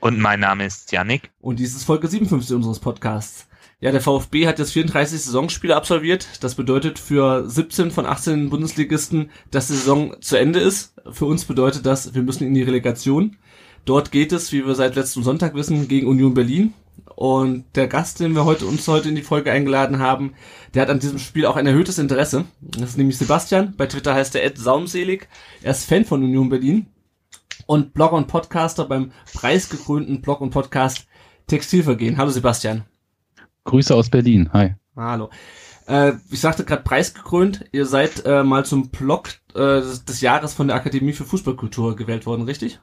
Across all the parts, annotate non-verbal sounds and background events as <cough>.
Und mein Name ist Yannick. Und dies ist Folge 57 unseres Podcasts. Ja, der VfB hat jetzt 34 Saisonspiele absolviert. Das bedeutet für 17 von 18 Bundesligisten, dass die Saison zu Ende ist. Für uns bedeutet das, wir müssen in die Relegation. Dort geht es, wie wir seit letztem Sonntag wissen, gegen Union Berlin. Und der Gast, den wir heute uns heute in die Folge eingeladen haben, der hat an diesem Spiel auch ein erhöhtes Interesse. Das ist nämlich Sebastian. Bei Twitter heißt er Ed Saumselig. Er ist Fan von Union Berlin und Blogger und Podcaster beim preisgekrönten Blog und Podcast Textilvergehen. Hallo Sebastian. Grüße aus Berlin. Hi. Hallo. Äh, ich sagte gerade preisgekrönt. Ihr seid äh, mal zum Blog äh, des Jahres von der Akademie für Fußballkultur gewählt worden, richtig?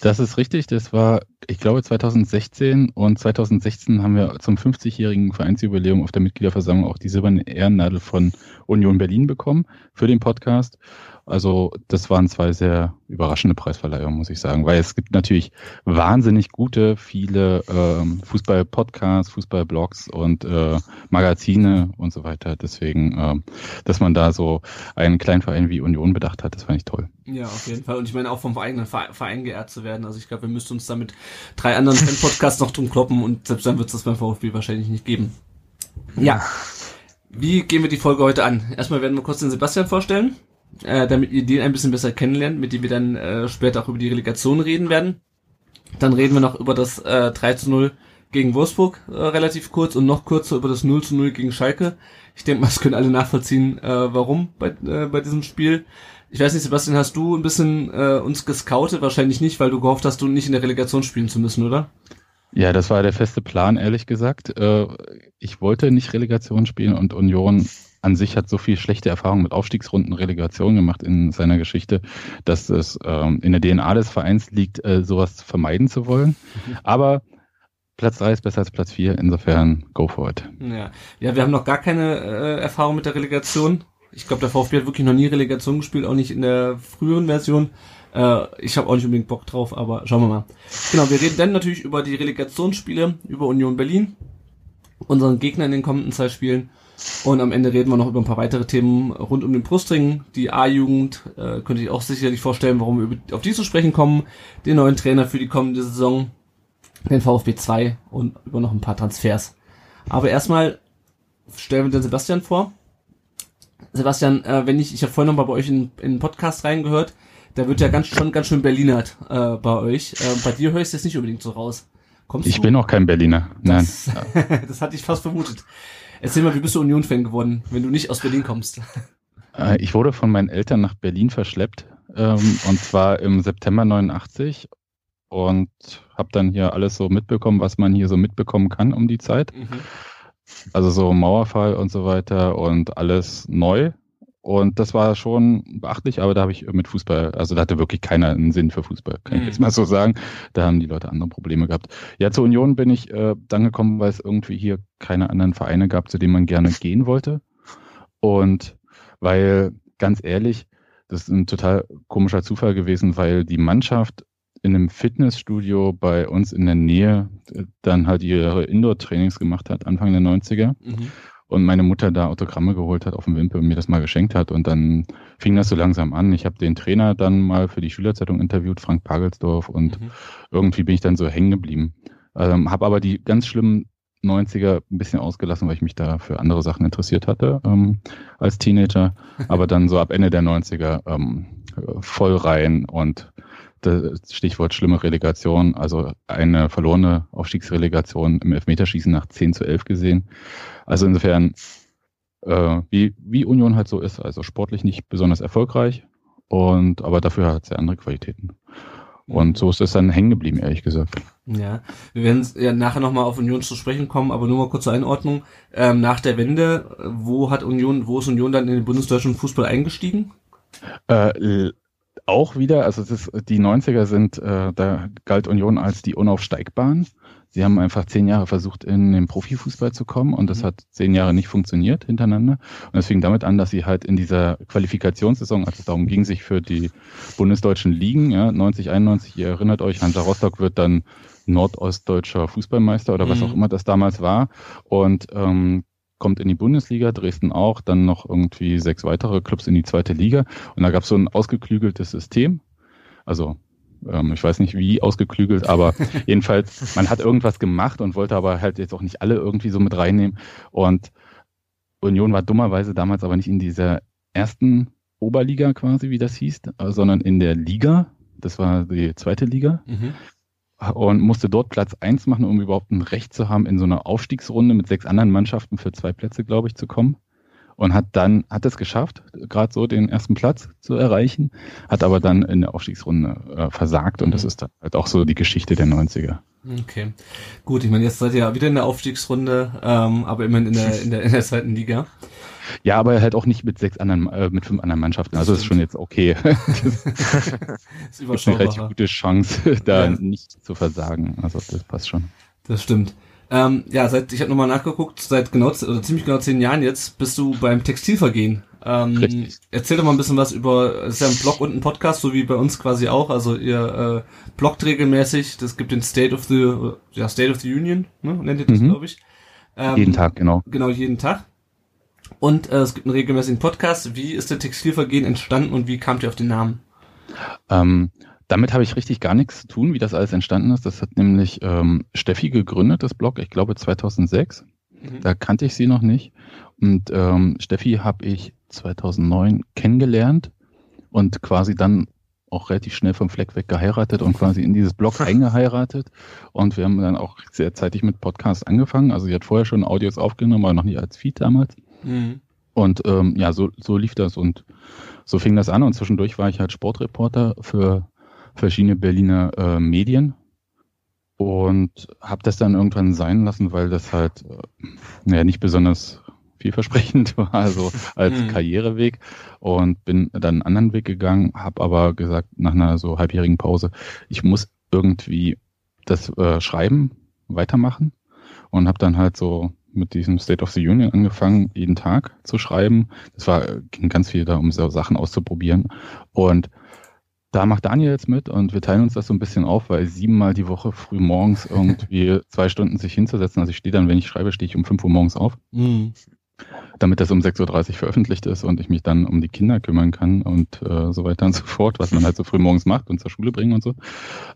Das ist richtig. Das war, ich glaube, 2016 und 2016 haben wir zum 50-jährigen Vereinsjubiläum auf der Mitgliederversammlung auch die silberne Ehrennadel von Union Berlin bekommen für den Podcast. Also das waren zwei sehr überraschende Preisverleihungen, muss ich sagen, weil es gibt natürlich wahnsinnig gute, viele ähm, Fußball-Podcasts, Fußball-Blogs und äh, Magazine und so weiter. Deswegen, ähm, dass man da so einen kleinen Verein wie Union bedacht hat, das fand ich toll. Ja, auf jeden Fall. Und ich meine auch vom eigenen Verein geehrt zu werden. Also ich glaube, wir müssten uns da mit drei anderen Fan-Podcasts noch drum kloppen und selbst dann wird es das beim VfB wahrscheinlich nicht geben. Ja. Wie gehen wir die Folge heute an? Erstmal werden wir kurz den Sebastian vorstellen äh, damit ihr den ein bisschen besser kennenlernt, mit dem wir dann äh, später auch über die Relegation reden werden. Dann reden wir noch über das äh, 3 zu 0 gegen Wolfsburg äh, relativ kurz und noch kürzer über das 0 zu 0 gegen Schalke. Ich denke mal, das können alle nachvollziehen, äh, warum bei, äh, bei diesem Spiel. Ich weiß nicht, Sebastian, hast du ein bisschen äh, uns gescoutet? Wahrscheinlich nicht, weil du gehofft hast, du nicht in der Relegation spielen zu müssen, oder? Ja, das war der feste Plan, ehrlich gesagt. Äh, ich wollte nicht Relegation spielen und Union an sich hat so viel schlechte Erfahrungen mit Aufstiegsrunden, Relegation gemacht in seiner Geschichte, dass es ähm, in der DNA des Vereins liegt, äh, sowas vermeiden zu wollen. Mhm. Aber Platz 3 ist besser als Platz 4, insofern go for it. Ja, ja wir haben noch gar keine äh, Erfahrung mit der Relegation. Ich glaube, der VfB hat wirklich noch nie Relegation gespielt, auch nicht in der früheren Version. Äh, ich habe auch nicht unbedingt Bock drauf, aber schauen wir mal. Genau, wir reden dann natürlich über die Relegationsspiele, über Union Berlin, unseren Gegner in den kommenden zwei Spielen und am Ende reden wir noch über ein paar weitere Themen rund um den Brustring. Die A-Jugend äh, könnte ich auch sicherlich vorstellen, warum wir auf die zu sprechen kommen. Den neuen Trainer für die kommende Saison, den VfB 2 und über noch ein paar Transfers. Aber erstmal stellen wir den Sebastian vor. Sebastian, äh, wenn ich, ich habe vorhin noch mal bei euch in, in den Podcast reingehört, da wird ja ganz schon ganz schön Berlinert äh, bei euch. Äh, bei dir höre ich es jetzt nicht unbedingt so raus. Kommst ich du? bin auch kein Berliner. Nein. Das, <laughs> das hatte ich fast vermutet. Erzähl mal, wie bist du Union-Fan geworden, wenn du nicht aus Berlin kommst? Äh, ich wurde von meinen Eltern nach Berlin verschleppt ähm, und zwar im September 89 und habe dann hier alles so mitbekommen, was man hier so mitbekommen kann um die Zeit. Mhm. Also so Mauerfall und so weiter und alles neu. Und das war schon beachtlich, aber da habe ich mit Fußball, also da hatte wirklich keiner einen Sinn für Fußball, kann ich jetzt mhm. mal so sagen. Da haben die Leute andere Probleme gehabt. Ja, zur Union bin ich äh, dann gekommen, weil es irgendwie hier keine anderen Vereine gab, zu denen man gerne gehen wollte. Und weil, ganz ehrlich, das ist ein total komischer Zufall gewesen, weil die Mannschaft in einem Fitnessstudio bei uns in der Nähe äh, dann halt ihre Indoor-Trainings gemacht hat, Anfang der 90er. Mhm und meine Mutter da Autogramme geholt hat auf dem Wimpel und mir das mal geschenkt hat. Und dann fing das so langsam an. Ich habe den Trainer dann mal für die Schülerzeitung interviewt, Frank Pagelsdorf, und mhm. irgendwie bin ich dann so hängen geblieben. Ähm, habe aber die ganz schlimmen 90er ein bisschen ausgelassen, weil ich mich da für andere Sachen interessiert hatte ähm, als Teenager. <laughs> Aber dann so ab Ende der 90er ähm, voll rein und das Stichwort schlimme Relegation, also eine verlorene Aufstiegsrelegation im Elfmeterschießen nach 10 zu 11 gesehen. Also insofern, äh, wie, wie Union halt so ist, also sportlich nicht besonders erfolgreich, und aber dafür hat es ja andere Qualitäten. Und so ist es dann hängen geblieben, ehrlich gesagt. Ja, wir werden ja nachher nochmal auf Union zu sprechen kommen, aber nur mal kurz zur Einordnung. Ähm, nach der Wende, wo hat Union, wo ist Union dann in den bundesdeutschen Fußball eingestiegen? Äh, auch wieder, also es ist, die 90er sind, äh, da galt Union als die Unaufsteigbaren. Sie haben einfach zehn Jahre versucht, in den Profifußball zu kommen und das mhm. hat zehn Jahre nicht funktioniert hintereinander. Und es fing damit an, dass sie halt in dieser Qualifikationssaison, als es darum ging, sich für die bundesdeutschen Ligen, ja, 90, 91, ihr erinnert euch, Hansa Rostock wird dann nordostdeutscher Fußballmeister oder was mhm. auch immer das damals war. Und ähm, kommt in die Bundesliga, Dresden auch, dann noch irgendwie sechs weitere Clubs in die zweite Liga. Und da gab es so ein ausgeklügeltes System. Also ähm, ich weiß nicht wie ausgeklügelt, aber <laughs> jedenfalls, man hat irgendwas gemacht und wollte aber halt jetzt auch nicht alle irgendwie so mit reinnehmen. Und Union war dummerweise damals aber nicht in dieser ersten Oberliga quasi, wie das hieß, sondern in der Liga. Das war die zweite Liga. Mhm und musste dort Platz eins machen, um überhaupt ein Recht zu haben, in so einer Aufstiegsrunde mit sechs anderen Mannschaften für zwei Plätze, glaube ich, zu kommen. Und hat dann, hat es geschafft, gerade so den ersten Platz zu erreichen, hat aber dann in der Aufstiegsrunde äh, versagt und das mhm. ist dann halt auch so die Geschichte der 90er. Okay. Gut, ich meine, jetzt seid ihr ja wieder in der Aufstiegsrunde, ähm, aber immerhin in der, <laughs> in der, in der zweiten Liga. Ja, aber halt auch nicht mit sechs anderen, äh, mit fünf anderen Mannschaften. Also das ist schon jetzt okay. <laughs> das <laughs> ist, ist <laughs> eine relativ gute Chance, da ja. nicht zu versagen. Also das passt schon. Das stimmt. Ähm, ja, seit ich habe nochmal nachgeguckt, seit genau oder ziemlich genau zehn Jahren jetzt bist du beim Textilvergehen. Ähm, Richtig. Erzähl doch mal ein bisschen was über, es ist ja ein Blog und ein Podcast, so wie bei uns quasi auch. Also ihr äh, bloggt regelmäßig, das gibt den State of the, ja, State of the Union, ne, nennt ihr das, mhm. glaube ich. Ähm, jeden Tag, genau. Genau, jeden Tag. Und äh, es gibt einen regelmäßigen Podcast. Wie ist der Textilvergehen entstanden und wie kamt ihr auf den Namen? Ähm, damit habe ich richtig gar nichts zu tun, wie das alles entstanden ist. Das hat nämlich ähm, Steffi gegründet, das Blog, ich glaube 2006. Mhm. Da kannte ich sie noch nicht. Und ähm, Steffi habe ich 2009 kennengelernt und quasi dann auch relativ schnell vom Fleck weg geheiratet und quasi in dieses Blog <laughs> eingeheiratet. Und wir haben dann auch sehr zeitig mit Podcasts angefangen. Also sie hat vorher schon Audios aufgenommen, aber noch nicht als Feed damals. Mhm. Und ähm, ja, so, so lief das und so fing das an. Und zwischendurch war ich halt Sportreporter für verschiedene Berliner äh, Medien und habe das dann irgendwann sein lassen, weil das halt äh, naja, nicht besonders vielversprechend <laughs> war, also als mhm. Karriereweg und bin dann einen anderen Weg gegangen, habe aber gesagt, nach einer so halbjährigen Pause, ich muss irgendwie das äh, Schreiben weitermachen und habe dann halt so mit diesem State of the Union angefangen, jeden Tag zu schreiben. Das war, ging ganz viel da, um so Sachen auszuprobieren. Und da macht Daniel jetzt mit und wir teilen uns das so ein bisschen auf, weil siebenmal die Woche früh morgens irgendwie <laughs> zwei Stunden sich hinzusetzen. Also ich stehe dann, wenn ich schreibe, stehe ich um fünf Uhr morgens auf. Mhm. Damit das um 6.30 Uhr veröffentlicht ist und ich mich dann um die Kinder kümmern kann und äh, so weiter und so fort, was man halt so früh morgens macht und zur Schule bringen und so.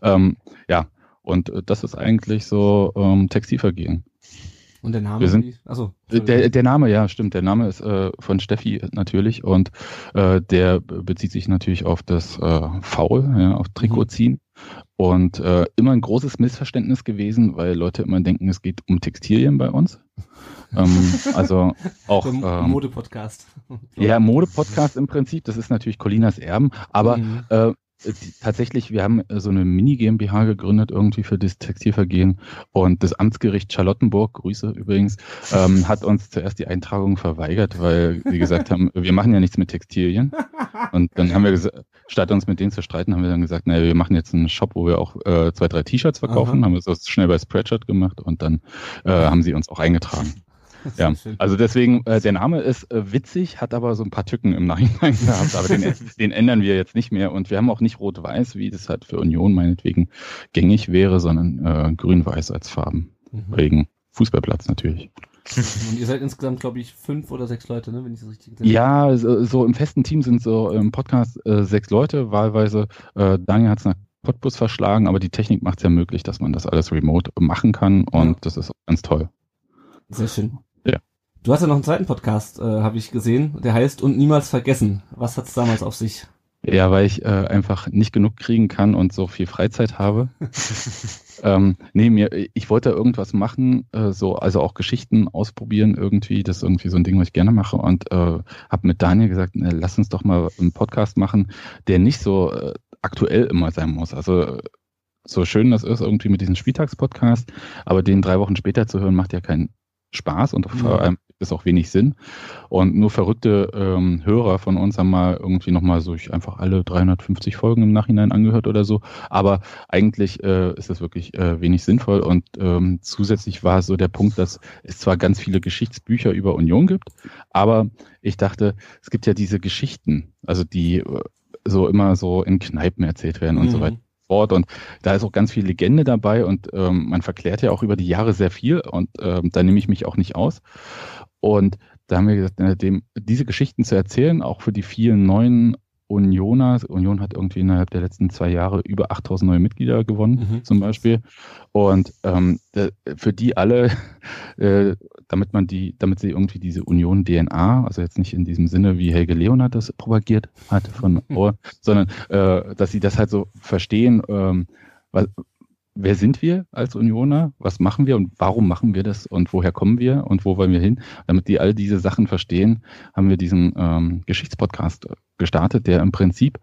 Ähm, ja, und äh, das ist eigentlich so ähm, Textilvergehen. Und der Name? Wir sind, also der, der Name, ja, stimmt. Der Name ist äh, von Steffi natürlich und äh, der bezieht sich natürlich auf das äh, Foul, ja, auf Trikotziehen. Mhm. Und äh, immer ein großes Missverständnis gewesen, weil Leute immer denken, es geht um Textilien bei uns. <laughs> ähm, also auch ähm, Mode-Podcast. Ja, Mode-Podcast im Prinzip. Das ist natürlich Colinas Erben, aber mhm. äh, tatsächlich, wir haben so eine Mini-GmbH gegründet, irgendwie für das Textilvergehen. Und das Amtsgericht Charlottenburg, Grüße übrigens, ähm, hat uns zuerst die Eintragung verweigert, weil sie gesagt haben, <laughs> wir machen ja nichts mit Textilien. Und dann haben wir gesagt, statt uns mit denen zu streiten, haben wir dann gesagt, naja, wir machen jetzt einen Shop, wo wir auch äh, zwei, drei T-Shirts verkaufen, Aha. haben wir das schnell bei Spreadshirt gemacht und dann äh, haben sie uns auch eingetragen. Ja, also deswegen, äh, der Name ist äh, witzig, hat aber so ein paar Tücken im Nachhinein <laughs> gehabt, aber den, <laughs> den ändern wir jetzt nicht mehr und wir haben auch nicht rot-weiß, wie das halt für Union meinetwegen gängig wäre, sondern äh, grün-weiß als Farben. Mhm. Wegen Fußballplatz natürlich. <laughs> Und ihr seid insgesamt, glaube ich, fünf oder sechs Leute, ne, wenn ich das richtig gesehen habe. Ja, so, so, im festen Team sind so im Podcast äh, sechs Leute, wahlweise. Äh, Daniel hat es nach Cottbus verschlagen, aber die Technik macht es ja möglich, dass man das alles remote machen kann und ja. das ist ganz toll. Sehr schön. Du hast ja noch einen zweiten Podcast, äh, habe ich gesehen, der heißt Und niemals vergessen. Was hat es damals auf sich? Ja, weil ich äh, einfach nicht genug kriegen kann und so viel Freizeit habe. <laughs> ähm, nee, mir, ich wollte irgendwas machen, äh, so, also auch Geschichten ausprobieren irgendwie. Das ist irgendwie so ein Ding, was ich gerne mache. Und äh, habe mit Daniel gesagt, ne, lass uns doch mal einen Podcast machen, der nicht so äh, aktuell immer sein muss. Also so schön das ist irgendwie mit diesem Spieltagspodcast, aber den drei Wochen später zu hören, macht ja keinen Spaß und vor allem es auch wenig Sinn. Und nur verrückte ähm, Hörer von uns haben mal irgendwie nochmal so ich einfach alle 350 Folgen im Nachhinein angehört oder so. Aber eigentlich äh, ist das wirklich äh, wenig sinnvoll. Und ähm, zusätzlich war so der Punkt, dass es zwar ganz viele Geschichtsbücher über Union gibt, aber ich dachte, es gibt ja diese Geschichten, also die äh, so immer so in Kneipen erzählt werden und mhm. so weiter fort. Und da ist auch ganz viel Legende dabei und ähm, man verklärt ja auch über die Jahre sehr viel und ähm, da nehme ich mich auch nicht aus. Und da haben wir gesagt, dem, diese Geschichten zu erzählen, auch für die vielen neuen Unioner, Union hat irgendwie innerhalb der letzten zwei Jahre über 8000 neue Mitglieder gewonnen, mhm. zum Beispiel. Und ähm, für die alle, <laughs> äh, damit man die, damit sie irgendwie diese Union-DNA, also jetzt nicht in diesem Sinne, wie Helge Leonard das propagiert hat von <laughs> Ohr, sondern äh, dass sie das halt so verstehen, ähm, was, wer sind wir als Unioner, was machen wir und warum machen wir das und woher kommen wir und wo wollen wir hin. Damit die all diese Sachen verstehen, haben wir diesen ähm, Geschichtspodcast gestartet, der im Prinzip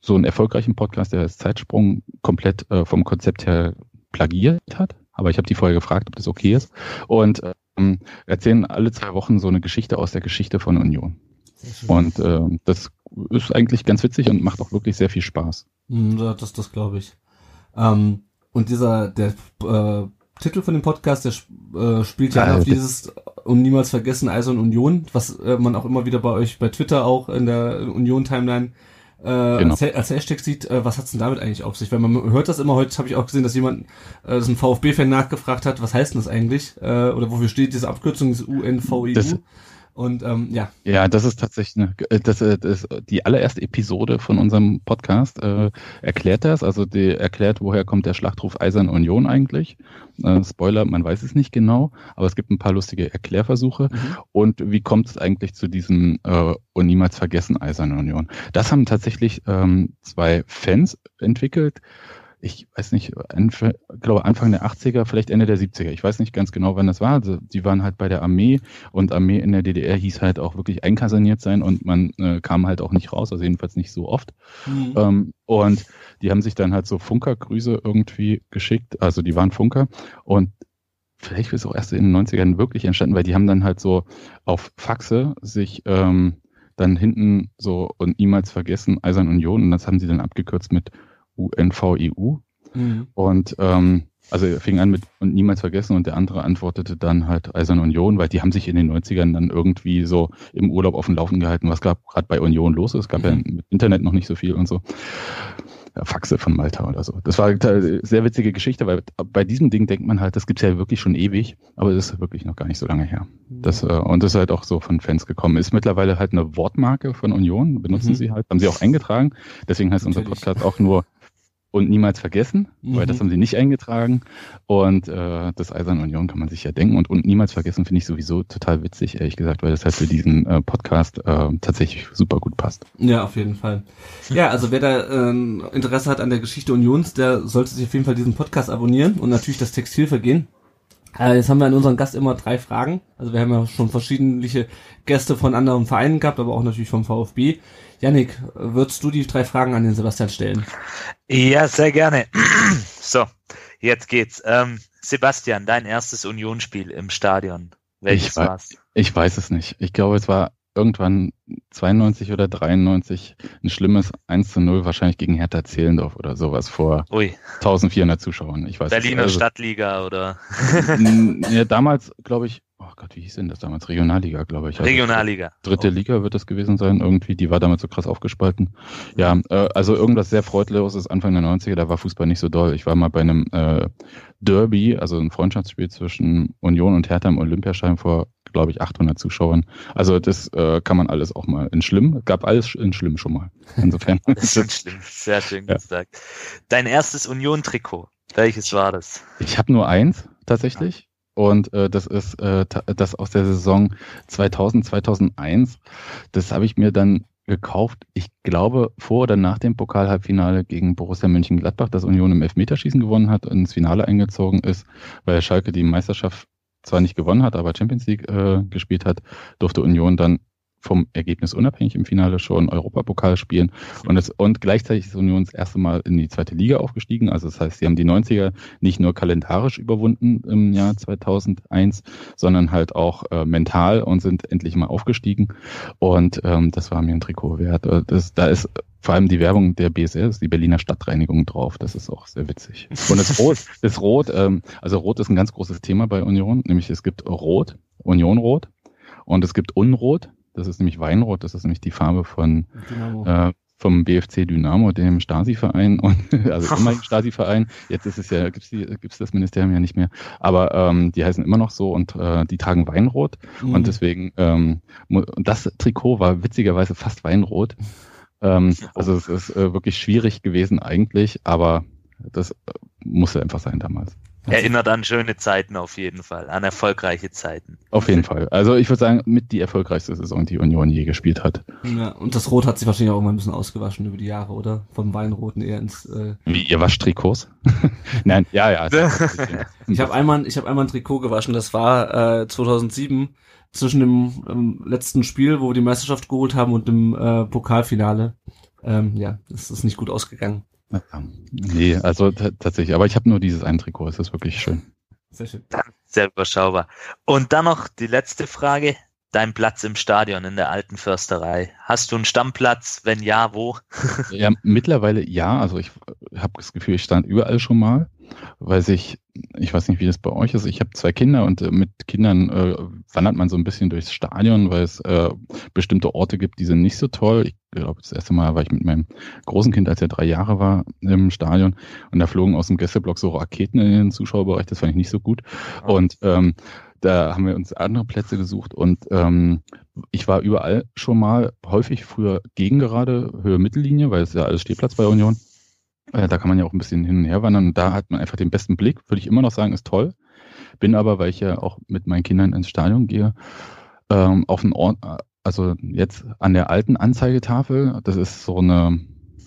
so einen erfolgreichen Podcast, der ist Zeitsprung komplett äh, vom Konzept her plagiert hat. Aber ich habe die vorher gefragt, ob das okay ist. Und ähm, erzählen alle zwei Wochen so eine Geschichte aus der Geschichte von Union. Und äh, das ist eigentlich ganz witzig und macht auch wirklich sehr viel Spaß. Hm, das, das glaube ich. Ähm, und dieser, der äh, Titel von dem Podcast, der äh, spielt ja ah, auf dieses und niemals vergessen Eisern Union, was äh, man auch immer wieder bei euch bei Twitter auch in der Union-Timeline äh, genau. als, als Hashtag sieht, äh, was hat's denn damit eigentlich auf sich? Weil man hört das immer, heute habe ich auch gesehen, dass jemand, äh, das ein VfB-Fan nachgefragt hat, was heißt denn das eigentlich? Äh, oder wofür steht diese Abkürzung, diese UNVIU? Das, und ähm, ja. Ja, das ist tatsächlich eine, äh, das, äh, das, die allererste Episode von unserem Podcast äh, erklärt das. Also die erklärt, woher kommt der Schlachtruf Eisern Union eigentlich. Äh, Spoiler, man weiß es nicht genau, aber es gibt ein paar lustige Erklärversuche. Mhm. Und wie kommt es eigentlich zu diesem äh, und niemals vergessen Eisern Union? Das haben tatsächlich ähm, zwei Fans entwickelt ich weiß nicht, ich glaube Anfang der 80er, vielleicht Ende der 70er. Ich weiß nicht ganz genau, wann das war. Also, die waren halt bei der Armee und Armee in der DDR hieß halt auch wirklich einkaserniert sein und man äh, kam halt auch nicht raus, also jedenfalls nicht so oft. Mhm. Ähm, und die haben sich dann halt so Funkergrüße irgendwie geschickt, also die waren Funker und vielleicht ist es auch erst in den 90ern wirklich entstanden, weil die haben dann halt so auf Faxe sich ähm, dann hinten so und niemals vergessen Eisern Union und das haben sie dann abgekürzt mit UNVEU. Mhm. Und ähm, also er fing an mit und niemals vergessen und der andere antwortete dann halt Eisern Union, weil die haben sich in den 90ern dann irgendwie so im Urlaub auf dem Laufen gehalten, was gerade bei Union los ist. Es gab mhm. ja im Internet noch nicht so viel und so. Faxe von Malta oder so. Das war eine sehr witzige Geschichte, weil bei diesem Ding denkt man halt, das gibt's ja wirklich schon ewig, aber es ist wirklich noch gar nicht so lange her. Das, äh, und das ist halt auch so von Fans gekommen. Ist mittlerweile halt eine Wortmarke von Union, benutzen mhm. sie halt, haben sie auch eingetragen. Deswegen heißt Natürlich. unser Podcast auch nur und niemals vergessen, mhm. weil das haben sie nicht eingetragen. Und äh, das Eisern Union kann man sich ja denken. Und, und niemals vergessen finde ich sowieso total witzig, ehrlich gesagt, weil das halt für diesen äh, Podcast äh, tatsächlich super gut passt. Ja, auf jeden Fall. Ja, also wer da äh, Interesse hat an der Geschichte Unions, der sollte sich auf jeden Fall diesen Podcast abonnieren und natürlich das Textil vergehen. Äh, jetzt haben wir an unseren Gast immer drei Fragen. Also wir haben ja schon verschiedene Gäste von anderen Vereinen gehabt, aber auch natürlich vom VfB. Yannick, würdest du die drei Fragen an den Sebastian stellen? Ja, sehr gerne. <clears throat> so, jetzt geht's. Ähm, Sebastian, dein erstes Unionsspiel im Stadion. Welches ich war's? Ich weiß es nicht. Ich glaube, es war irgendwann 92 oder 93 ein schlimmes 1 zu 0 wahrscheinlich gegen Hertha Zehlendorf oder sowas vor Ui. 1400 Zuschauern. Ich weiß Berliner also, Stadtliga oder? <laughs> ja, damals, glaube ich, oh Gott, wie hieß denn das damals? Regionalliga, glaube ich. Also Regionalliga. Dritte oh. Liga wird das gewesen sein, irgendwie. Die war damals so krass aufgespalten. Ja, äh, also irgendwas sehr freudloses Anfang der 90er, da war Fußball nicht so doll. Ich war mal bei einem äh, Derby, also ein Freundschaftsspiel zwischen Union und Hertha im Olympiaschein vor, glaube ich, 800 Zuschauern. Also das äh, kann man alles auch mal in schlimm. Gab alles in schlimm schon mal. Insofern. <laughs> das ist schlimm. Sehr schön ja. gesagt. Dein erstes Union-Trikot. Welches war das? Ich habe nur eins tatsächlich. Und äh, das ist äh, das aus der Saison 2000, 2001. Das habe ich mir dann gekauft. Ich glaube, vor oder nach dem Pokalhalbfinale gegen Borussia Mönchengladbach, das Union im Elfmeterschießen gewonnen hat, ins Finale eingezogen ist, weil Schalke die Meisterschaft zwar nicht gewonnen hat, aber Champions League äh, gespielt hat, durfte Union dann vom Ergebnis unabhängig im Finale schon Europapokal spielen und, es, und gleichzeitig ist Union das erste Mal in die zweite Liga aufgestiegen. Also das heißt, sie haben die 90er nicht nur kalendarisch überwunden im Jahr 2001, sondern halt auch äh, mental und sind endlich mal aufgestiegen und ähm, das war mir ein Trikot wert. Äh, das, da ist vor allem die Werbung der BSR, ist die Berliner Stadtreinigung drauf. Das ist auch sehr witzig. Und das Rot, <laughs> das Rot, ähm, also Rot ist ein ganz großes Thema bei Union, nämlich es gibt Rot, Unionrot und es gibt Unrot, das ist nämlich Weinrot, das ist nämlich die Farbe von äh, vom BFC Dynamo, dem Stasi-Verein <laughs> und also <laughs> immer im Stasi-Verein. Jetzt ist es ja gibt's die gibt's das Ministerium ja nicht mehr, aber ähm, die heißen immer noch so und äh, die tragen Weinrot mhm. und deswegen ähm, das Trikot war witzigerweise fast Weinrot. Ähm, <laughs> also es ist äh, wirklich schwierig gewesen eigentlich, aber das äh, musste einfach sein damals. Erinnert an schöne Zeiten auf jeden Fall, an erfolgreiche Zeiten. Auf jeden Fall. Also ich würde sagen, mit die erfolgreichste Saison, die Union je gespielt hat. Ja, und das Rot hat sich wahrscheinlich auch mal ein bisschen ausgewaschen über die Jahre, oder? Vom Weinroten eher ins. Äh Wie ihr wascht Trikots? <laughs> Nein, ja, ja. <laughs> ich habe einmal, ich habe einmal ein Trikot gewaschen. Das war äh, 2007 zwischen dem ähm, letzten Spiel, wo wir die Meisterschaft geholt haben, und dem äh, Pokalfinale. Ähm, ja, das ist nicht gut ausgegangen. Nee, also tatsächlich. Aber ich habe nur dieses ein Trikot. Es ist wirklich schön. Sehr schön. Sehr überschaubar. Und dann noch die letzte Frage. Dein Platz im Stadion in der alten Försterei. Hast du einen Stammplatz? Wenn ja, wo? <laughs> ja, mittlerweile ja. Also ich habe das Gefühl, ich stand überall schon mal weil sich, ich weiß nicht, wie das bei euch ist, ich habe zwei Kinder und äh, mit Kindern äh, wandert man so ein bisschen durchs Stadion, weil es äh, bestimmte Orte gibt, die sind nicht so toll. Ich glaube, das erste Mal war ich mit meinem großen Kind, als er drei Jahre war, im Stadion und da flogen aus dem Gästeblock so Raketen in den Zuschauerbereich, das fand ich nicht so gut. Und ähm, da haben wir uns andere Plätze gesucht und ähm, ich war überall schon mal, häufig früher gegen gerade Höhe Mittellinie, weil es ja alles Stehplatz bei Union. Äh, da kann man ja auch ein bisschen hin und her wandern und da hat man einfach den besten Blick, würde ich immer noch sagen, ist toll. Bin aber, weil ich ja auch mit meinen Kindern ins Stadion gehe, ähm, auf einen Ort, also jetzt an der alten Anzeigetafel, das ist so eine,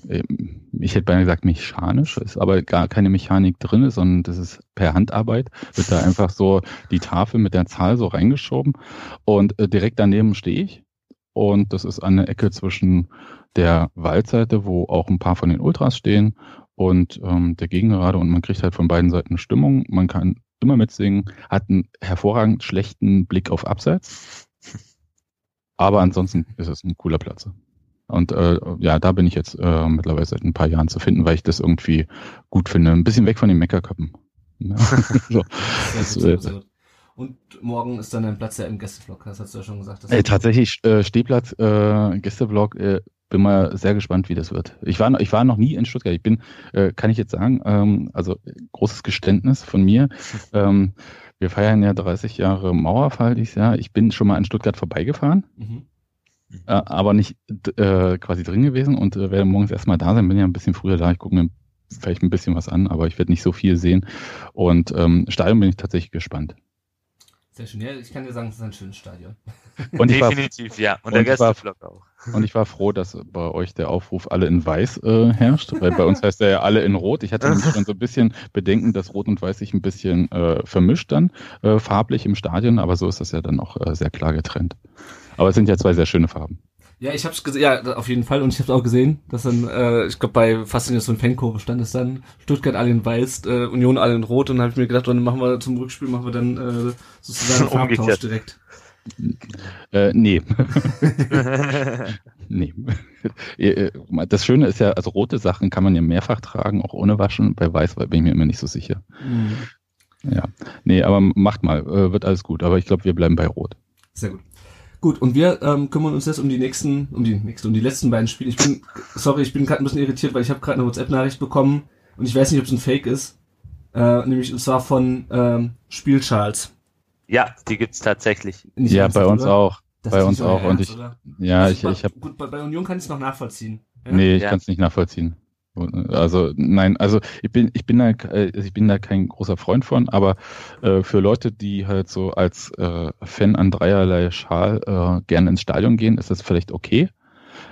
ähm, ich hätte beinahe gesagt mechanisch, ist aber gar keine Mechanik drin, sondern das ist per Handarbeit, wird da einfach so die Tafel mit der Zahl so reingeschoben und äh, direkt daneben stehe ich und das ist der Ecke zwischen der Waldseite, wo auch ein paar von den Ultras stehen und ähm, der Gegengerade und man kriegt halt von beiden Seiten Stimmung. Man kann immer mitsingen, hat einen hervorragend schlechten Blick auf Abseits. Aber ansonsten ist es ein cooler Platz. Und äh, ja, da bin ich jetzt äh, mittlerweile seit ein paar Jahren zu finden, weil ich das irgendwie gut finde. Ein bisschen weg von den Meckerköppen. Ja. <laughs> so. das, äh, und morgen ist dann ein Platz ja im Gästeblock, das hast du ja schon gesagt. Äh, tatsächlich, äh, Stehplatz, äh, Gästeblock, äh, bin mal sehr gespannt, wie das wird. Ich war, ich war noch nie in Stuttgart. Ich bin, äh, kann ich jetzt sagen, ähm, also großes Geständnis von mir. <laughs> Ähm, wir feiern ja 30 Jahre Mauerfall dieses Jahr. Ich bin schon mal in Stuttgart vorbeigefahren, mhm. äh, aber nicht äh, quasi drin gewesen und äh, werde morgens erstmal da sein. Bin ja ein bisschen früher da. Ich gucke mir vielleicht ein bisschen was an, aber ich werde nicht so viel sehen. Und ähm, Stadion bin ich tatsächlich gespannt. Sehr schön. Ja, ich kann dir sagen, es ist ein schönes Stadion. Und Definitiv, war, ja. Und, und der Gästeflock auch. Und ich war froh, dass bei euch der Aufruf alle in Weiß äh, herrscht, weil bei uns heißt er ja alle in Rot. Ich hatte <laughs> nämlich schon so ein bisschen Bedenken, dass Rot und Weiß sich ein bisschen äh, vermischt dann, äh, farblich im Stadion, aber so ist das ja dann auch äh, sehr klar getrennt. Aber es sind ja zwei sehr schöne Farben. Ja, ich hab's gesehen, ja, auf jeden Fall. Und ich hab's auch gesehen, dass dann, äh, ich glaube, bei Faszination Fankurve stand es dann, Stuttgart alle in weiß, äh, Union alle in rot. Und dann habe ich mir gedacht, dann machen wir zum Rückspiel, machen wir dann äh, sozusagen <laughs> Farbtausch direkt. Äh, nee. <laughs> nee. <laughs> Äh, das Schöne ist ja, also rote Sachen kann man ja mehrfach tragen, auch ohne Waschen. Bei weiß bin ich mir immer nicht so sicher. Mhm. Ja. Nee, aber macht mal, äh, wird alles gut. Aber ich glaube, wir bleiben bei Rot. Sehr gut. Gut, und wir ähm, kümmern uns jetzt um die nächsten, um die nächsten, um die letzten beiden Spiele. Ich bin, sorry, ich bin gerade ein bisschen irritiert, weil ich habe gerade eine WhatsApp-Nachricht bekommen und ich weiß nicht, ob es ein Fake ist. Äh, nämlich und zwar von ähm, Spiel Charles. Ja, die gibt's tatsächlich. Nicht ja, bei uns oder? auch. Das bei uns auch. Ernst, und ich, oder? ja, also ich, bei, ich habe. Gut, bei, bei Union kann ich es noch nachvollziehen. Ja? Nee, ich ja. kann es nicht nachvollziehen. Also nein, also ich bin ich bin da äh, ich bin da kein großer Freund von, aber äh, für Leute, die halt so als äh, Fan an dreierlei Schal äh, gerne ins Stadion gehen, ist das vielleicht okay.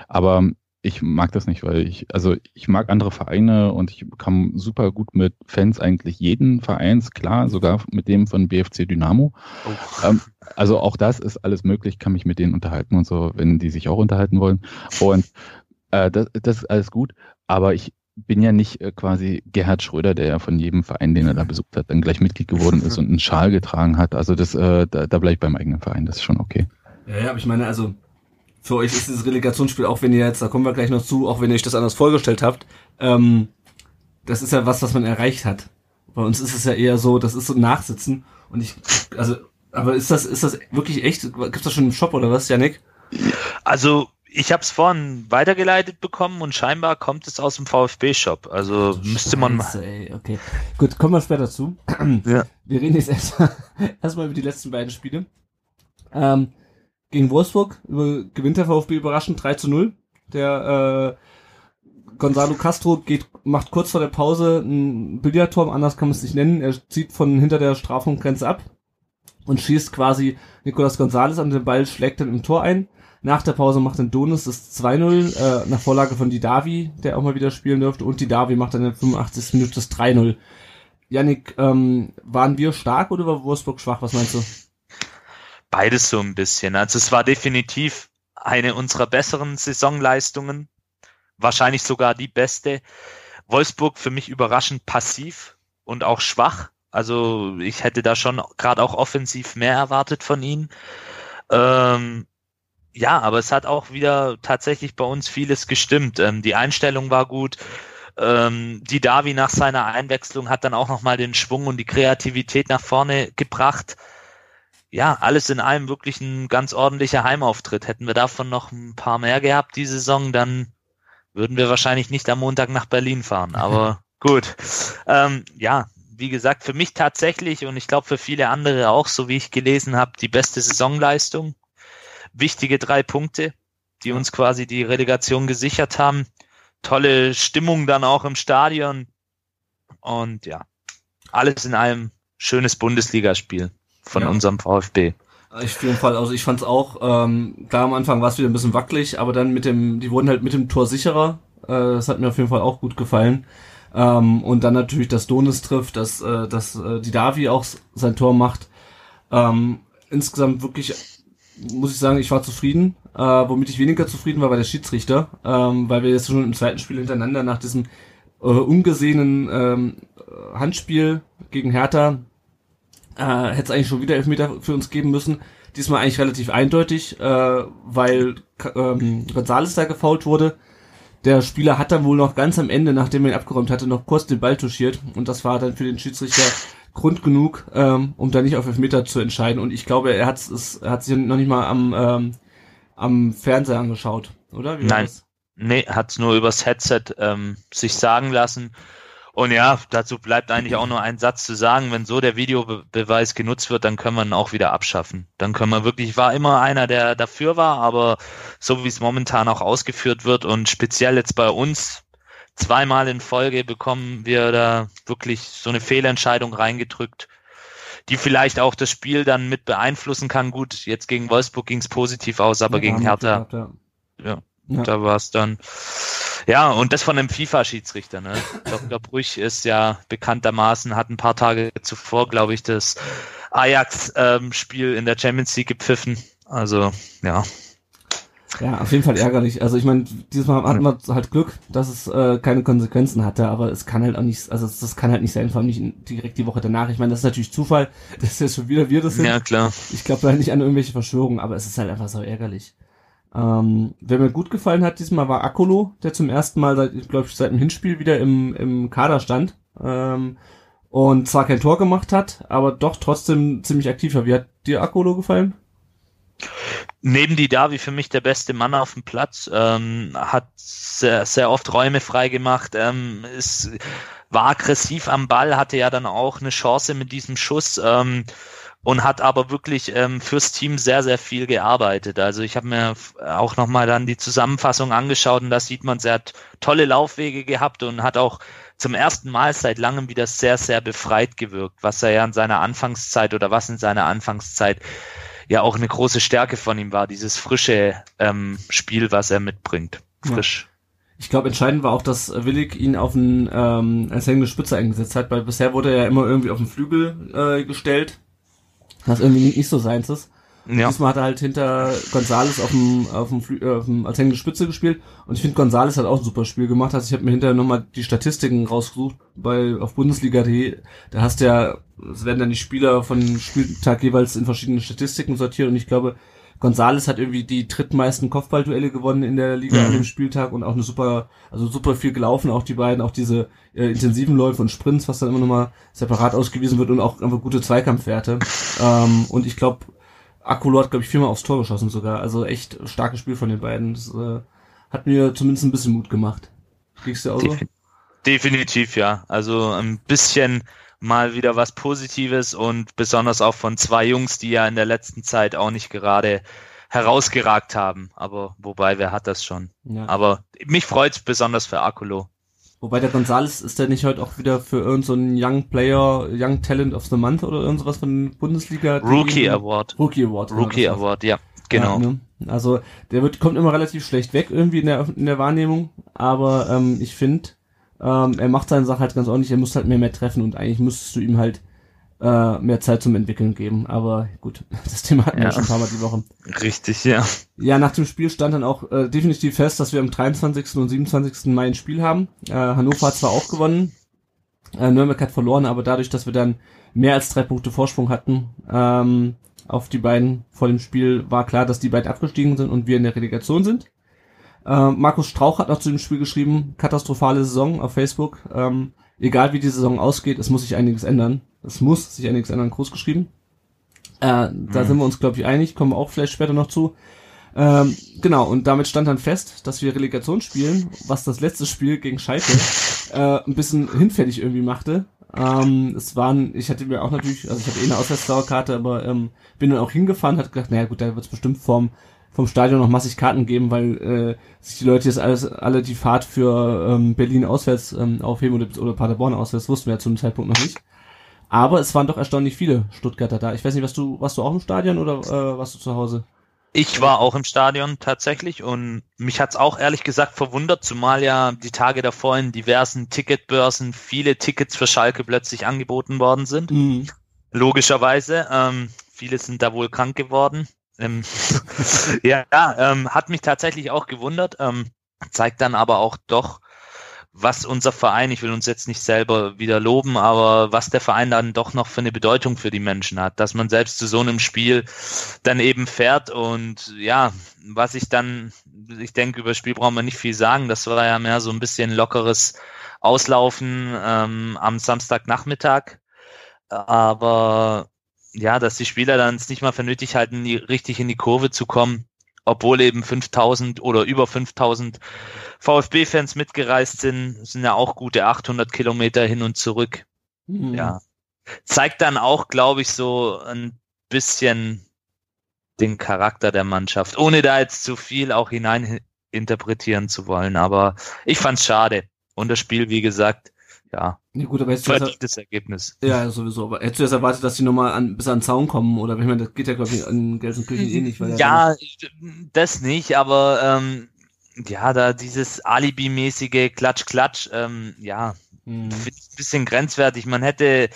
Aber ich mag das nicht, weil ich, also ich mag andere Vereine und ich kann super gut mit Fans eigentlich jeden Vereins, klar, sogar mit dem von BFC Dynamo. Oh. Ähm, also auch das ist alles möglich, kann mich mit denen unterhalten und so, wenn die sich auch unterhalten wollen. Und äh, das, das ist alles gut, aber ich bin ja nicht äh, quasi Gerhard Schröder, der ja von jedem Verein, den er da besucht hat, dann gleich Mitglied geworden ist <laughs> und einen Schal getragen hat. Also das, äh, da, da bleibe ich beim eigenen Verein, das ist schon okay. Ja, ja, aber ich meine, also für euch ist dieses Relegationsspiel, auch wenn ihr jetzt, da kommen wir gleich noch zu, auch wenn ihr euch das anders vorgestellt habt, ähm, das ist ja was, was man erreicht hat. Bei uns ist es ja eher so, das ist so ein Nachsitzen und ich, also, aber ist das, ist das wirklich echt? Gibt's das schon im Shop oder was, Janik? Also, ich habe es vorhin weitergeleitet bekommen und scheinbar kommt es aus dem VfB-Shop. Also Scheiße, müsste man mal. Ey, okay. Gut, kommen wir später zu. ja. Wir reden jetzt erstmal <laughs> erstmal über die letzten beiden Spiele. Ähm, gegen Wolfsburg über, gewinnt der VfB überraschend 3 zu 0. Der äh, Gonzalo Castro geht, macht kurz vor der Pause ein Billardturm, anders kann man es nicht nennen. Er zieht von hinter der Strafraumgrenze ab und schießt quasi Nicolas Gonzalez an den Ball, schlägt dann im Tor ein. Nach der Pause macht dann Donis das 2-0, äh, nach Vorlage von Didavi, der auch mal wieder spielen dürfte. Und Didavi macht dann in der 85. Minute das 3-0. Yannick, ähm, waren wir stark oder war Wolfsburg schwach? Was meinst du? beides so ein bisschen. Also es war definitiv eine unserer besseren Saisonleistungen, wahrscheinlich sogar die beste. Wolfsburg für mich überraschend passiv und auch schwach. Also ich hätte da schon gerade auch offensiv mehr erwartet von ihnen. Ähm, ja, aber es hat auch wieder tatsächlich bei uns vieles gestimmt. Ähm, die Einstellung war gut. Ähm, die Davi nach seiner Einwechslung hat dann auch nochmal den Schwung und die Kreativität nach vorne gebracht ja, alles in allem wirklich ein ganz ordentlicher Heimauftritt. Hätten wir davon noch ein paar mehr gehabt die Saison, dann würden wir wahrscheinlich nicht am Montag nach Berlin fahren. Aber <laughs> gut. Ähm, ja, wie gesagt, für mich tatsächlich und ich glaube für viele andere auch, so wie ich gelesen habe, die beste Saisonleistung. Wichtige drei Punkte, die uns quasi die Relegation gesichert haben. Tolle Stimmung dann auch im Stadion. Und ja, alles in allem schönes Bundesligaspiel von ja. unserem VfB. Ich auf jeden Fall, also ich fand es auch, ähm, klar am Anfang war es wieder ein bisschen wackelig, aber dann mit dem, die wurden halt mit dem Tor sicherer. Äh, das hat mir auf jeden Fall auch gut gefallen. Ähm, und dann natürlich, dass Donis trifft, dass, äh, dass äh, die Davi auch sein Tor macht. Ähm, insgesamt wirklich, muss ich sagen, ich war zufrieden. Äh, womit ich weniger zufrieden war, war der Schiedsrichter, ähm, weil wir jetzt schon im zweiten Spiel hintereinander nach diesem äh, ungesehenen ähm, Handspiel gegen Hertha äh, hätte es eigentlich schon wieder Elfmeter für uns geben müssen. Diesmal eigentlich relativ eindeutig, äh, weil ähm, Gonzales da gefault wurde. Der Spieler hat dann wohl noch ganz am Ende, nachdem er ihn abgeräumt hatte, noch kurz den Ball touchiert. Und das war dann für den Schiedsrichter Grund genug, ähm, um da nicht auf Elfmeter zu entscheiden. Und ich glaube, er, hat's, er hat sich noch nicht mal am, ähm, am Fernseher angeschaut, oder? Wie Nein, nee, hat's nur übers Headset ähm, sich sagen lassen. Und ja, dazu bleibt eigentlich auch nur ein Satz zu sagen, wenn so der Videobeweis genutzt wird, dann können wir ihn auch wieder abschaffen. Dann können wir wirklich, ich war immer einer, der dafür war, aber so wie es momentan auch ausgeführt wird und speziell jetzt bei uns, zweimal in Folge bekommen wir da wirklich so eine Fehlentscheidung reingedrückt, die vielleicht auch das Spiel dann mit beeinflussen kann. Gut, jetzt gegen Wolfsburg ging es positiv aus, aber ja, gegen Hertha, gehabt, ja. ja. Da war es dann. Ja, und das von einem FIFA-Schiedsrichter. Ne? <laughs> Dr. Brüch ist ja bekanntermaßen, hat ein paar Tage zuvor, glaube ich, das Ajax-Spiel ähm, in der Champions League gepfiffen. Also, ja. Ja, auf jeden Fall ärgerlich. Also ich meine, dieses Mal hatten wir halt Glück, dass es äh, keine Konsequenzen hatte, aber es kann halt auch nicht, also das kann halt nicht sein, vor allem nicht direkt die Woche danach. Ich meine, das ist natürlich Zufall, <laughs> dass jetzt schon wieder wir das sind. Ja, klar. Ich glaube halt nicht an irgendwelche Verschwörungen, aber es ist halt einfach so ärgerlich. Ähm, wer mir gut gefallen hat diesmal war Akolo, der zum ersten Mal, seit, glaube ich, seit dem Hinspiel wieder im, im Kader stand. Ähm, und zwar kein Tor gemacht hat, aber doch trotzdem ziemlich aktiv war. Wie hat dir Akolo gefallen? Neben die Davi für mich der beste Mann auf dem Platz, ähm, hat sehr, sehr oft Räume freigemacht, ähm, ist, war aggressiv am Ball, hatte ja dann auch eine Chance mit diesem Schuss. Ähm, und hat aber wirklich ähm, fürs Team sehr, sehr viel gearbeitet. Also ich habe mir auch nochmal dann die Zusammenfassung angeschaut und da sieht man, sie hat tolle Laufwege gehabt und hat auch zum ersten Mal seit langem wieder sehr, sehr befreit gewirkt, was er ja in seiner Anfangszeit oder was in seiner Anfangszeit ja auch eine große Stärke von ihm war, dieses frische ähm, Spiel, was er mitbringt. frisch. Ich glaube, entscheidend war auch, dass Willig ihn auf einen, ähm, als hängende Spitze eingesetzt hat, weil bisher wurde er ja immer irgendwie auf den Flügel äh, gestellt, was irgendwie nicht so seins ist. Ja. Diesmal hat er halt hinter Gonzales auf dem, auf dem, Flü äh, auf dem als hängende Spitze gespielt und ich finde Gonzales hat auch ein super Spiel gemacht. Also ich habe mir hinterher nochmal die Statistiken rausgesucht bei auf Bundesliga.de. Da hast du ja, es werden dann die Spieler von Spieltag jeweils in verschiedenen Statistiken sortiert und ich glaube, Gonzales hat irgendwie die drittmeisten Kopfballduelle gewonnen in der Liga an Mhm. dem Spieltag und auch eine super, also super viel gelaufen, auch die beiden, auch diese äh, intensiven Läufe und Sprints, was dann immer nochmal separat ausgewiesen wird und auch einfach gute Zweikampfwerte. Ähm, und ich glaube, Akolo hat, glaube ich, viermal aufs Tor geschossen sogar. Also echt starkes Spiel von den beiden. Das äh, hat mir zumindest ein bisschen Mut gemacht. Kriegst du auch so? Defin- Definitiv, ja. Also ein bisschen mal wieder was Positives und besonders auch von zwei Jungs, die ja in der letzten Zeit auch nicht gerade herausgeragt haben. Aber wobei, wer hat das schon? Ja. Aber mich freut's besonders für Akolo. Wobei der Gonzales ist der nicht heute auch wieder für irgendeinen so Young Player, Young Talent of the Month oder irgend sowas von Bundesliga? Rookie Award. Rookie Award. genau, Rookie war's. Award, ja. Genau. Ja, ne? Also der wird kommt immer relativ schlecht weg irgendwie in der in der Wahrnehmung, aber ähm, ich finde, ähm, er macht seine Sache halt ganz ordentlich. Er muss halt mehr mehr treffen und eigentlich müsstest du ihm halt äh, mehr Zeit zum Entwickeln geben. Aber gut, <laughs> das Thema hatten wir Ja. schon ein paar Mal die Woche. Richtig, ja. Ja, nach dem Spiel stand dann auch äh, definitiv fest, dass wir am 23. und 27. Mai ein Spiel haben. Äh, Hannover hat zwar auch gewonnen, äh, Nürnberg hat verloren, aber dadurch, dass wir dann mehr als drei Punkte Vorsprung hatten ähm, auf die beiden vor dem Spiel, war klar, dass die beiden abgestiegen sind und wir in der Relegation sind. Äh, Markus Strauch hat noch zu dem Spiel geschrieben, katastrophale Saison auf Facebook. Ähm, egal wie die Saison ausgeht, es muss sich einiges ändern. Es muss sich einiges ändern, groß geschrieben. Äh, da sind wir uns, glaube ich, einig, kommen wir auch vielleicht später noch zu. Ähm, genau, und damit stand dann fest, dass wir Relegation spielen, was das letzte Spiel gegen Schalke äh, ein bisschen hinfällig irgendwie machte. Ähm, es waren, ich hatte mir auch natürlich, also ich hatte eh eine Auswärtsdauerkarte, aber ähm, bin dann auch hingefahren, hat gedacht, naja gut, da wird es bestimmt vom, vom Stadion noch massig Karten geben, weil äh, sich die Leute jetzt alles, alle die Fahrt für ähm, Berlin auswärts ähm, aufheben oder, oder Paderborn auswärts, wussten wir ja zu dem Zeitpunkt noch nicht. Aber es waren doch erstaunlich viele Stuttgarter da. Ich weiß nicht, was du, warst du auch im Stadion oder äh, warst du zu Hause? Ich war auch im Stadion tatsächlich und mich hat's auch ehrlich gesagt verwundert, zumal ja die Tage davor in diversen Ticketbörsen viele Tickets für Schalke plötzlich angeboten worden sind. Mhm. Logischerweise. Ähm, viele sind da wohl krank geworden. Ähm, <laughs> ja, ähm, hat mich tatsächlich auch gewundert. Ähm, zeigt dann aber auch doch, was unser Verein, ich will uns jetzt nicht selber wieder loben, aber was der Verein dann doch noch für eine Bedeutung für die Menschen hat, dass man selbst zu so einem Spiel dann eben fährt und ja, was ich dann, ich denke, über das Spiel brauchen wir nicht viel sagen, das war ja mehr so ein bisschen lockeres Auslaufen ähm, am Samstagnachmittag, aber ja, dass die Spieler dann es nicht mal für nötig halten, die, richtig in die Kurve zu kommen, obwohl eben 5000 oder über 5000 VfB-Fans mitgereist sind, sind ja auch gute 800 Kilometer hin und zurück. Mhm. Ja. Zeigt dann auch, glaube ich, so ein bisschen den Charakter der Mannschaft, ohne da jetzt zu viel auch hinein interpretieren zu wollen. Aber ich fand's schade. Und das Spiel, wie gesagt, ja, Ja gut, aber das, verdientes Ergebnis. ja, sowieso, aber hättest du das erwartet, dass die nochmal an, bis an den Zaun kommen? Oder ich meine, das geht ja, glaube ich, in Gelsenkirchen eh nicht, weil Ja, das nicht, aber ähm, ja, da dieses Alibi-mäßige Klatsch-Klatsch, ähm, ja, finde ich ein bisschen grenzwertig. Man hätte,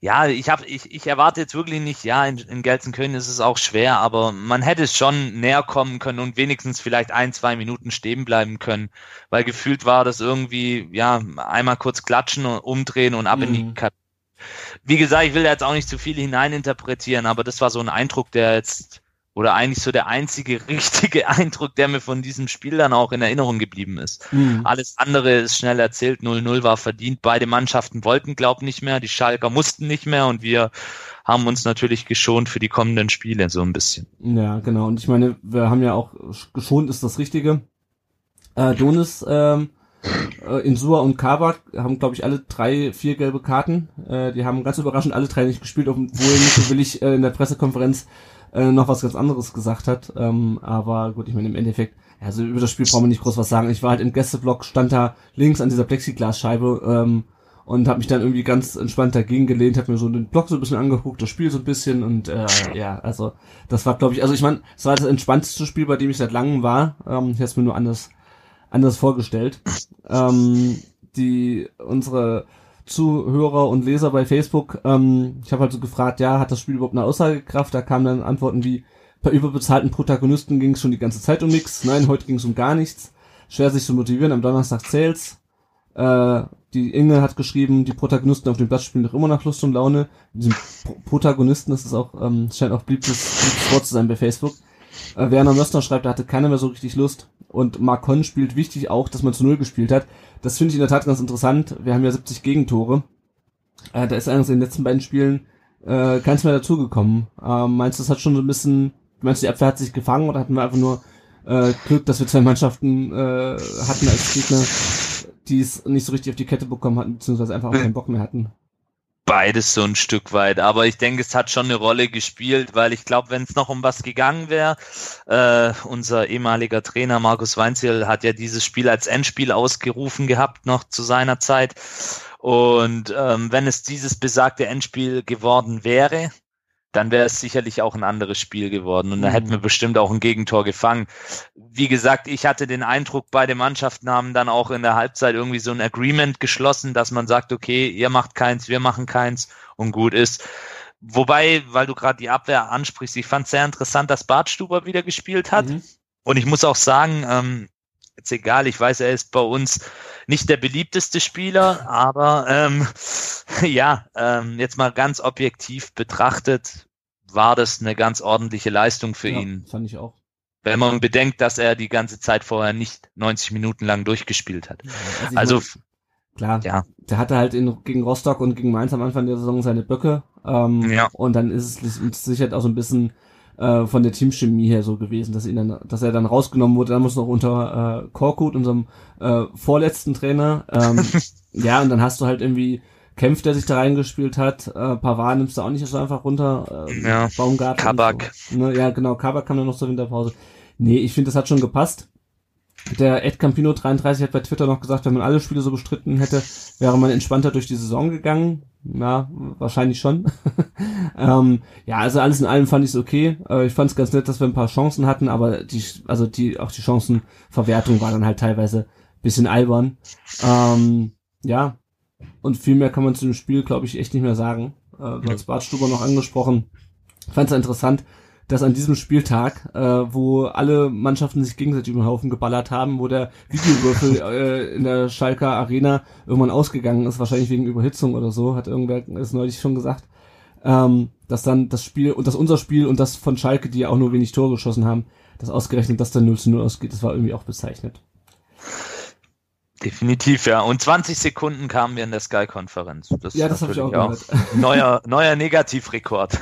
ja, ich habe, ich, ich erwarte jetzt wirklich nicht, ja, in, in Gelsenkirchen ist es auch schwer, aber man hätte es schon näher kommen können und wenigstens vielleicht ein, zwei Minuten stehen bleiben können, weil gefühlt war das irgendwie, ja, einmal kurz klatschen und umdrehen und ab in die Mhm. Kat Wie gesagt, ich will da jetzt auch nicht zu viel hineininterpretieren, aber das war so ein Eindruck, der jetzt oder eigentlich so der einzige <laughs> richtige Eindruck, der mir von diesem Spiel dann auch in Erinnerung geblieben ist. Mhm. Alles andere ist schnell erzählt. 0-0 war verdient. Beide Mannschaften wollten, glaub nicht mehr. Die Schalker mussten nicht mehr und wir haben uns natürlich geschont für die kommenden Spiele so ein bisschen. Ja, genau. Und ich meine, wir haben ja auch geschont ist das Richtige. Äh, Donis, ähm, äh, Insua und Kabak haben, glaube ich, alle drei, vier gelbe Karten. Äh, die haben ganz überraschend alle drei nicht gespielt, obwohl Nico Willig äh, in der Pressekonferenz äh, noch was ganz anderes gesagt hat. Ähm, aber gut, ich meine, im Endeffekt, also über das Spiel brauchen wir nicht groß was sagen. Ich war halt im Gästeblock, stand da links an dieser Plexiglasscheibe ähm, und habe mich dann irgendwie ganz entspannt dagegen gelehnt, habe mir so den Block so ein bisschen angeguckt, das Spiel so ein bisschen und äh, ja, also das war, glaube ich, also ich meine, es war das entspannteste Spiel, bei dem ich seit langem war. Ähm, ich hätte es mir nur anders anders vorgestellt. Ähm, die unsere Zuhörer und Leser bei Facebook, ähm, ich habe halt so gefragt, ja, hat das Spiel überhaupt eine Aussagekraft? Da kamen dann Antworten wie, bei überbezahlten Protagonisten ging es schon die ganze Zeit um nichts. Nein, heute ging es um gar nichts. Schwer sich zu motivieren, am Donnerstag zählt's. Äh, die Inge hat geschrieben, die Protagonisten auf dem Platz spielen doch immer nach Lust und Laune. Diesen Pro Protagonisten, ist auch, ähm, scheint auch beliebtes, beliebtes Wort zu sein bei Facebook. Äh, Werner Möstner schreibt, da hatte keiner mehr so richtig Lust. Und Marcon spielt wichtig auch, dass man zu Null gespielt hat. Das finde ich in der Tat ganz interessant. Wir haben ja 70 Gegentore. Äh, da ist eigentlich in den letzten beiden Spielen äh, keins mehr dazugekommen. Ähm, meinst du, das hat schon so ein bisschen, meinst du, die Abwehr hat sich gefangen oder hatten wir einfach nur äh, Glück, dass wir zwei Mannschaften äh, hatten als Gegner, die es nicht so richtig auf die Kette bekommen hatten, beziehungsweise einfach auch keinen Bock mehr hatten? Beides so ein Stück weit. Aber ich denke, es hat schon eine Rolle gespielt, weil ich glaube, wenn es noch um was gegangen wäre, äh, unser ehemaliger Trainer Markus Weinziel hat ja dieses Spiel als Endspiel ausgerufen gehabt, noch zu seiner Zeit. Und ähm, wenn es dieses besagte Endspiel geworden wäre, dann wäre es sicherlich auch ein anderes Spiel geworden und da hätten wir bestimmt auch ein Gegentor gefangen. Wie gesagt, ich hatte den Eindruck, beide Mannschaften haben dann auch in der Halbzeit irgendwie so ein Agreement geschlossen, dass man sagt, okay, ihr macht keins, wir machen keins und gut ist. Wobei, weil du gerade die Abwehr ansprichst, ich fand sehr interessant, dass Bartstuber wieder gespielt hat. Mhm. Und ich muss auch sagen, ähm, jetzt egal, ich weiß, er ist bei uns nicht der beliebteste Spieler, aber ähm, <laughs> ja, ähm, jetzt mal ganz objektiv betrachtet, war das eine ganz ordentliche Leistung für ja, ihn. Fand ich auch. Wenn man bedenkt, dass er die ganze Zeit vorher nicht 90 Minuten lang durchgespielt hat. Also, also klar, ja. der hatte halt in, gegen Rostock und gegen Mainz am Anfang der Saison seine Böcke. Ähm, ja. Und dann ist es sicher auch so ein bisschen äh, von der Teamchemie her so gewesen, dass, ihn dann, dass er dann rausgenommen wurde. Dann muss noch unter äh, Korkut, unserem äh, vorletzten Trainer. Ähm, <laughs> ja, und dann hast du halt irgendwie Kempf, der sich da reingespielt hat. Äh, Pavard nimmst du auch nicht so einfach runter. Äh, ja, Baumgarten. Kabak. So. Ne, ja, genau, Kabak kam dann noch zur Winterpause. Nee, ich finde, das hat schon gepasst. Der Ed Campino 33 hat bei Twitter noch gesagt, wenn man alle Spiele so bestritten hätte, wäre man entspannter durch die Saison gegangen. Ja, wahrscheinlich schon. <laughs> ähm, ja, also alles in allem fand ich es okay. Äh, ich fand es ganz nett, dass wir ein paar Chancen hatten, aber die, also die, auch die Chancenverwertung war dann halt teilweise bisschen albern. Ähm, ja, und viel mehr kann man zu dem Spiel, glaube ich, echt nicht mehr sagen. Äh, du hast Bart Stuber noch angesprochen. Fand es interessant, dass an diesem Spieltag, äh, wo alle Mannschaften sich gegenseitig über den Haufen geballert haben, wo der Videowürfel <laughs> äh, in der Schalker Arena irgendwann ausgegangen ist, wahrscheinlich wegen Überhitzung oder so, hat irgendwer es neulich schon gesagt, ähm, dass dann das Spiel und das unser Spiel und das von Schalke, die ja auch nur wenig Tore geschossen haben, das ausgerechnet, dass dann 0 zu 0 ausgeht, das war irgendwie auch bezeichnet. Definitiv, ja. Und 20 Sekunden kamen wir in der Sky-Konferenz. ja, das habe ich auch gehört. <laughs> Neuer, neuer Negativrekord.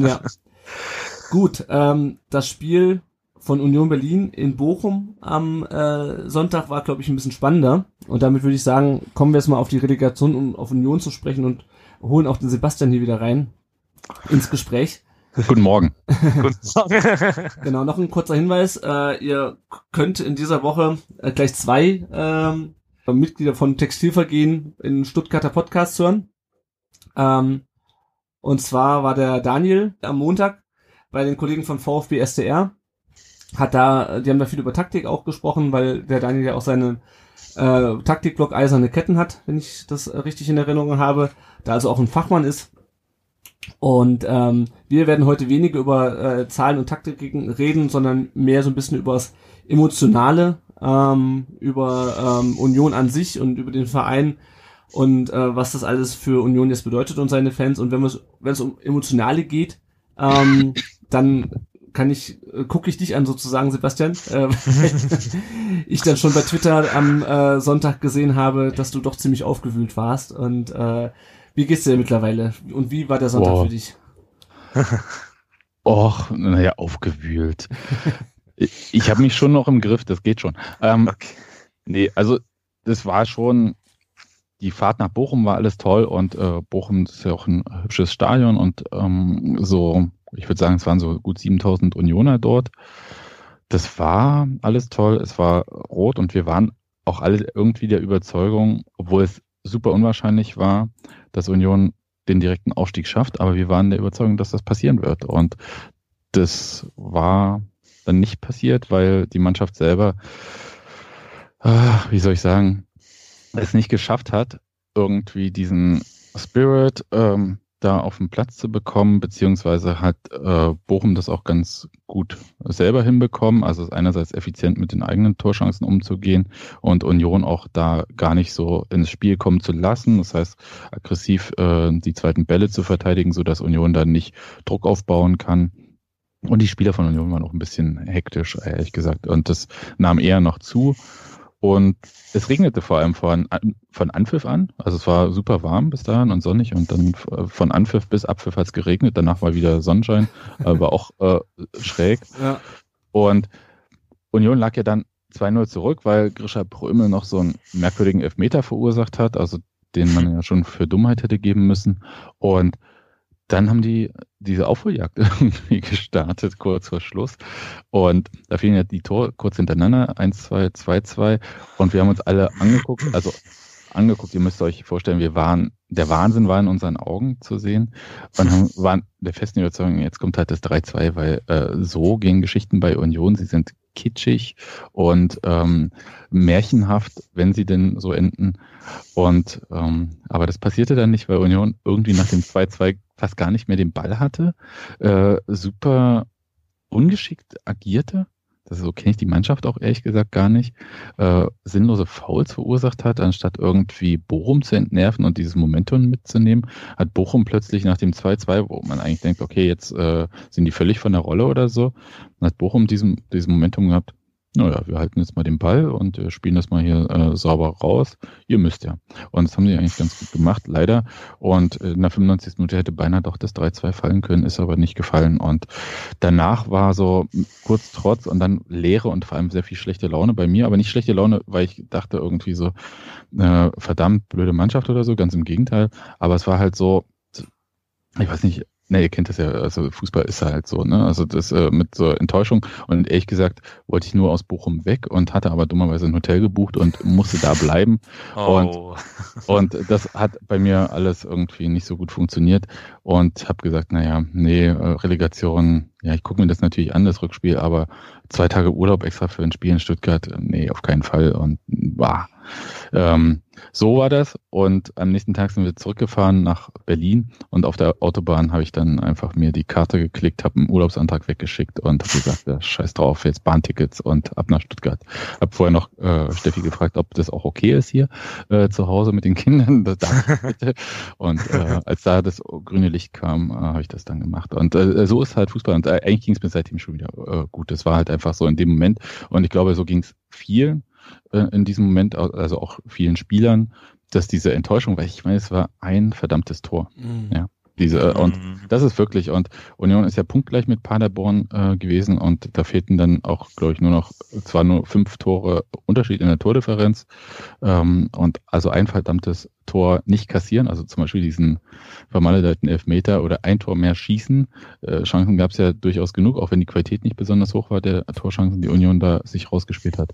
ja. <laughs> Gut, ähm, das Spiel von Union Berlin in Bochum am äh, Sonntag war, glaube ich, ein bisschen spannender. Und damit würde ich sagen, kommen wir jetzt mal auf die Relegation, um auf Union zu sprechen und holen auch den Sebastian hier wieder rein ins Gespräch. Guten Morgen. <laughs> Guten Morgen. <laughs> genau, noch ein kurzer Hinweis. Äh, ihr könnt in dieser Woche äh, gleich zwei ähm, Mitglieder von Textilvergehen in Stuttgarter Podcast hören. Ähm, und zwar war der Daniel am Montag bei den Kollegen von VfB SDR. Hat da, die haben da viel über Taktik auch gesprochen, weil der Daniel ja auch seine äh, Taktikblock Eiserne Ketten hat, wenn ich das richtig in Erinnerung habe, da also auch ein Fachmann ist. Und ähm, wir werden heute weniger über äh, Zahlen und Taktiken reden, sondern mehr so ein bisschen über das Emotionale, ähm, über ähm, Union an sich und über den Verein und äh, was das alles für Union jetzt bedeutet und seine Fans. Und wenn es um Emotionale geht, ähm, dann kann ich, äh, gucke ich dich an sozusagen, Sebastian. Äh, <laughs> ich dann schon bei Twitter am äh, Sonntag gesehen habe, dass du doch ziemlich aufgewühlt warst. Und äh, wie geht's dir mittlerweile? Und wie war der Sonntag Boah. für dich? <laughs> Och, naja, aufgewühlt. ich ich habe mich schon noch im Griff, das geht schon. Ähm, okay. Nee, also das war schon, die Fahrt nach Bochum war alles toll und äh, Bochum ist ja auch ein hübsches Stadion und ähm, so ich würde sagen, es waren so gut 7000 Unioner dort. Das war alles toll. Es war rot und wir waren auch alle irgendwie der Überzeugung, obwohl es super unwahrscheinlich war, dass Union den direkten Aufstieg schafft, aber wir waren der Überzeugung, dass das passieren wird. Und das war dann nicht passiert, weil die Mannschaft selber ah, wie soll ich sagen, es nicht geschafft hat, irgendwie diesen Spirit ähm, da auf den Platz zu bekommen, beziehungsweise hat äh, Bochum das auch ganz gut selber hinbekommen. Also einerseits effizient mit den eigenen Torchancen umzugehen und Union auch da gar nicht so ins Spiel kommen zu lassen. Das heißt, aggressiv äh, die zweiten Bälle zu verteidigen, so dass Union dann nicht Druck aufbauen kann. Und die Spieler von Union waren auch ein bisschen hektisch, ehrlich gesagt. Und das nahm eher noch zu. Und es regnete vor allem von, von Anpfiff an. Also es war super warm bis dahin und sonnig und dann von Anpfiff bis Abpfiff hat es geregnet. Danach war wieder Sonnenschein, <laughs> aber auch äh, schräg. Ja. Und Union lag ja dann 2-0 zurück, weil Grisha Prömel noch so einen merkwürdigen Elfmeter verursacht hat, also den man ja schon für Dummheit hätte geben müssen. Und dann haben die diese Aufholjagd <laughs> irgendwie gestartet, kurz vor Schluss. Und da fielen ja die Tore kurz hintereinander, 1, 2, 2, 2. Und wir haben uns alle angeguckt, also angeguckt, ihr müsst euch vorstellen, wir waren, der Wahnsinn war in unseren Augen zu sehen und haben, waren der festen Überzeugung, jetzt kommt halt das 3-2, weil äh, so gehen Geschichten bei Union, sie sind kitschig und ähm, märchenhaft, wenn sie denn so enden. Und ähm, aber das passierte dann nicht, weil Union irgendwie nach dem 2-2 fast gar nicht mehr den Ball hatte, äh, super ungeschickt agierte. Das so kenne ich die Mannschaft auch ehrlich gesagt gar nicht. Äh, sinnlose Fouls verursacht hat, anstatt irgendwie Bochum zu entnerven und dieses Momentum mitzunehmen, hat Bochum plötzlich nach dem 2-2, wo man eigentlich denkt, okay, jetzt äh, sind die völlig von der Rolle oder so, hat Bochum diesen, diesen Momentum gehabt, naja, wir halten jetzt mal den Ball und äh, spielen das mal hier äh, sauber raus. Ihr müsst ja. Und das haben sie eigentlich ganz gut gemacht, leider. Und in der 95. Minute hätte beinahe doch das 3-2 fallen können, ist aber nicht gefallen. Und danach war so kurz Trotz und dann Leere und vor allem sehr viel schlechte Laune bei mir. Aber nicht schlechte Laune, weil ich dachte irgendwie so, äh, verdammt blöde Mannschaft oder so, ganz im Gegenteil. Aber es war halt so, ich weiß nicht, Ne, ihr kennt das ja, also Fußball ist halt so, ne? Also das äh, mit so Enttäuschung. Und ehrlich gesagt wollte ich nur aus Bochum weg und hatte aber dummerweise ein Hotel gebucht und musste da bleiben. <laughs> Oh. Und, und das hat bei mir alles irgendwie nicht so gut funktioniert und habe gesagt, naja, nee, äh, Relegation, ja, ich gucke mir das natürlich an, das Rückspiel, aber zwei Tage Urlaub extra für ein Spiel in Stuttgart, nee, auf keinen Fall. Und war. Ähm, so war das. Und am nächsten Tag sind wir zurückgefahren nach Berlin und auf der Autobahn habe ich dann einfach mir die Karte geklickt, habe einen Urlaubsantrag weggeschickt und habe gesagt, ja, scheiß drauf, jetzt Bahntickets und ab nach Stuttgart. Habe vorher noch äh, Steffi gefragt, ob das auch okay ist hier äh, zu Hause mit den Kindern. <laughs> Und äh, als da das grüne Licht kam, äh, habe ich das dann gemacht. Und äh, so ist halt Fußball. Und äh, eigentlich ging es mir seitdem schon wieder äh, gut. Das war halt einfach so in dem Moment. Und ich glaube, so ging es vielen äh, in diesem Moment, also auch vielen Spielern, dass diese Enttäuschung, weil ich meine, es war ein verdammtes Tor. Mhm. Ja. Diese, äh, und mhm. das ist wirklich, und Union ist ja punktgleich mit Paderborn äh, gewesen und da fehlten dann auch, glaube ich, nur noch, zwar nur fünf Tore Unterschied in der Tordifferenz ähm, und also ein verdammtes Tor nicht kassieren, also zum Beispiel diesen vermaledeiten Elfmeter oder ein Tor mehr schießen. Äh, Chancen gab es ja durchaus genug, auch wenn die Qualität nicht besonders hoch war, der Torchancen, die Union da sich rausgespielt hat.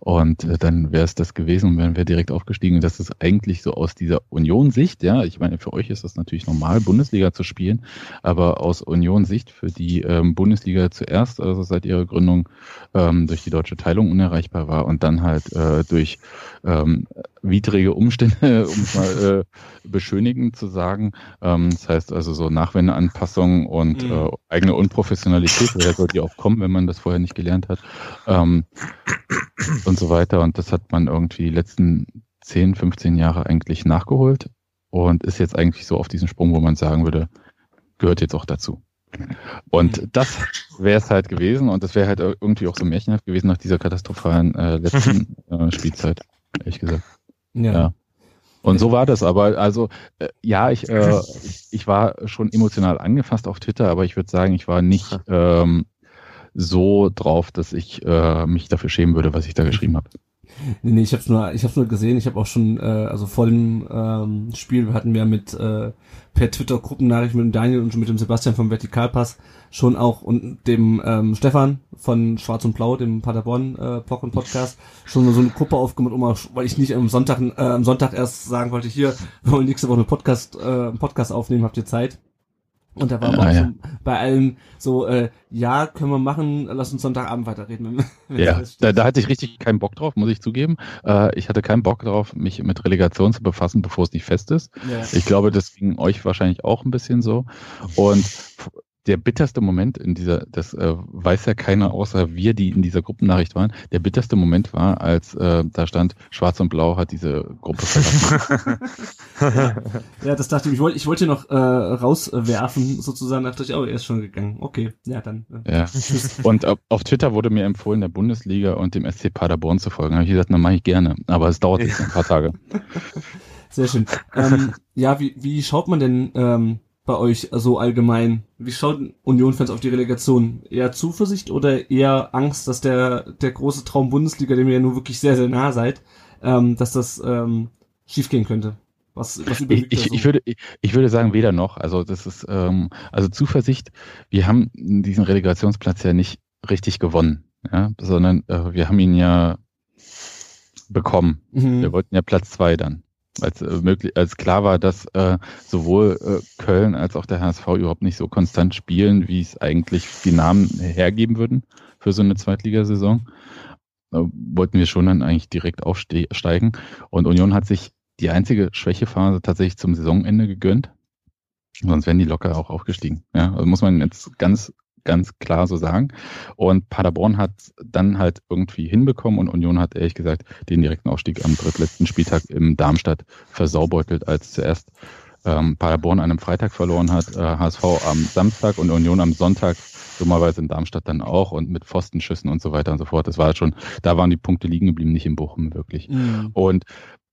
Und äh, dann wäre es das gewesen und wären wir direkt aufgestiegen. Das ist eigentlich so aus dieser Union-Sicht, ja, ich meine, für euch ist das natürlich normal, Bundesliga zu spielen, aber aus Union-Sicht für die ähm, Bundesliga zuerst, also seit ihrer Gründung ähm, durch die deutsche Teilung unerreichbar war und dann halt äh, durch ähm, widrige Umstände, <laughs> um es mal äh, beschönigend zu sagen. Ähm, das heißt also so Nachwendeanpassung und mhm. äh, eigene Unprofessionalität, woher soll die auch kommen, wenn man das vorher nicht gelernt hat ähm, und so weiter. Und das hat man irgendwie die letzten 10, 15 Jahre eigentlich nachgeholt und ist jetzt eigentlich so auf diesen Sprung, wo man sagen würde, gehört jetzt auch dazu. Und mhm. das wäre es halt gewesen und das wäre halt irgendwie auch so märchenhaft gewesen nach dieser katastrophalen äh, letzten <laughs> äh, Spielzeit, ehrlich gesagt. Ja. ja. Und so war das aber. Also äh, ja, ich, äh, ich, <laughs> ich war schon emotional angefasst auf Twitter, aber ich würde sagen, ich war nicht <laughs> ähm, so drauf, dass ich äh, mich dafür schämen würde, was ich da geschrieben habe. Nee, nee, ich habe nur, ich hab's nur gesehen. Ich habe auch schon, äh, also vor dem ähm, Spiel hatten wir mit äh, per Twitter Gruppennachrichten mit dem Daniel und mit dem Sebastian vom Vertikalpass schon auch und dem ähm, Stefan von Schwarz und Blau, dem Paderborn äh, Blog und Podcast, schon so eine Gruppe aufgemacht, um auch, weil ich nicht am Sonntag, äh, am Sonntag erst sagen wollte, hier, wir wollen nächste Woche eine Podcast, äh, einen Podcast aufnehmen, habt ihr Zeit? Und da war Ah, auch ja. bei allen so, äh, ja, können wir machen, lass uns Sonntagabend weiterreden. <laughs> Ja, da, da hatte ich richtig keinen Bock drauf, muss ich zugeben. Äh, ich hatte keinen Bock drauf, mich mit Relegation zu befassen, bevor es nicht fest ist. ja. Ich glaube, das ging euch wahrscheinlich auch ein bisschen so. Und der bitterste Moment in dieser, das äh, weiß ja keiner außer wir, die in dieser Gruppennachricht waren, der bitterste Moment war, als äh, da stand, Schwarz und Blau hat diese Gruppe verlassen. <laughs> ja, das dachte ich, ich wollte, ich wollte noch äh, rauswerfen, sozusagen, dachte ich, oh, er ist schon gegangen. Okay, ja, dann. Äh, ja. Und auf, auf Twitter wurde mir empfohlen, der Bundesliga und dem SC Paderborn zu folgen. Da habe ich gesagt, na mache ich gerne. Aber es dauert jetzt ein paar Tage. Sehr schön. ähm, ja, wie, wie schaut man denn ähm, bei euch so allgemein? Wie schaut Union-Fans auf die Relegation? Eher Zuversicht oder eher Angst, dass der, der große Traum Bundesliga, dem ihr ja nur wirklich sehr, sehr nah seid, ähm, dass das ähm, schiefgehen könnte? Was, was Ich, ich, so? ich, würde, ich, ich würde sagen, weder noch. Also das ist, ähm, also Zuversicht, wir haben diesen Relegationsplatz ja nicht richtig gewonnen, ja, sondern äh, wir haben ihn ja bekommen. Mhm. Wir wollten ja Platz zwei dann. Als, äh, möglich, als klar war, dass äh, sowohl äh, Köln als auch der HSV überhaupt nicht so konstant spielen, wie es eigentlich die Namen hergeben würden für so eine Zweitligasaison, äh, wollten wir schon dann eigentlich direkt aufsteigen. Und Union hat sich die einzige Schwächephase tatsächlich zum Saisonende gegönnt. Sonst wären die locker auch aufgestiegen. Ja, also muss man jetzt ganz, ganz klar so sagen. Und Paderborn hat dann halt irgendwie hinbekommen und Union hat ehrlich gesagt den direkten Aufstieg am drittletzten Spieltag im Darmstadt versaubeutelt, als zuerst ähm, Paderborn an einem Freitag verloren hat, äh, HSV am Samstag und Union am Sonntag dummerweise in Darmstadt dann auch und mit Pfostenschüssen und so weiter und so fort. Das war halt schon, da waren die Punkte liegen geblieben, nicht in Bochum wirklich. Mhm. Und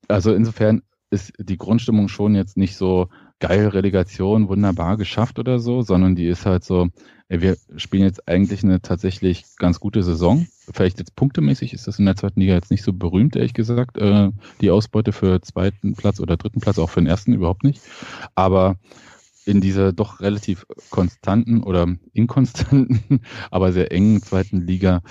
also insofern ist die Grundstimmung schon jetzt nicht so geil Relegation, wunderbar geschafft oder so, sondern die ist halt so, ey, wir spielen jetzt eigentlich eine tatsächlich ganz gute Saison. Vielleicht jetzt punktemäßig ist das in der zweiten Liga jetzt nicht so berühmt, ehrlich gesagt, äh, die Ausbeute für zweiten Platz oder dritten Platz, auch für den ersten überhaupt nicht. Aber in dieser doch relativ konstanten oder inkonstanten, <laughs> aber sehr engen zweiten Liga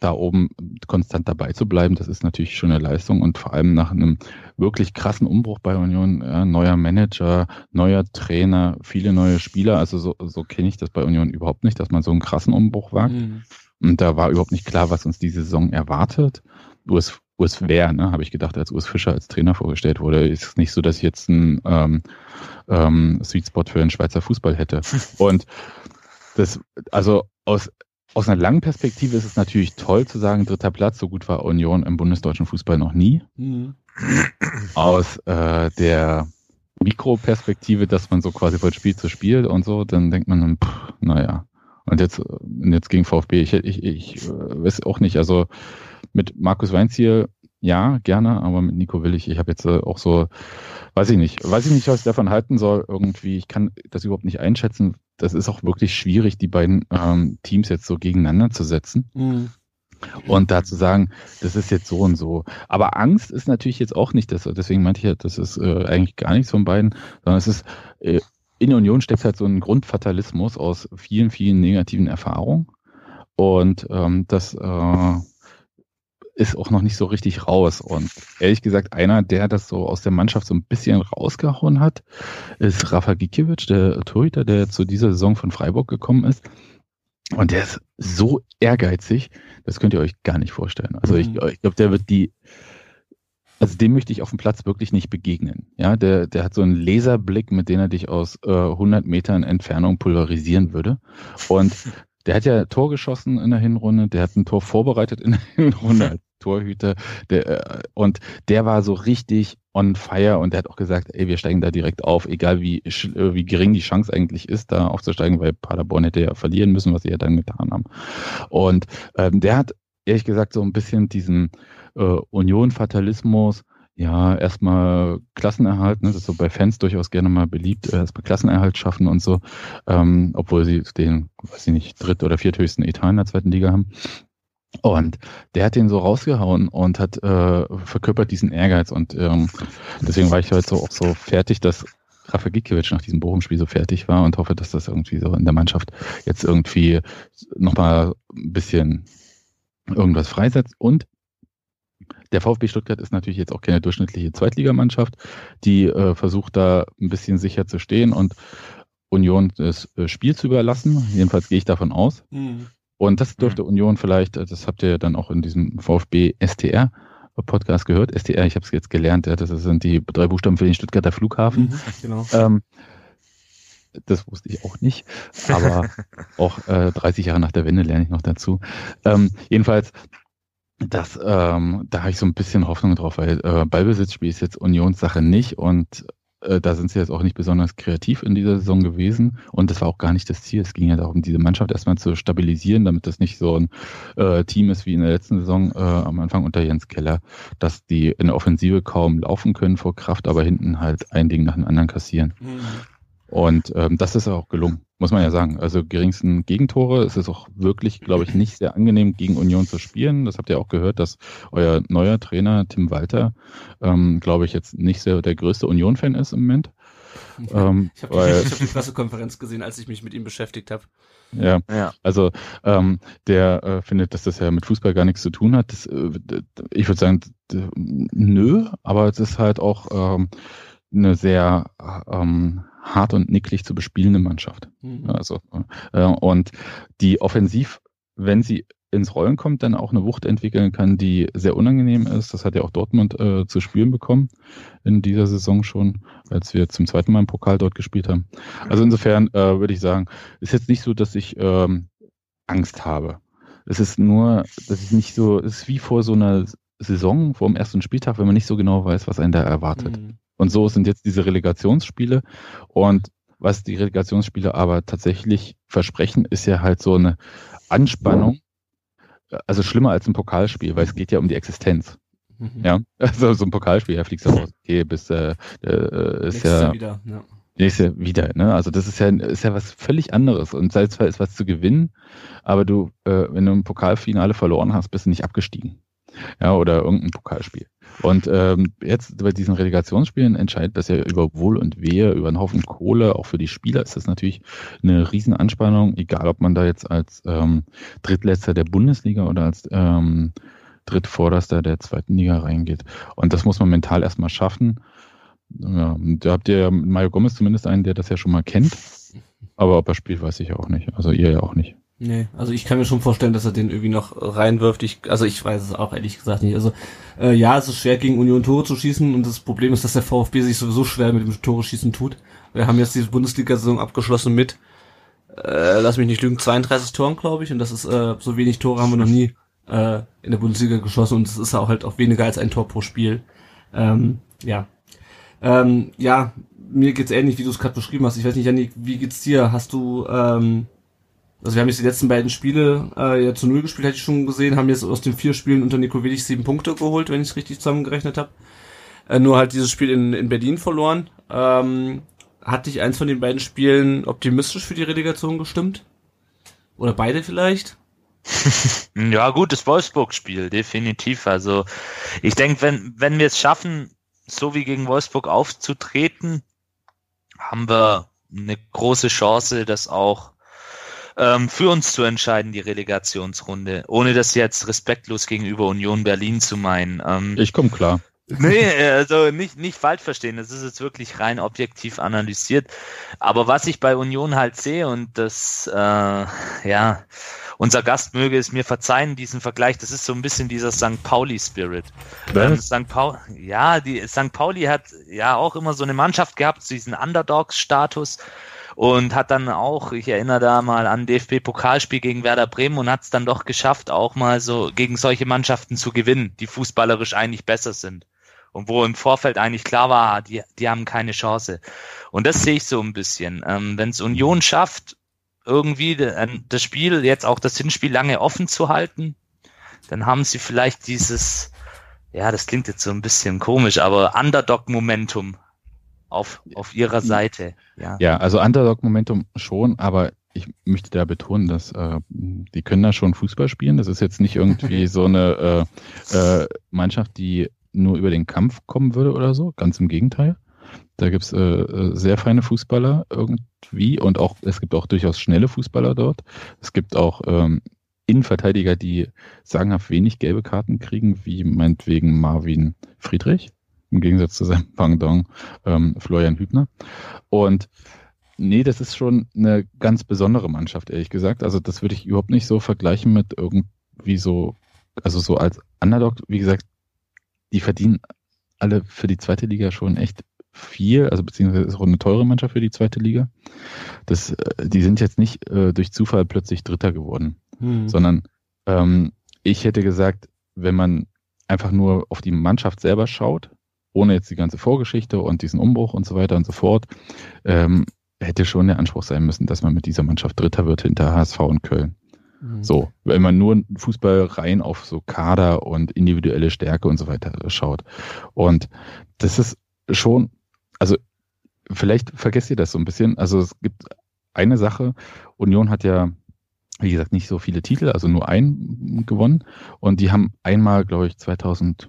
da oben konstant dabei zu bleiben, das ist natürlich schon eine Leistung und vor allem nach einem wirklich krassen Umbruch bei Union, ja, neuer Manager, neuer Trainer, viele neue Spieler, also so, so kenne ich das bei Union überhaupt nicht, dass man so einen krassen Umbruch wagt. Mhm. Und da war überhaupt nicht klar, was uns diese Saison erwartet. Urs, Urs Wehr, ne, habe ich gedacht, als Urs Fischer als Trainer vorgestellt wurde. Ist es nicht so, dass ich jetzt einen ähm, ähm, Sweet Spot für den Schweizer Fußball hätte. <laughs> Und das, also aus, aus einer langen Perspektive ist es natürlich toll zu sagen, dritter Platz, so gut war Union im bundesdeutschen Fußball noch nie. Mhm. Aus äh, der Mikroperspektive, dass man so quasi von Spiel zu Spiel und so, dann denkt man, dann, pff, naja. Und jetzt, äh, jetzt gegen VfB, ich, ich, ich äh, weiß auch nicht, also mit Markus Weinziel, ja, gerne, aber mit Nico Willig, ich habe jetzt äh, auch so, weiß ich nicht, weiß ich nicht, was ich davon halten soll, irgendwie, ich kann das überhaupt nicht einschätzen. Das ist auch wirklich schwierig, die beiden ähm, Teams jetzt so gegeneinander zu setzen Mhm. und da zu sagen, das ist jetzt so und so. Aber Angst ist natürlich jetzt auch nicht das. Deswegen meinte ich ja, das ist äh, eigentlich gar nichts von beiden, sondern es ist, äh, in Union steckt halt so ein Grundfatalismus aus vielen, vielen negativen Erfahrungen. Und ähm, das äh, ist auch noch nicht so richtig raus. Und ehrlich gesagt, einer, der das so aus der Mannschaft so ein bisschen rausgehauen hat, ist Rafa Gikiewicz, der Torhüter, der zu dieser Saison von Freiburg gekommen ist. Und der ist so ehrgeizig, das könnt ihr euch gar nicht vorstellen. Also ich, Mhm. ich glaube, der wird die, also dem möchte ich auf dem Platz wirklich nicht begegnen. Ja, der, der hat so einen Laserblick, mit dem er dich aus äh, 100 Metern Entfernung pulverisieren würde. Und der hat ja Tor geschossen in der Hinrunde, der hat ein Tor vorbereitet in der <laughs> Hinrunde als Torhüter. Der, äh, und der war so richtig on fire und der hat auch gesagt, ey, wir steigen da direkt auf, egal wie, äh, wie gering die Chance eigentlich ist, da aufzusteigen, weil Paderborn hätte ja verlieren müssen, was sie ja dann getan haben. Und ähm, der hat ehrlich gesagt so ein bisschen diesen äh, Union-Fatalismus, ja, erstmal Klassenerhalt, ne, das ist so bei Fans durchaus gerne mal beliebt, äh, erstmal Klassenerhalt schaffen und so, ähm, obwohl sie den, weiß ich nicht, dritt- oder vierthöchsten Etat in der zweiten Liga haben. Und der hat den so rausgehauen und hat äh, verkörpert diesen Ehrgeiz und ähm, deswegen war ich heute so auch so fertig, dass Rafa Gikiewicz nach diesem Bochum-Spiel so fertig war und hoffe, dass das irgendwie so in der Mannschaft jetzt irgendwie nochmal ein bisschen irgendwas freisetzt. Und der VfB Stuttgart ist natürlich jetzt auch keine durchschnittliche Zweitligamannschaft, die äh, versucht da ein bisschen sicher zu stehen und Union das äh, Spiel zu überlassen. Jedenfalls gehe ich davon aus. Mhm. Und das dürfte Union vielleicht, äh, das habt ihr dann auch in diesem VfB STR Podcast gehört. STR, ich habe es jetzt gelernt, ja, das sind die drei Buchstaben für den Stuttgarter Flughafen. Mhm, genau. Ähm, das wusste ich auch nicht, aber <laughs> auch äh, 30 Jahre nach der Wende lerne ich noch dazu. Ähm, jedenfalls, das, ähm, da habe ich so ein bisschen Hoffnung drauf, weil äh, Ballbesitzspiel ist jetzt Unionssache nicht und äh, da sind sie jetzt auch nicht besonders kreativ in dieser Saison gewesen und das war auch gar nicht das Ziel. Es ging ja darum, diese Mannschaft erstmal zu stabilisieren, damit das nicht so ein äh, Team ist wie in der letzten Saison äh, am Anfang unter Jens Keller, dass die in der Offensive kaum laufen können vor Kraft, aber hinten halt ein Ding nach dem anderen kassieren. Mhm. Und ähm, das ist auch gelungen, muss man ja sagen. Also geringsten Gegentore. Es ist auch wirklich, glaube ich, nicht sehr angenehm, gegen Union zu spielen. Das habt ihr auch gehört, dass euer neuer Trainer Tim Walter, ähm, glaube ich, jetzt nicht sehr der größte Union-Fan ist im Moment. <laughs> Ähm, Ich habe die, hab die Pressekonferenz gesehen, als ich mich mit ihm beschäftigt habe. Ja, Ja. also ähm, der äh, findet, dass das ja mit Fußball gar nichts zu tun hat. Das, äh, ich würde sagen, nö, aber es ist halt auch ähm, eine sehr ähm, hart und nicklig zu bespielende Mannschaft. Mhm. Also, äh, und die offensiv, wenn sie ins Rollen kommt, dann auch eine Wucht entwickeln kann, die sehr unangenehm ist. Das hat ja auch Dortmund äh, zu spüren bekommen in dieser Saison schon, als wir zum zweiten Mal im Pokal dort gespielt haben. Also insofern äh, würde ich sagen, ist jetzt nicht so, dass ich ähm, Angst habe. Es ist nur, dass ich nicht so, es ist wie vor so einer Saison, vor dem ersten Spieltag, wenn man nicht so genau weiß, was einen da erwartet. Mhm. Und so sind jetzt diese Relegationsspiele. Und was die Relegationsspiele aber tatsächlich versprechen, ist ja halt so eine Anspannung. Also schlimmer als ein Pokalspiel, weil es geht ja um die Existenz. Mhm. Ja, <laughs> also so ein Pokalspiel, da fliegst du raus. Okay, bis äh, äh, ist Nächstes ja wieder. Ja. nächste wieder. Ne? Also das ist ja ist ja was völlig anderes. Und sei zwar ist was zu gewinnen, aber du, äh, wenn du im Pokalfinale verloren hast, bist du nicht abgestiegen. Ja, oder irgendein Pokalspiel. Und ähm, jetzt bei diesen Relegationsspielen entscheidet das ja über Wohl und Wehe, über einen Haufen Kohle. Auch für die Spieler ist das natürlich eine Riesenanspannung, egal ob man da jetzt als ähm, Drittletzter der Bundesliga oder als ähm, Drittvorderster der zweiten Liga reingeht. Und das muss man mental erstmal schaffen. Ja, da habt ihr ja Mario Gomez zumindest einen, der das ja schon mal kennt. Aber ob er spielt, weiß ich auch nicht. Also ihr ja auch nicht. Nee, also ich kann mir schon vorstellen, dass er den irgendwie noch reinwirft. Ich, also ich weiß es auch ehrlich gesagt nicht. Also äh, ja, es ist schwer gegen Union Tore zu schießen und das Problem ist, dass der VfB sich sowieso schwer mit dem Tore schießen tut. Wir haben jetzt diese Bundesliga-Saison abgeschlossen mit, äh, lass mich nicht lügen, 32 Toren, glaube ich. Und das ist äh, so wenig Tore haben wir noch nie äh, in der Bundesliga geschossen und es ist auch halt auch weniger als ein Tor pro Spiel. Ähm, ja. Ähm, ja, mir geht's ähnlich, wie du es gerade beschrieben hast. Ich weiß nicht, Janik, wie geht's dir? Hast du ähm, also wir haben jetzt die letzten beiden Spiele äh, ja zu null gespielt, hätte ich schon gesehen, haben jetzt aus den vier Spielen unter Nico Willig sieben Punkte geholt, wenn ich es richtig zusammengerechnet habe. Äh, nur halt dieses Spiel in, in Berlin verloren. Ähm, hat dich eins von den beiden Spielen optimistisch für die Relegation gestimmt? Oder beide vielleicht? <laughs> Ja, gut, das Wolfsburg-Spiel, definitiv. Also ich denke, wenn, wenn wir es schaffen, so wie gegen Wolfsburg aufzutreten, haben wir eine große Chance, das auch ähm, für uns zu entscheiden, die Relegationsrunde. Ohne das jetzt respektlos gegenüber Union Berlin zu meinen. Ähm, Ich komme klar. Nee, also nicht, nicht falsch verstehen. Das ist jetzt wirklich rein objektiv analysiert. Aber was ich bei Union halt sehe und das, äh, ja, unser Gast möge es mir verzeihen, diesen Vergleich, das ist so ein bisschen dieser St. Pauli-Spirit. Ähm, St. Paul, ja, die St. Pauli hat ja auch immer so eine Mannschaft gehabt, diesen Underdogs-Status und hat dann auch, ich erinnere da mal an DFB-Pokalspiel gegen Werder Bremen und hat es dann doch geschafft, auch mal so gegen solche Mannschaften zu gewinnen, die fußballerisch eigentlich besser sind. Und wo im Vorfeld eigentlich klar war, die, die haben keine Chance. Und das sehe ich so ein bisschen. Ähm, Wenn es Union schafft, irgendwie de- das Spiel, jetzt auch das Hinspiel lange offen zu halten, dann haben sie vielleicht dieses, ja, das klingt jetzt so ein bisschen komisch, aber Underdog-Momentum auf, auf ihrer Seite. Ja. Ja, also Underdog-Momentum schon, aber ich möchte da betonen, dass äh, die können da schon Fußball spielen. Das ist jetzt nicht irgendwie <laughs> so eine äh, äh, Mannschaft, die nur über den Kampf kommen würde oder so. Ganz im Gegenteil. Da gibt's äh, äh, sehr feine Fußballer irgendwie und auch es gibt auch durchaus schnelle Fußballer dort. Es gibt auch ähm, Innenverteidiger, die sagenhaft wenig gelbe Karten kriegen, wie meinetwegen Marvin Friedrich, im Gegensatz zu seinem Pendant ähm, Florian Hübner. Und nee, das ist schon eine ganz besondere Mannschaft, ehrlich gesagt. Also das würde ich überhaupt nicht so vergleichen mit irgendwie so, also so als Underdog, wie gesagt, die verdienen alle für die zweite Liga schon echt viel, also beziehungsweise ist auch eine teure Mannschaft für die zweite Liga. Das, äh, die sind jetzt nicht äh, durch Zufall plötzlich Dritter geworden, hm. sondern ähm, ich hätte gesagt, wenn man einfach nur auf die Mannschaft selber schaut, ohne jetzt die ganze Vorgeschichte und diesen Umbruch und so weiter und so fort, ähm, hätte schon der Anspruch sein müssen, dass man mit dieser Mannschaft Dritter wird hinter HSV und Köln. Mhm. So, wenn man nur Fußball rein auf so Kader und individuelle Stärke und so weiter schaut. Und das ist schon, also vielleicht vergesst ihr das so ein bisschen. Also es gibt eine Sache, Union hat ja, wie gesagt, nicht so viele Titel, also nur einen gewonnen. Und die haben einmal, glaube ich, 2000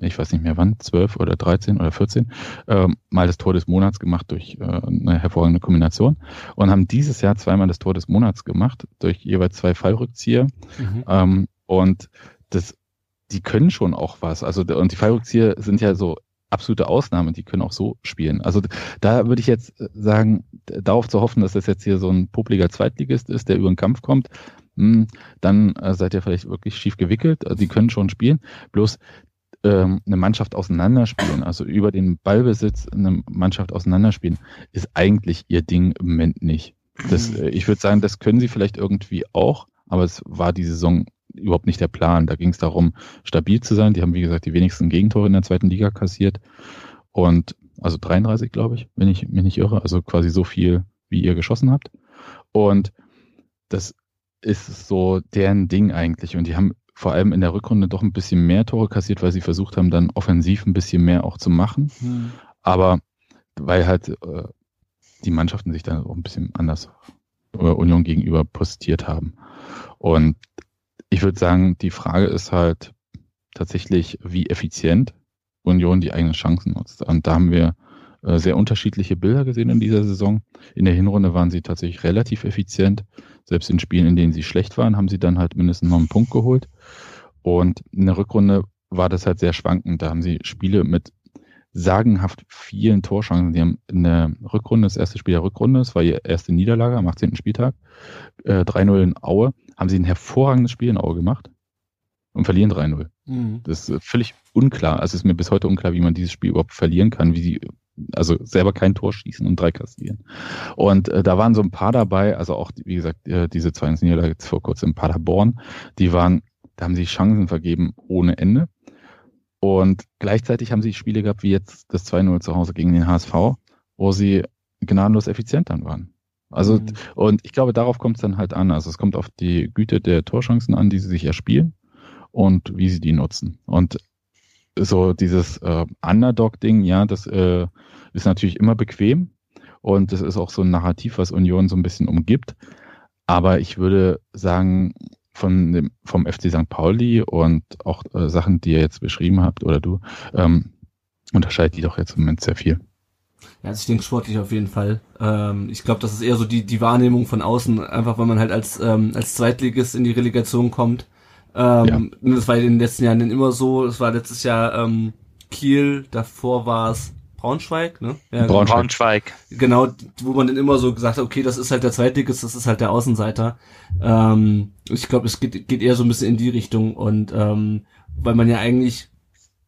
ich weiß nicht mehr wann, 12 oder 13 oder 14, äh, mal das Tor des Monats gemacht durch äh, eine hervorragende Kombination und haben dieses Jahr zweimal das Tor des Monats gemacht durch jeweils zwei Fallrückzieher. Mhm. Ähm, und das, die können schon auch was. Also und die Fallrückzieher sind ja so absolute Ausnahmen, die können auch so spielen. Also da würde ich jetzt sagen, darauf zu hoffen, dass das jetzt hier so ein popliger Zweitligist ist, der über den Kampf kommt, hm, dann äh, seid ihr vielleicht wirklich schief gewickelt. Also die können schon spielen. Bloß ähm, eine Mannschaft auseinanderspielen, also über den Ballbesitz eine Mannschaft auseinanderspielen, ist eigentlich ihr Ding im Moment nicht. Das, mhm. äh, ich würde sagen, das können sie vielleicht irgendwie auch, aber es war die Saison überhaupt nicht der Plan. Da ging es darum, stabil zu sein. Die haben, wie gesagt, die wenigsten Gegentore in der zweiten Liga kassiert. Und also 33, glaube ich, wenn ich mich nicht irre. Also quasi so viel, wie ihr geschossen habt. Und das ist so deren Ding eigentlich. Und die haben vor allem in der Rückrunde doch ein bisschen mehr Tore kassiert, weil sie versucht haben, dann offensiv ein bisschen mehr auch zu machen. Mhm. Aber weil halt äh, die Mannschaften sich dann auch ein bisschen anders äh, Union gegenüber postiert haben. Und ich würde sagen, die Frage ist halt tatsächlich, wie effizient Union die eigenen Chancen nutzt. Und da haben wir äh, sehr unterschiedliche Bilder gesehen in dieser Saison. In der Hinrunde waren sie tatsächlich relativ effizient. Selbst in Spielen, in denen sie schlecht waren, haben sie dann halt mindestens noch einen Punkt geholt. Und in der Rückrunde war das halt sehr schwankend. Da haben sie Spiele mit sagenhaft vielen Torschancen. Sie haben in der Rückrunde, das erste Spiel der Rückrunde, das war ihr erste Niederlage am 18. Spieltag, äh, 3-0 in Aue, haben sie ein hervorragendes Spiel in Aue gemacht und verlieren 3-0. Mhm. Das ist völlig unklar. Also es ist mir bis heute unklar, wie man dieses Spiel überhaupt verlieren kann, wie sie also selber kein Tor schießen und drei kassieren. Und äh, da waren so ein paar dabei, also auch, wie gesagt, äh, diese zwei Niederlage jetzt vor kurzem in Paderborn, die waren, da haben sie Chancen vergeben ohne Ende. Und gleichzeitig haben sie Spiele gehabt, wie jetzt das 2-0 zu Hause gegen den HSV, wo sie gnadenlos effizient dann waren. Also, mhm. und ich glaube, darauf kommt es dann halt an. Also es kommt auf die Güte der Torchancen an, die sie sich erspielen und wie sie die nutzen. Und so dieses äh, Underdog-Ding, ja, das äh, ist natürlich immer bequem und das ist auch so ein Narrativ, was Union so ein bisschen umgibt. Aber ich würde sagen, von dem, vom FC St. Pauli und auch äh, Sachen, die ihr jetzt beschrieben habt oder du, ähm, unterscheidet die doch jetzt im Moment sehr viel. Ja, also ich denke sportlich auf jeden Fall. Ähm, ich glaube, das ist eher so die, die Wahrnehmung von außen, einfach weil man halt als, ähm, als Zweitligist in die Relegation kommt ähm, ja. Das war in den letzten Jahren immer so. Es war letztes Jahr ähm, Kiel, davor war es Braunschweig, ne? Ja, Braunschweig. Braunschweig. Genau, wo man dann immer so gesagt hat, okay, das ist halt der Zweitligist, das ist halt der Außenseiter. Ähm, ich glaube, es geht, geht eher so ein bisschen in die Richtung und ähm, weil man ja eigentlich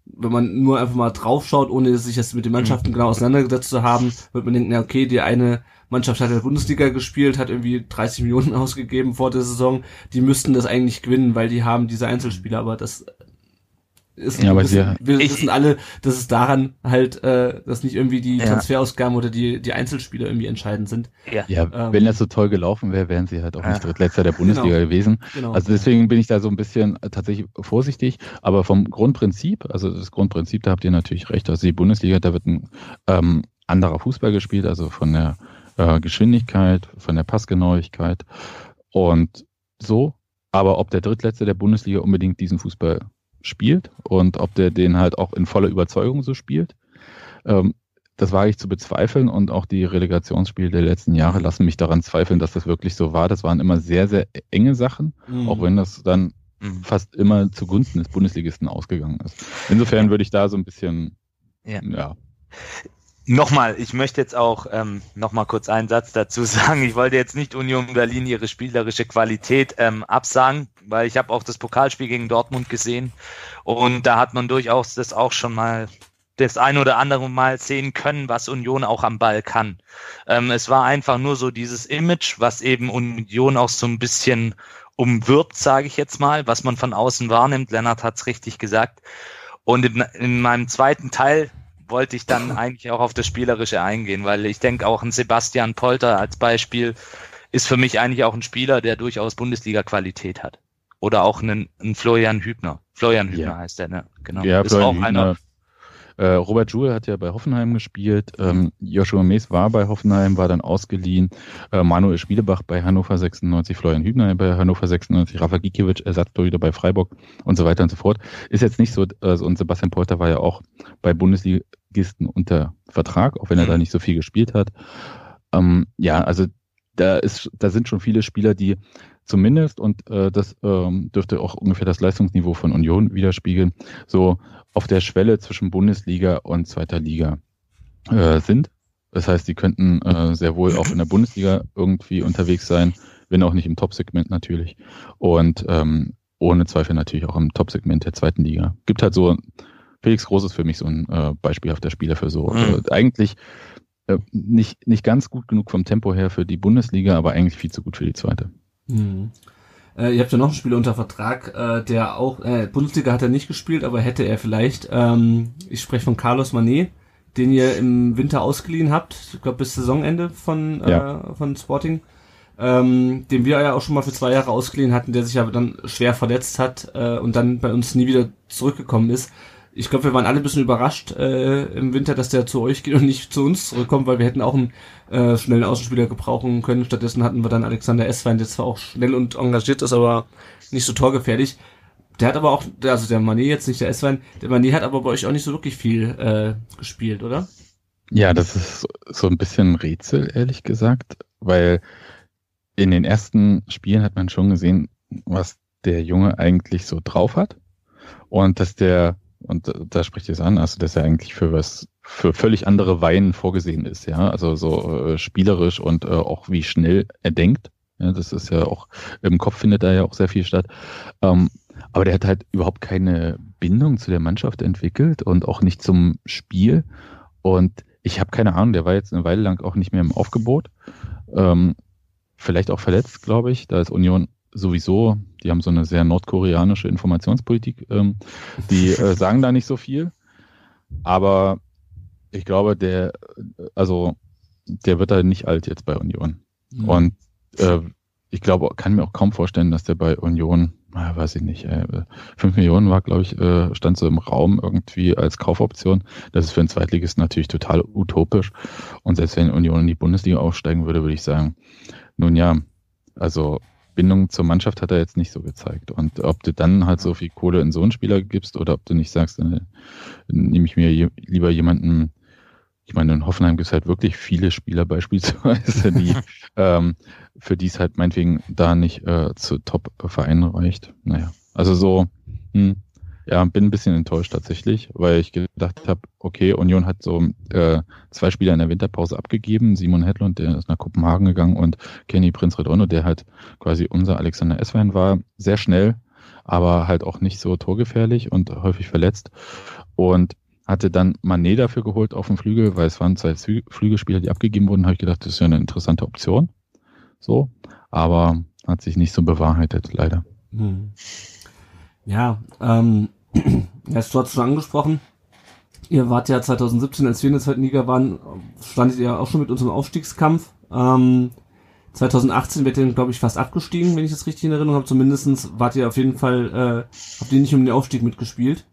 wenn man nur einfach mal draufschaut, ohne sich jetzt mit den Mannschaften mhm. genau auseinandergesetzt zu haben, wird man denken, ja, okay, die eine Mannschaft hat in der Bundesliga gespielt, hat irgendwie 30 Millionen <laughs> ausgegeben vor der Saison, die müssten das eigentlich gewinnen, weil die haben diese Einzelspieler, aber das ist, ja, aber wissen, wir wissen ich, alle, dass es daran halt, äh, dass nicht irgendwie die ja. Transferausgaben oder die, die Einzelspieler irgendwie entscheidend sind. Ja, ja ähm, wenn das so toll gelaufen wäre, wären sie halt auch nicht Drittletzter der Bundesliga <laughs> genau. gewesen. Genau. Also deswegen bin ich da so ein bisschen äh, tatsächlich vorsichtig, aber vom Grundprinzip, also das Grundprinzip, da habt ihr natürlich recht, also die Bundesliga, da wird ein ähm, anderer Fußball gespielt, also von der äh, Geschwindigkeit, von der Passgenauigkeit und so. Aber ob der Drittletzte der Bundesliga unbedingt diesen Fußball spielt und ob der den halt auch in voller Überzeugung so spielt. Ähm, das wage ich zu bezweifeln und auch die Relegationsspiele der letzten Jahre lassen mich daran zweifeln, dass das wirklich so war. Das waren immer sehr, sehr enge Sachen, mhm. auch wenn das dann mhm. fast immer zugunsten des Bundesligisten ausgegangen ist. Insofern würde ich da so ein bisschen, ja. ja. Nochmal, ich möchte jetzt auch ähm, nochmal kurz einen Satz dazu <laughs> sagen. Ich wollte jetzt nicht Union Berlin ihre spielerische Qualität ähm, absagen, weil ich habe auch das Pokalspiel gegen Dortmund gesehen und da hat man durchaus das auch schon mal das ein oder andere Mal sehen können, was Union auch am Ball kann. Ähm, es war einfach nur so dieses Image, was eben Union auch so ein bisschen umwirbt, sage ich jetzt mal, was man von außen wahrnimmt. Lennart hat es richtig gesagt. Und in, in meinem zweiten Teil wollte ich dann <laughs> eigentlich auch auf das Spielerische eingehen, weil ich denke auch ein Sebastian Polter als Beispiel ist für mich eigentlich auch ein Spieler, der durchaus Bundesliga-Qualität hat. Oder auch einen, einen Florian Hübner. Florian Hübner ja. heißt der, ne? Genau. Ja, ist Florian auch Hübner. einer. Äh, Robert Joule hat ja bei Hoffenheim gespielt. Ähm, Joshua Mees war bei Hoffenheim, war dann ausgeliehen. Äh, Manuel Spielebach bei Hannover 96, Florian Hübner bei Hannover 96, Rafa Gikiewicz, Ersatztorhüter bei Freiburg und so weiter und so fort. Ist jetzt nicht so, also, und Sebastian Polter war ja auch bei Bundesliga Ligisten unter Vertrag, auch wenn er mhm. da nicht so viel gespielt hat. Ähm, ja, also da ist, da sind schon viele Spieler, die zumindest, und äh, das ähm, dürfte auch ungefähr das Leistungsniveau von Union widerspiegeln, so auf der Schwelle zwischen Bundesliga und zweiter Liga äh, sind. Das heißt, die könnten äh, sehr wohl auch in der Bundesliga irgendwie unterwegs sein, wenn auch nicht im Top-Segment natürlich. Und ähm, ohne Zweifel natürlich auch im Top-Segment der zweiten Liga. Gibt halt so Felix Groß ist für mich so ein äh, beispielhafter Spieler für so. Mhm. Also eigentlich äh, nicht, nicht ganz gut genug vom Tempo her für die Bundesliga, aber eigentlich viel zu gut für die zweite. Mhm. Äh, ihr habt ja noch einen Spieler unter Vertrag, äh, der auch, äh, Bundesliga hat er nicht gespielt, aber hätte er vielleicht. Ähm, ich spreche von Carlos Manet, den ihr im Winter ausgeliehen habt, ich glaube bis Saisonende von, äh, ja. von Sporting. Ähm, den wir ja auch schon mal für zwei Jahre ausgeliehen hatten, der sich aber dann schwer verletzt hat äh, und dann bei uns nie wieder zurückgekommen ist ich glaube, wir waren alle ein bisschen überrascht äh, im Winter, dass der zu euch geht und nicht zu uns zurückkommt, weil wir hätten auch einen äh, schnellen Außenspieler gebrauchen können. Stattdessen hatten wir dann Alexander Esswein, der zwar auch schnell und engagiert ist, aber nicht so torgefährlich. Der hat aber auch, also der Mané jetzt nicht der Esswein, der Mané hat aber bei euch auch nicht so wirklich viel äh, gespielt, oder? Ja, das ist so ein bisschen ein Rätsel, ehrlich gesagt, weil in den ersten Spielen hat man schon gesehen, was der Junge eigentlich so drauf hat und dass der und da spricht es an, also dass er eigentlich für was, für völlig andere Weinen vorgesehen ist, ja. Also so äh, spielerisch und äh, auch wie schnell er denkt. Ja, das ist ja auch, im Kopf findet da ja auch sehr viel statt. Ähm, aber der hat halt überhaupt keine Bindung zu der Mannschaft entwickelt und auch nicht zum Spiel. Und ich habe keine Ahnung, der war jetzt eine Weile lang auch nicht mehr im Aufgebot. Ähm, vielleicht auch verletzt, glaube ich. Da ist Union sowieso, die haben so eine sehr nordkoreanische Informationspolitik, ähm, die äh, <laughs> sagen da nicht so viel. Aber ich glaube, der, also der wird da nicht alt jetzt bei Union. Mhm. Und äh, ich glaube, kann mir auch kaum vorstellen, dass der bei Union, äh, weiß ich nicht, äh, 5 Millionen war, glaube ich, äh, stand so im Raum irgendwie als Kaufoption. Das ist für einen Zweitligisten natürlich total utopisch. Und selbst wenn Union in die Bundesliga aufsteigen würde, würde ich sagen, nun ja, also Bindung zur Mannschaft hat er jetzt nicht so gezeigt. Und ob du dann halt so viel Kohle in so einen Spieler gibst oder ob du nicht sagst, äh, nehme ich mir je, lieber jemanden, ich meine, in Hoffenheim gibt es halt wirklich viele Spieler beispielsweise, die <laughs> ähm, für die es halt meinetwegen da nicht äh, zu Top-Vereinen reicht. Naja, also so, hm, ja, bin ein bisschen enttäuscht tatsächlich, weil ich gedacht habe, okay, Union hat so äh, zwei Spieler in der Winterpause abgegeben. Simon Hedlund, der ist nach Kopenhagen gegangen und Kenny Prinz Redondo, der halt quasi unser Alexander Eswein war, sehr schnell, aber halt auch nicht so torgefährlich und häufig verletzt. Und hatte dann Manet dafür geholt auf dem Flügel, weil es waren zwei Flügelspieler, die abgegeben wurden, habe ich gedacht, das ist ja eine interessante Option. So, aber hat sich nicht so bewahrheitet, leider. Hm. Ja, ähm, ja, du hast schon angesprochen. Ihr wart ja 2017, als wir in der zweiten Liga waren, standet ihr auch schon mit unserem Aufstiegskampf. Ähm, 2018 wird ihr, glaube ich, fast abgestiegen, wenn ich das richtig in Erinnerung habe. Zumindestens wart ihr auf jeden Fall, äh, habt ihr nicht um den Aufstieg mitgespielt.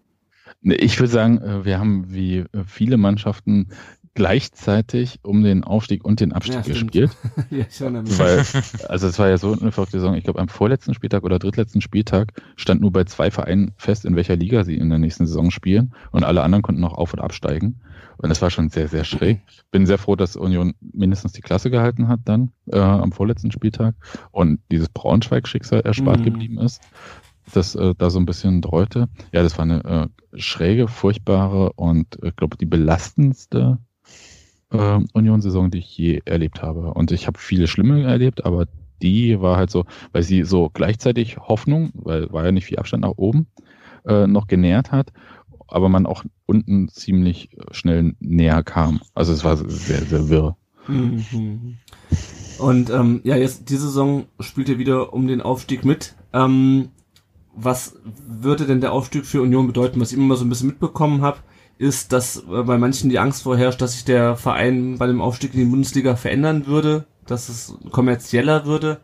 Ich würde sagen, äh, wir haben wie äh, viele Mannschaften gleichzeitig um den Aufstieg und den Abstieg ja, gespielt. <laughs> ja, Weil, also es war ja so eine verrückte Saison. Ich glaube, am vorletzten Spieltag oder drittletzten Spieltag stand nur bei zwei Vereinen fest, in welcher Liga sie in der nächsten Saison spielen. Und alle anderen konnten noch auf- und absteigen. Und das war schon sehr, sehr schräg. Bin sehr froh, dass Union mindestens die Klasse gehalten hat dann äh, am vorletzten Spieltag und dieses Braunschweig-Schicksal erspart mhm. geblieben ist das äh, da so ein bisschen dreute. Ja, das war eine äh, schräge, furchtbare und ich äh, glaube die belastendste äh, Union-Saison, die ich je erlebt habe. Und ich habe viele schlimme erlebt, aber die war halt so, weil sie so gleichzeitig Hoffnung, weil war ja nicht viel Abstand nach oben, äh, noch genährt hat, aber man auch unten ziemlich schnell näher kam. Also es war sehr, sehr wirr. Mhm. Und ähm, ja, jetzt diese Saison spielt ihr wieder um den Aufstieg mit. Ähm, was würde denn der Aufstieg für Union bedeuten? Was ich immer so ein bisschen mitbekommen habe, ist, dass äh, bei manchen die Angst vorherrscht, dass sich der Verein bei dem Aufstieg in die Bundesliga verändern würde, dass es kommerzieller würde.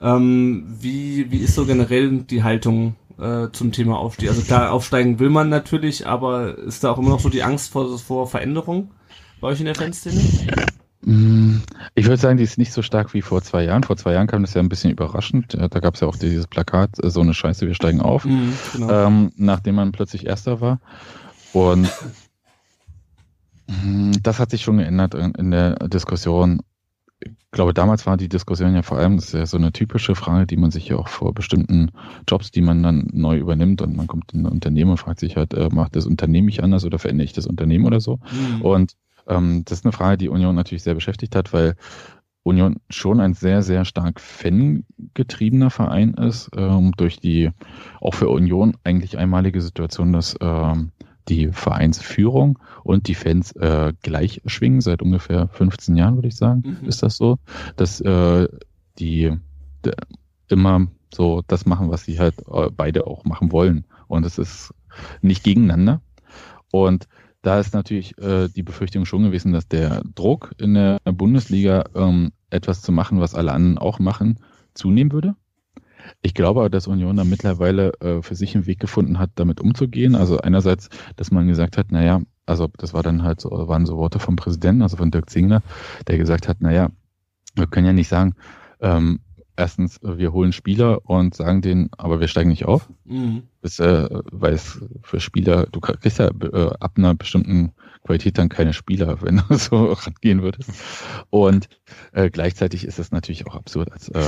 Ähm, wie, wie ist so generell die Haltung äh, zum Thema Aufstieg? Also klar, aufsteigen will man natürlich, aber ist da auch immer noch so die Angst vor, vor Veränderung bei euch in der Fanszene? Mm, ich würde sagen, die ist nicht so stark wie vor zwei Jahren. Vor zwei Jahren kam das ja ein bisschen überraschend. Da gab es ja auch dieses Plakat, äh, so eine Scheiße, wir steigen auf, mhm, genau. ähm, nachdem man plötzlich Erster war. Und mm, das hat sich schon geändert in der Diskussion. Ich glaube, damals war die Diskussion ja vor allem, das ist ja so eine typische Frage, die man sich ja auch vor bestimmten Jobs, die man dann neu übernimmt und man kommt in ein Unternehmen und fragt sich halt, äh, macht das Unternehmen mich anders oder verändere ich das Unternehmen oder so? Mhm. Und ähm, das ist eine Frage, die Union natürlich sehr beschäftigt hat, weil Union schon ein sehr, sehr stark fangetriebener Verein ist, ähm, durch die auch für Union eigentlich einmalige Situation, dass ähm, die Vereinsführung und die Fans äh, gleich schwingen, seit ungefähr 15 Jahren, würde ich sagen, mhm. ist das so, dass äh, die immer so das machen, was sie halt äh, beide auch machen wollen. Und es ist nicht gegeneinander. Und da ist natürlich äh, die Befürchtung schon gewesen, dass der Druck in der Bundesliga ähm, etwas zu machen, was alle anderen auch machen, zunehmen würde. Ich glaube aber, dass Union da mittlerweile äh, für sich einen Weg gefunden hat, damit umzugehen. Also einerseits, dass man gesagt hat, naja, also das war dann halt so, waren so Worte vom Präsidenten, also von Dirk Zingler, der gesagt hat, naja, wir können ja nicht sagen, ähm, erstens, wir holen Spieler und sagen denen, aber wir steigen nicht auf. Mhm. Das, äh, weil es für Spieler, du kriegst ja äh, ab einer bestimmten Qualität dann keine Spieler, <laughs> wenn du so rangehen würdest. Und äh, gleichzeitig ist es natürlich auch absurd, als äh,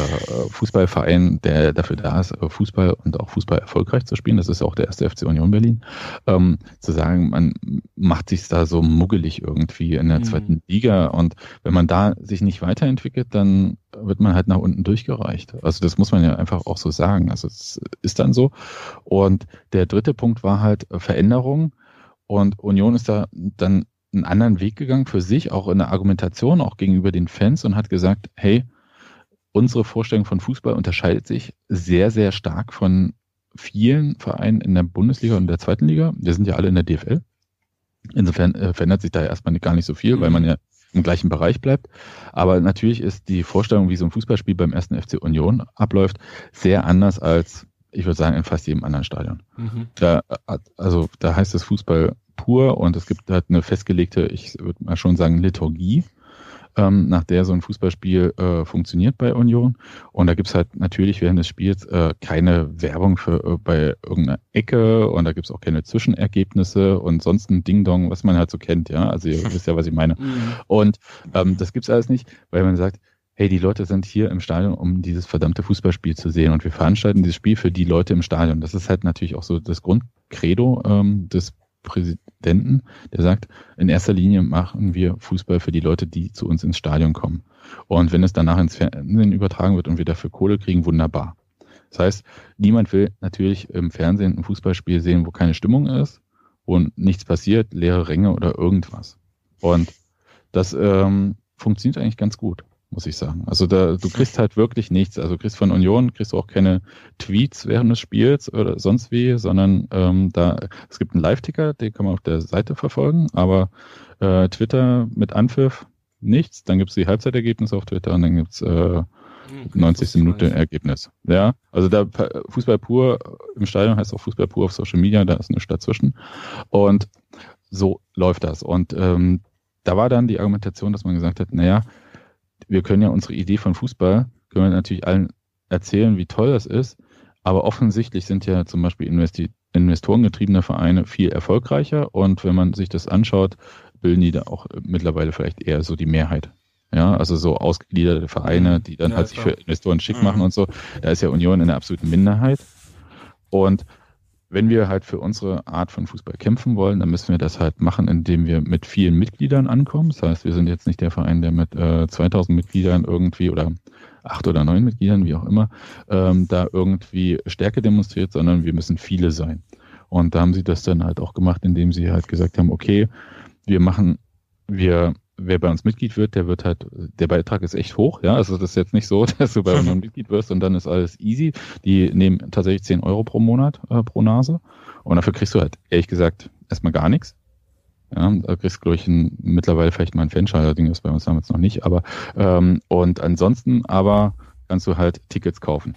Fußballverein, der dafür da ist, äh, Fußball und auch Fußball erfolgreich zu spielen, das ist auch der erste FC Union Berlin, ähm, zu sagen, man macht sich da so muggelig irgendwie in der mhm. zweiten Liga und wenn man da sich nicht weiterentwickelt, dann wird man halt nach unten durchgereicht. Also das muss man ja einfach auch so sagen. Also es ist dann so. Und der dritte Punkt war halt Veränderung. Und Union ist da dann einen anderen Weg gegangen für sich, auch in der Argumentation, auch gegenüber den Fans und hat gesagt, hey, unsere Vorstellung von Fußball unterscheidet sich sehr, sehr stark von vielen Vereinen in der Bundesliga und der zweiten Liga. Wir sind ja alle in der DFL. Insofern äh, verändert sich da erstmal gar nicht so viel, weil man ja im gleichen Bereich bleibt. Aber natürlich ist die Vorstellung, wie so ein Fußballspiel beim ersten FC Union abläuft, sehr anders als ich würde sagen, in fast jedem anderen Stadion. Mhm. Da, also da heißt es Fußball pur und es gibt halt eine festgelegte, ich würde mal schon sagen, Liturgie, ähm, nach der so ein Fußballspiel äh, funktioniert bei Union. Und da gibt's halt natürlich während des Spiels äh, keine Werbung für äh, bei irgendeiner Ecke und da gibt's auch keine Zwischenergebnisse und sonst ein Ding-Dong, was man halt so kennt, ja. Also ihr <laughs> wisst ja, was ich meine. Mhm. Und ähm, das gibt's alles nicht, weil man sagt, hey, die Leute sind hier im Stadion, um dieses verdammte Fußballspiel zu sehen und wir veranstalten dieses Spiel für die Leute im Stadion. Das ist halt natürlich auch so das Grundcredo ähm, des Präsidenten, der sagt, in erster Linie machen wir Fußball für die Leute, die zu uns ins Stadion kommen. Und wenn es danach ins Fernsehen übertragen wird und wir dafür Kohle kriegen, wunderbar. Das heißt, niemand will natürlich im Fernsehen ein Fußballspiel sehen, wo keine Stimmung ist, wo nichts passiert, leere Ränge oder irgendwas. Und das ähm, funktioniert eigentlich ganz gut muss ich sagen. Also da, du kriegst halt wirklich nichts. Also du kriegst von Union, kriegst du auch keine Tweets während des Spiels oder sonst wie, sondern ähm, da, es gibt einen Live-Ticker, den kann man auf der Seite verfolgen, aber äh, Twitter mit Anpfiff nichts. Dann gibt's die Halbzeitergebnisse auf Twitter und dann gibt's äh, 90. Hm, Minute Ergebnis. Ja, also da Fußball pur im Stadion heißt auch Fußball pur auf Social Media, da ist eine Stadt zwischen. Und so läuft das. Und ähm, da war dann die Argumentation, dass man gesagt hat, naja, wir können ja unsere Idee von Fußball, können wir natürlich allen erzählen, wie toll das ist, aber offensichtlich sind ja zum Beispiel Investi investorengetriebene Vereine viel erfolgreicher und wenn man sich das anschaut, bilden die da auch mittlerweile vielleicht eher so die Mehrheit. Ja, also so ausgegliederte Vereine, die dann ja, halt sich für Investoren schick mhm. machen und so. Da ist ja Union in der absoluten Minderheit. Und wenn wir halt für unsere Art von Fußball kämpfen wollen, dann müssen wir das halt machen, indem wir mit vielen Mitgliedern ankommen. Das heißt, wir sind jetzt nicht der Verein, der mit äh, 2000 Mitgliedern irgendwie oder acht oder neun Mitgliedern, wie auch immer, ähm, da irgendwie Stärke demonstriert, sondern wir müssen viele sein. Und da haben sie das dann halt auch gemacht, indem sie halt gesagt haben, okay, wir machen, wir wer bei uns Mitglied wird, der wird halt, der Beitrag ist echt hoch, ja. Also das ist jetzt nicht so, <laughs> dass du bei uns <laughs> Mitglied wirst und dann ist alles easy. Die nehmen tatsächlich 10 Euro pro Monat äh, pro Nase. Und dafür kriegst du halt, ehrlich gesagt, erstmal gar nichts. Ja, da kriegst du, glaube ich, ein, mittlerweile vielleicht mal ein Fanschalter-Ding, das bei uns damals noch nicht, aber ähm, und ansonsten aber kannst du halt Tickets kaufen.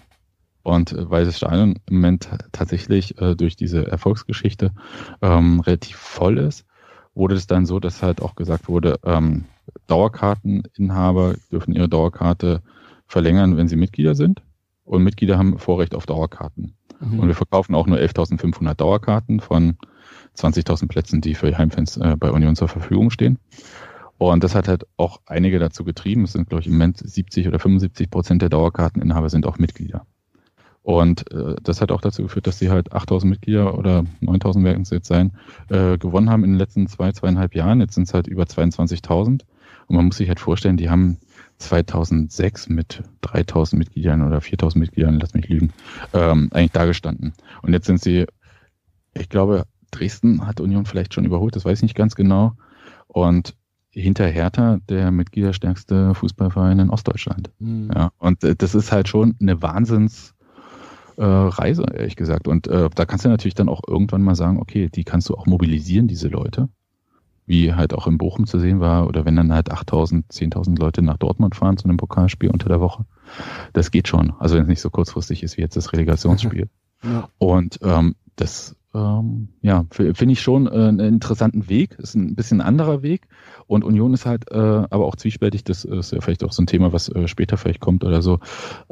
Und äh, weil das Stadion im Moment tatsächlich äh, durch diese Erfolgsgeschichte ähm, relativ voll ist, wurde es dann so, dass halt auch gesagt wurde, ähm, Dauerkarteninhaber dürfen ihre Dauerkarte verlängern, wenn sie Mitglieder sind. Und Mitglieder haben Vorrecht auf Dauerkarten. Mhm. Und wir verkaufen auch nur 11.500 Dauerkarten von 20.000 Plätzen, die für Heimfans äh, bei Union zur Verfügung stehen. Und das hat halt auch einige dazu getrieben. Es sind, glaube ich, im Moment 70 oder 75 Prozent der Dauerkarteninhaber sind auch Mitglieder. Und äh, das hat auch dazu geführt, dass sie halt 8000 Mitglieder oder 9000 werden es jetzt sein, äh, gewonnen haben in den letzten zwei, zweieinhalb Jahren. Jetzt sind es halt über 22.000. Und man muss sich halt vorstellen, die haben 2006 mit 3000 Mitgliedern oder 4000 Mitgliedern, lass mich lügen, ähm, eigentlich dagestanden. Und jetzt sind sie, ich glaube, Dresden hat Union vielleicht schon überholt, das weiß ich nicht ganz genau. Und hinter Hertha der mitgliederstärkste Fußballverein in Ostdeutschland. Mhm. Ja, und äh, das ist halt schon eine Wahnsinns äh, Reise, ehrlich gesagt. Und äh, da kannst du natürlich dann auch irgendwann mal sagen, okay, die kannst du auch mobilisieren, diese Leute. Wie halt auch in Bochum zu sehen war, oder wenn dann halt 8000, 10.000 Leute nach Dortmund fahren zu einem Pokalspiel unter der Woche. Das geht schon. Also wenn es nicht so kurzfristig ist wie jetzt das Relegationsspiel. <laughs> ja. Und ähm, das ähm, ja, finde ich schon äh, einen interessanten Weg. Ist ein bisschen anderer Weg. Und Union ist halt äh, aber auch zwiespältig. Das ist ja vielleicht auch so ein Thema, was äh, später vielleicht kommt oder so.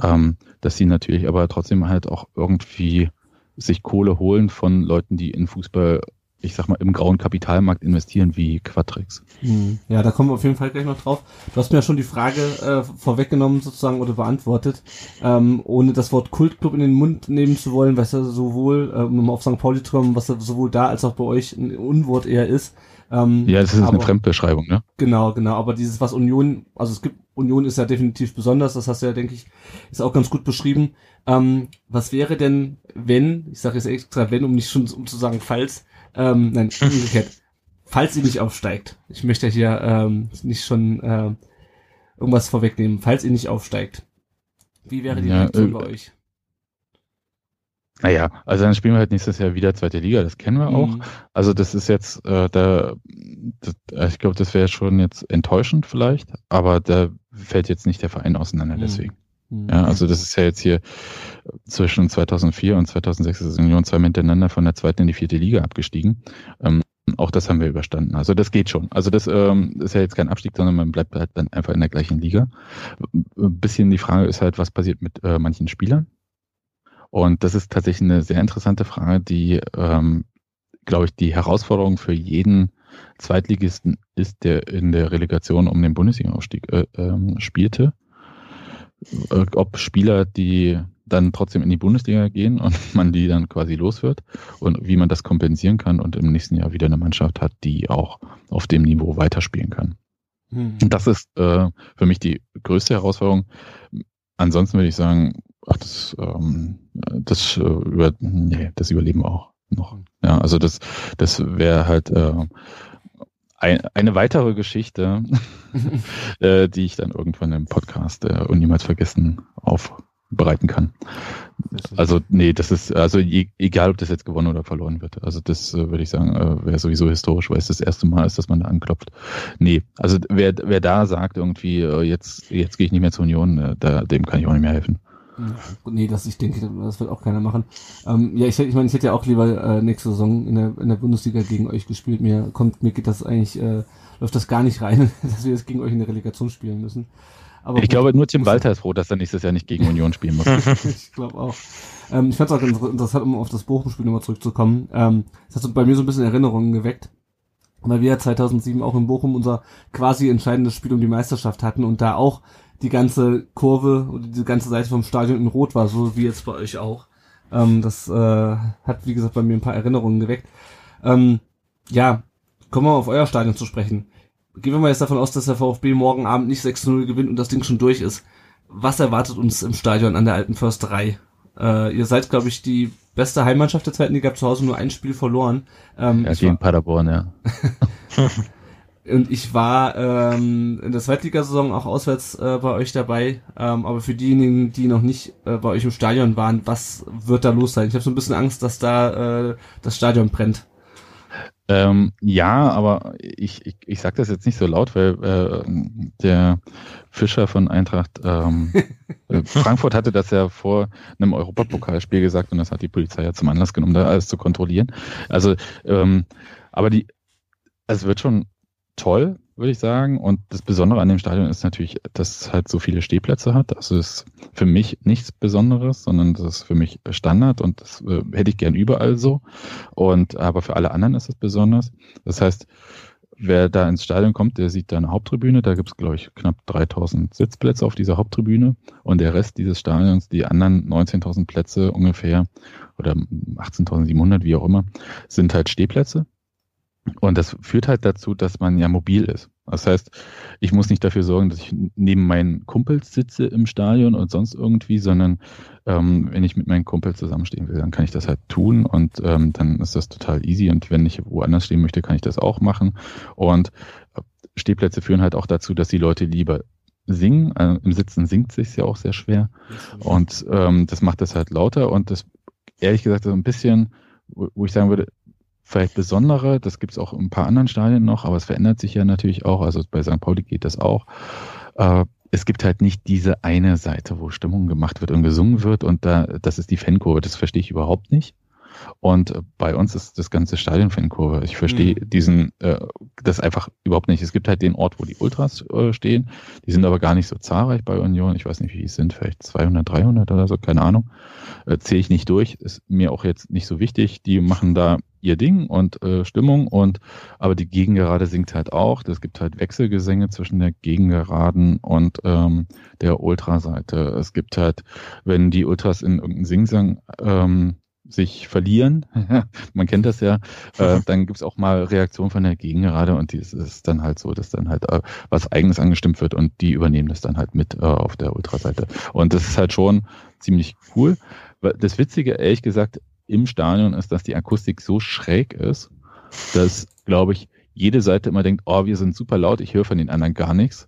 Ähm, dass sie natürlich aber trotzdem halt auch irgendwie sich Kohle holen von Leuten, die in Fußball ich sag mal, im grauen Kapitalmarkt investieren wie Quatrix. Hm. Ja, da kommen wir auf jeden Fall gleich noch drauf. Du hast mir ja schon die Frage äh, vorweggenommen sozusagen oder beantwortet, ähm, ohne das Wort Kultclub in den Mund nehmen zu wollen, was ja sowohl, äh, um auf St. Pauli zu kommen, was ja sowohl da als auch bei euch ein Unwort eher ist. Ähm, ja, das ist aber, eine Fremdbeschreibung, ne? Genau, genau. Aber dieses, was Union, also es gibt, Union ist ja definitiv besonders, das hast du ja, denke ich, ist auch ganz gut beschrieben. Ähm, was wäre denn, wenn, ich sage jetzt extra wenn, um nicht schon um zu sagen falls, ähm, nein, umgekehrt. <laughs> Falls ihr nicht aufsteigt, ich möchte hier ähm, nicht schon äh, irgendwas vorwegnehmen, falls ihr nicht aufsteigt, wie wäre die ja, Reaktion äh, bei euch? Naja, also dann spielen wir halt nächstes Jahr wieder zweite Liga, das kennen wir auch. Mhm. Also das ist jetzt, äh, da, das, äh, ich glaube, das wäre schon jetzt enttäuschend vielleicht, aber da fällt jetzt nicht der Verein auseinander mhm. deswegen. Mhm. Ja, also das ist ja jetzt hier zwischen 2004 und 2006 ist Union zwei miteinander von der zweiten in die vierte Liga abgestiegen. Ähm, auch das haben wir überstanden. Also das geht schon. Also das ähm, ist ja jetzt kein Abstieg, sondern man bleibt halt dann einfach in der gleichen Liga. Ein bisschen die Frage ist halt, was passiert mit äh, manchen Spielern? Und das ist tatsächlich eine sehr interessante Frage, die, ähm, glaube ich, die Herausforderung für jeden Zweitligisten ist, der in der Relegation um den Bundesliga-Aufstieg äh, ähm, spielte äh, ob Spieler, die dann trotzdem in die Bundesliga gehen und <laughs> man die dann quasi los wird und wie man das kompensieren kann und im nächsten Jahr wieder eine Mannschaft hat, die auch auf dem Niveau weiterspielen kann. Und das ist äh, für mich die größte Herausforderung. Ansonsten würde ich sagen, ach, das, ähm, das, äh, über, nee, das überleben wir auch noch. Ja, also das, das wäre halt äh, ein, eine weitere Geschichte, <laughs> äh, die ich dann irgendwann im Podcast äh, und niemals vergessen aufbereiten kann. Also nee, das ist also e egal, ob das jetzt gewonnen oder verloren wird. Also das äh, würde ich sagen, äh, wäre sowieso historisch, weil es das erste Mal ist, dass man da anklopft. Nee, also wer wer da sagt irgendwie äh, jetzt jetzt gehe ich nicht mehr zur Union, äh, da, dem kann ich auch nicht mehr helfen. Nee, das ich denke, das wird auch keiner machen. Ähm, ja, ich, ich meine, ich hätte ja auch lieber äh, nächste Saison in der, in der Bundesliga gegen euch gespielt. Mir kommt, mir geht das eigentlich, äh, läuft das gar nicht rein, <laughs> dass wir jetzt gegen euch in der Relegation spielen müssen. Aber ich glaube, nur Tim Walter ist froh, dass er nächstes Jahr nicht gegen Union spielen muss. <laughs> ich glaube auch. Ähm, ich fand es auch interessant, um auf das Bochum-Spiel nochmal zurückzukommen. Ähm, das hat so bei mir so ein bisschen Erinnerungen geweckt weil wir ja 2007 auch in Bochum unser quasi entscheidendes Spiel um die Meisterschaft hatten und da auch die ganze Kurve oder die ganze Seite vom Stadion in Rot war, so wie jetzt bei euch auch. Ähm, das äh, hat, wie gesagt, bei mir ein paar Erinnerungen geweckt. Ähm, ja, kommen wir mal auf euer Stadion zu sprechen. Gehen wir mal jetzt davon aus, dass der VfB morgen Abend nicht 6-0 gewinnt und das Ding schon durch ist. Was erwartet uns im Stadion an der alten Försterei? Äh, ihr seid, glaube ich, die beste Heimmannschaft der zweiten Liga, zu Hause nur ein Spiel verloren. Ähm, ja, gegen Paderborn, ja. <laughs> Und ich war ähm, in der Zweitligasaison auch auswärts äh, bei euch dabei. Ähm, aber für diejenigen, die noch nicht äh, bei euch im Stadion waren, was wird da los sein? Ich habe so ein bisschen Angst, dass da äh, das Stadion brennt. Ähm, ja, aber ich, ich, ich sage das jetzt nicht so laut, weil äh, der Fischer von Eintracht ähm, <laughs> äh, Frankfurt hatte das ja vor einem Europapokalspiel gesagt und das hat die Polizei ja zum Anlass genommen, da alles zu kontrollieren. Also, ähm, aber die, es wird schon toll, würde ich sagen. Und das Besondere an dem Stadion ist natürlich, dass es halt so viele Stehplätze hat. Das ist für mich nichts Besonderes, sondern das ist für mich Standard und das äh, hätte ich gern überall so. Und aber für alle anderen ist es besonders. Das heißt, wer da ins Stadion kommt, der sieht da eine Haupttribüne. Da gibt es, glaube ich, knapp 3000 Sitzplätze auf dieser Haupttribüne. Und der Rest dieses Stadions, die anderen 19.000 Plätze ungefähr oder 18.700, wie auch immer, sind halt Stehplätze. Und das führt halt dazu, dass man ja mobil ist. Das heißt, ich muss nicht dafür sorgen, dass ich neben meinen Kumpels sitze im Stadion und sonst irgendwie, sondern ähm, wenn ich mit meinen Kumpels zusammenstehen will, dann kann ich das halt tun und ähm, dann ist das total easy. Und wenn ich woanders stehen möchte, kann ich das auch machen. Und äh, Stehplätze führen halt auch dazu, dass die Leute lieber singen. Also Im Sitzen singt sich ja auch sehr schwer. Und ähm, das macht das halt lauter und das ehrlich gesagt so ein bisschen, wo, wo ich sagen würde, vielleicht besondere, das gibt es auch in ein paar anderen Stadien noch, aber es verändert sich ja natürlich auch, also bei St. Pauli geht das auch. Äh, es gibt halt nicht diese eine Seite, wo Stimmung gemacht wird und gesungen wird und da, das ist die Fankurve, das verstehe ich überhaupt nicht. Und äh, bei uns ist das ganze Stadion Fankurve. Ich verstehe mhm. diesen, äh, das einfach überhaupt nicht. Es gibt halt den Ort, wo die Ultras äh, stehen. Die sind aber gar nicht so zahlreich bei Union. Ich weiß nicht, wie es sind, vielleicht 200, 300 oder so, keine Ahnung. Äh, Zähle ich nicht durch. Ist mir auch jetzt nicht so wichtig. Die machen da ihr Ding und äh, Stimmung und aber die Gegengerade singt halt auch. Es gibt halt Wechselgesänge zwischen der Gegengeraden und ähm, der Ultraseite. Es gibt halt, wenn die Ultras in irgendeinen Singsang ähm, sich verlieren, <laughs> man kennt das ja, äh, <laughs> dann gibt's auch mal Reaktionen von der Gegengerade und die ist dann halt so, dass dann halt äh, was Eigenes angestimmt wird und die übernehmen das dann halt mit äh, auf der Ultraseite. Und das ist halt schon ziemlich cool. Das Witzige, ehrlich gesagt, im Stadion ist, dass die Akustik so schräg ist, dass, glaube ich, jede Seite immer denkt, oh, wir sind super laut, ich höre von den anderen gar nichts.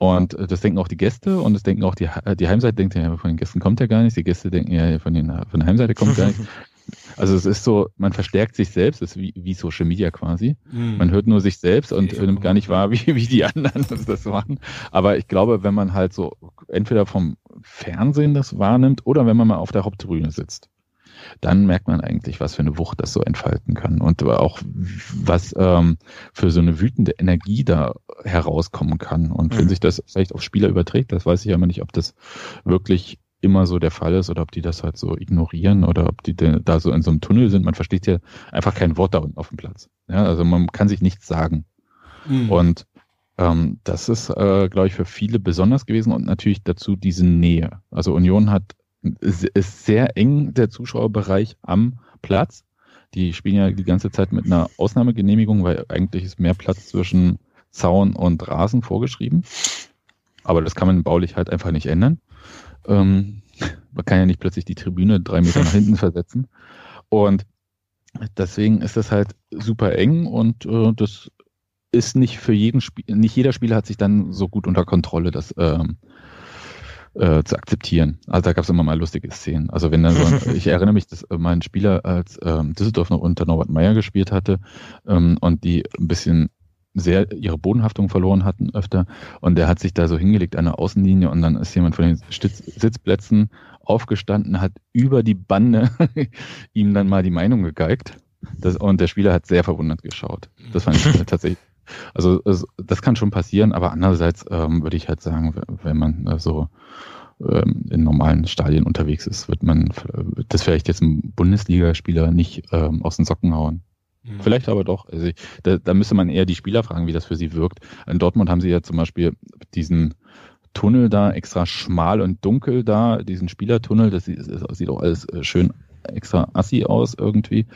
Und äh, das denken auch die Gäste und das denken auch die, äh, die Heimseite denkt ja, von den Gästen kommt ja gar nichts, die Gäste denken ja, von, den, von der Heimseite kommt gar nichts. <laughs> Also es ist so, man verstärkt sich selbst, ist wie, wie Social Media quasi. Mhm. Man hört nur sich selbst und nimmt gar nicht wahr, <laughs> wie, wie die anderen das machen. Aber ich glaube, wenn man halt so entweder vom Fernsehen das wahrnimmt oder wenn man mal auf der Haupttribüne sitzt, dann merkt man eigentlich, was für eine Wucht das so entfalten kann und auch was ähm, für so eine wütende Energie da herauskommen kann. Und wenn mhm. sich das vielleicht auf Spieler überträgt, das weiß ich ja immer nicht, ob das wirklich immer so der Fall ist oder ob die das halt so ignorieren oder ob die da so in so einem Tunnel sind. Man versteht ja einfach kein Wort da unten auf dem Platz. Ja, also man kann sich nichts sagen. Mhm. Und ähm, das ist, äh, glaube ich, für viele besonders gewesen und natürlich dazu diese Nähe. Also Union hat ist sehr eng, der Zuschauerbereich am Platz. Die spielen ja die ganze Zeit mit einer Ausnahmegenehmigung, weil eigentlich ist mehr Platz zwischen Zaun und Rasen vorgeschrieben. Aber das kann man baulich halt einfach nicht ändern. Ähm, man kann ja nicht plötzlich die Tribüne drei Meter nach hinten versetzen. Und deswegen ist das halt super eng und äh, das ist nicht für jeden Spiel, nicht jeder Spieler hat sich dann so gut unter Kontrolle, dass ähm, äh, zu akzeptieren. Also da gab es immer mal lustige Szenen. Also wenn dann so, <laughs> ich erinnere mich, dass mein Spieler als ähm, Düsseldorf noch unter Norbert Meyer gespielt hatte ähm, und die ein bisschen sehr ihre Bodenhaftung verloren hatten öfter und der hat sich da so hingelegt an der Außenlinie und dann ist jemand von den Stitz Sitzplätzen aufgestanden, hat über die Bande <laughs> ihm dann mal die Meinung gegeigt. Das, und der Spieler hat sehr verwundert geschaut. Das fand ich <laughs> tatsächlich also, das kann schon passieren, aber andererseits ähm, würde ich halt sagen, wenn man äh, so ähm, in normalen Stadien unterwegs ist, wird man das vielleicht jetzt ein Bundesligaspieler nicht ähm, aus den Socken hauen. Mhm. Vielleicht aber doch. Also ich, da, da müsste man eher die Spieler fragen, wie das für sie wirkt. In Dortmund haben sie ja zum Beispiel diesen Tunnel da, extra schmal und dunkel da, diesen Spielertunnel, das sieht, das sieht auch alles äh, schön extra assi aus irgendwie.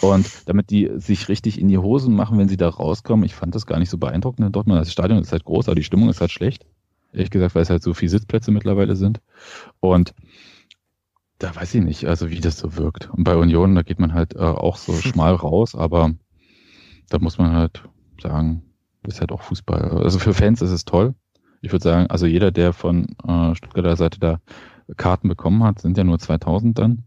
Und damit die sich richtig in die Hosen machen, wenn sie da rauskommen, ich fand das gar nicht so beeindruckend in Dortmund. Das Stadion ist halt groß, aber die Stimmung ist halt schlecht. Ehrlich gesagt, weil es halt so viele Sitzplätze mittlerweile sind. Und da weiß ich nicht, also wie das so wirkt. Und bei Union, da geht man halt äh, auch so <laughs> schmal raus, aber da muss man halt sagen, ist halt auch Fußball. Also für Fans ist es toll. Ich würde sagen, also jeder, der von äh, Stuttgarter Seite da Karten bekommen hat, sind ja nur 2000 dann,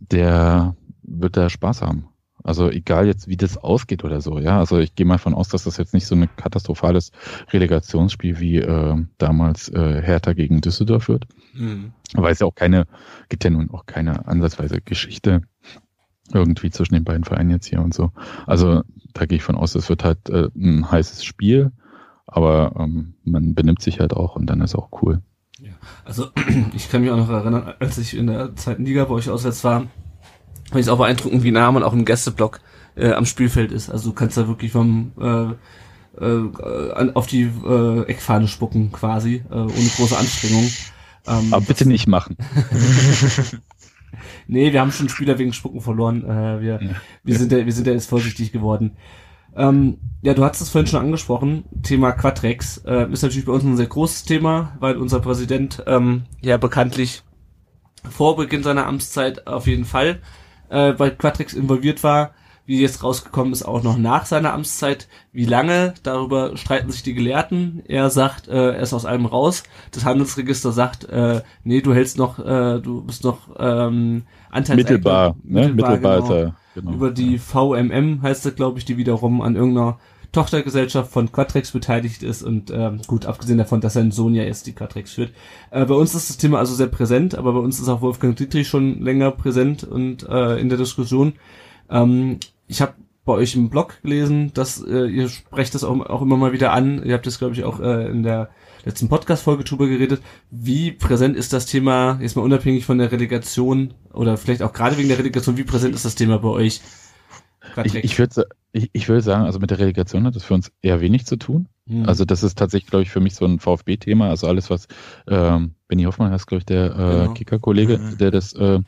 der wird da Spaß haben. Also egal jetzt, wie das ausgeht oder so, ja. Also ich gehe mal von aus, dass das jetzt nicht so ein katastrophales Relegationsspiel wie äh, damals äh, Hertha gegen Düsseldorf wird. Mhm. Weil es ja auch keine, gibt ja nun auch keine ansatzweise Geschichte irgendwie zwischen den beiden Vereinen jetzt hier und so. Also da gehe ich von aus, es wird halt äh, ein heißes Spiel, aber ähm, man benimmt sich halt auch und dann ist auch cool. Also <clears throat> ich kann mich auch noch erinnern, als ich in der zweiten Liga bei euch auswärts war, fand ich es auch beeindruckend, wie nah man auch im Gästeblock äh, am Spielfeld ist. Also du kannst da wirklich vom äh, äh, auf die äh, Eckfahne spucken quasi, äh, ohne große Anstrengung. Ähm, Aber bitte nicht machen. <laughs> nee, wir haben schon Spieler wegen Spucken verloren. Äh, wir, ja. wir sind ja, wir sind ja jetzt vorsichtig geworden. Ähm, ja, du hast es vorhin schon angesprochen, Thema Quadrex äh, ist natürlich bei uns ein sehr großes Thema, weil unser Präsident ähm, ja bekanntlich vor Beginn seiner Amtszeit auf jeden Fall äh, bei Quadrex involviert war wie jetzt rausgekommen ist, auch noch nach seiner Amtszeit. Wie lange? Darüber streiten sich die Gelehrten. Er sagt, äh, er ist aus allem raus. Das Handelsregister sagt, äh, nee, du hältst noch, äh, du bist noch ähm, Anteilseigner. Mittelbar, ne? Mittelbar, Mittelbar genau. Er, genau. Über die VMM heißt das, glaube ich, die wiederum an irgendeiner Tochtergesellschaft von Quatrex beteiligt ist und ähm, gut, abgesehen davon, dass sein Sohn ja jetzt die Quatrex führt. Äh, bei uns ist das Thema also sehr präsent, aber bei uns ist auch Wolfgang Dietrich schon länger präsent und äh, in der Diskussion. Ähm, ich habe bei euch im Blog gelesen, dass äh, ihr sprecht das auch, auch immer mal wieder an. Ihr habt das, glaube ich, auch äh, in der letzten Podcast-Folge drüber geredet. Wie präsent ist das Thema, jetzt mal unabhängig von der Relegation oder vielleicht auch gerade wegen der Relegation, wie präsent ist das Thema bei euch? Ich, ich würde ich, ich würde sagen, also mit der Relegation hat das für uns eher wenig zu tun. Mhm. Also das ist tatsächlich, glaube ich, für mich so ein VfB-Thema. Also alles, was ähm, Benny Hoffmann heißt, glaube ich, der äh, genau. Kicker-Kollege, mhm. der das äh,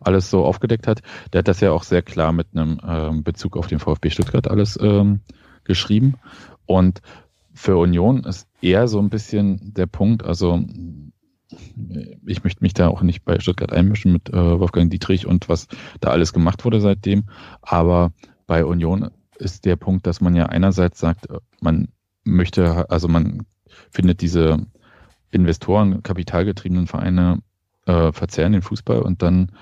alles so aufgedeckt hat, der hat das ja auch sehr klar mit einem ähm, Bezug auf den VfB Stuttgart alles ähm, geschrieben. Und für Union ist eher so ein bisschen der Punkt, also ich möchte mich da auch nicht bei Stuttgart einmischen mit äh, Wolfgang Dietrich und was da alles gemacht wurde seitdem, aber bei Union ist der Punkt, dass man ja einerseits sagt, man möchte, also man findet diese Investoren, kapitalgetriebenen Vereine äh, verzerren den Fußball und dann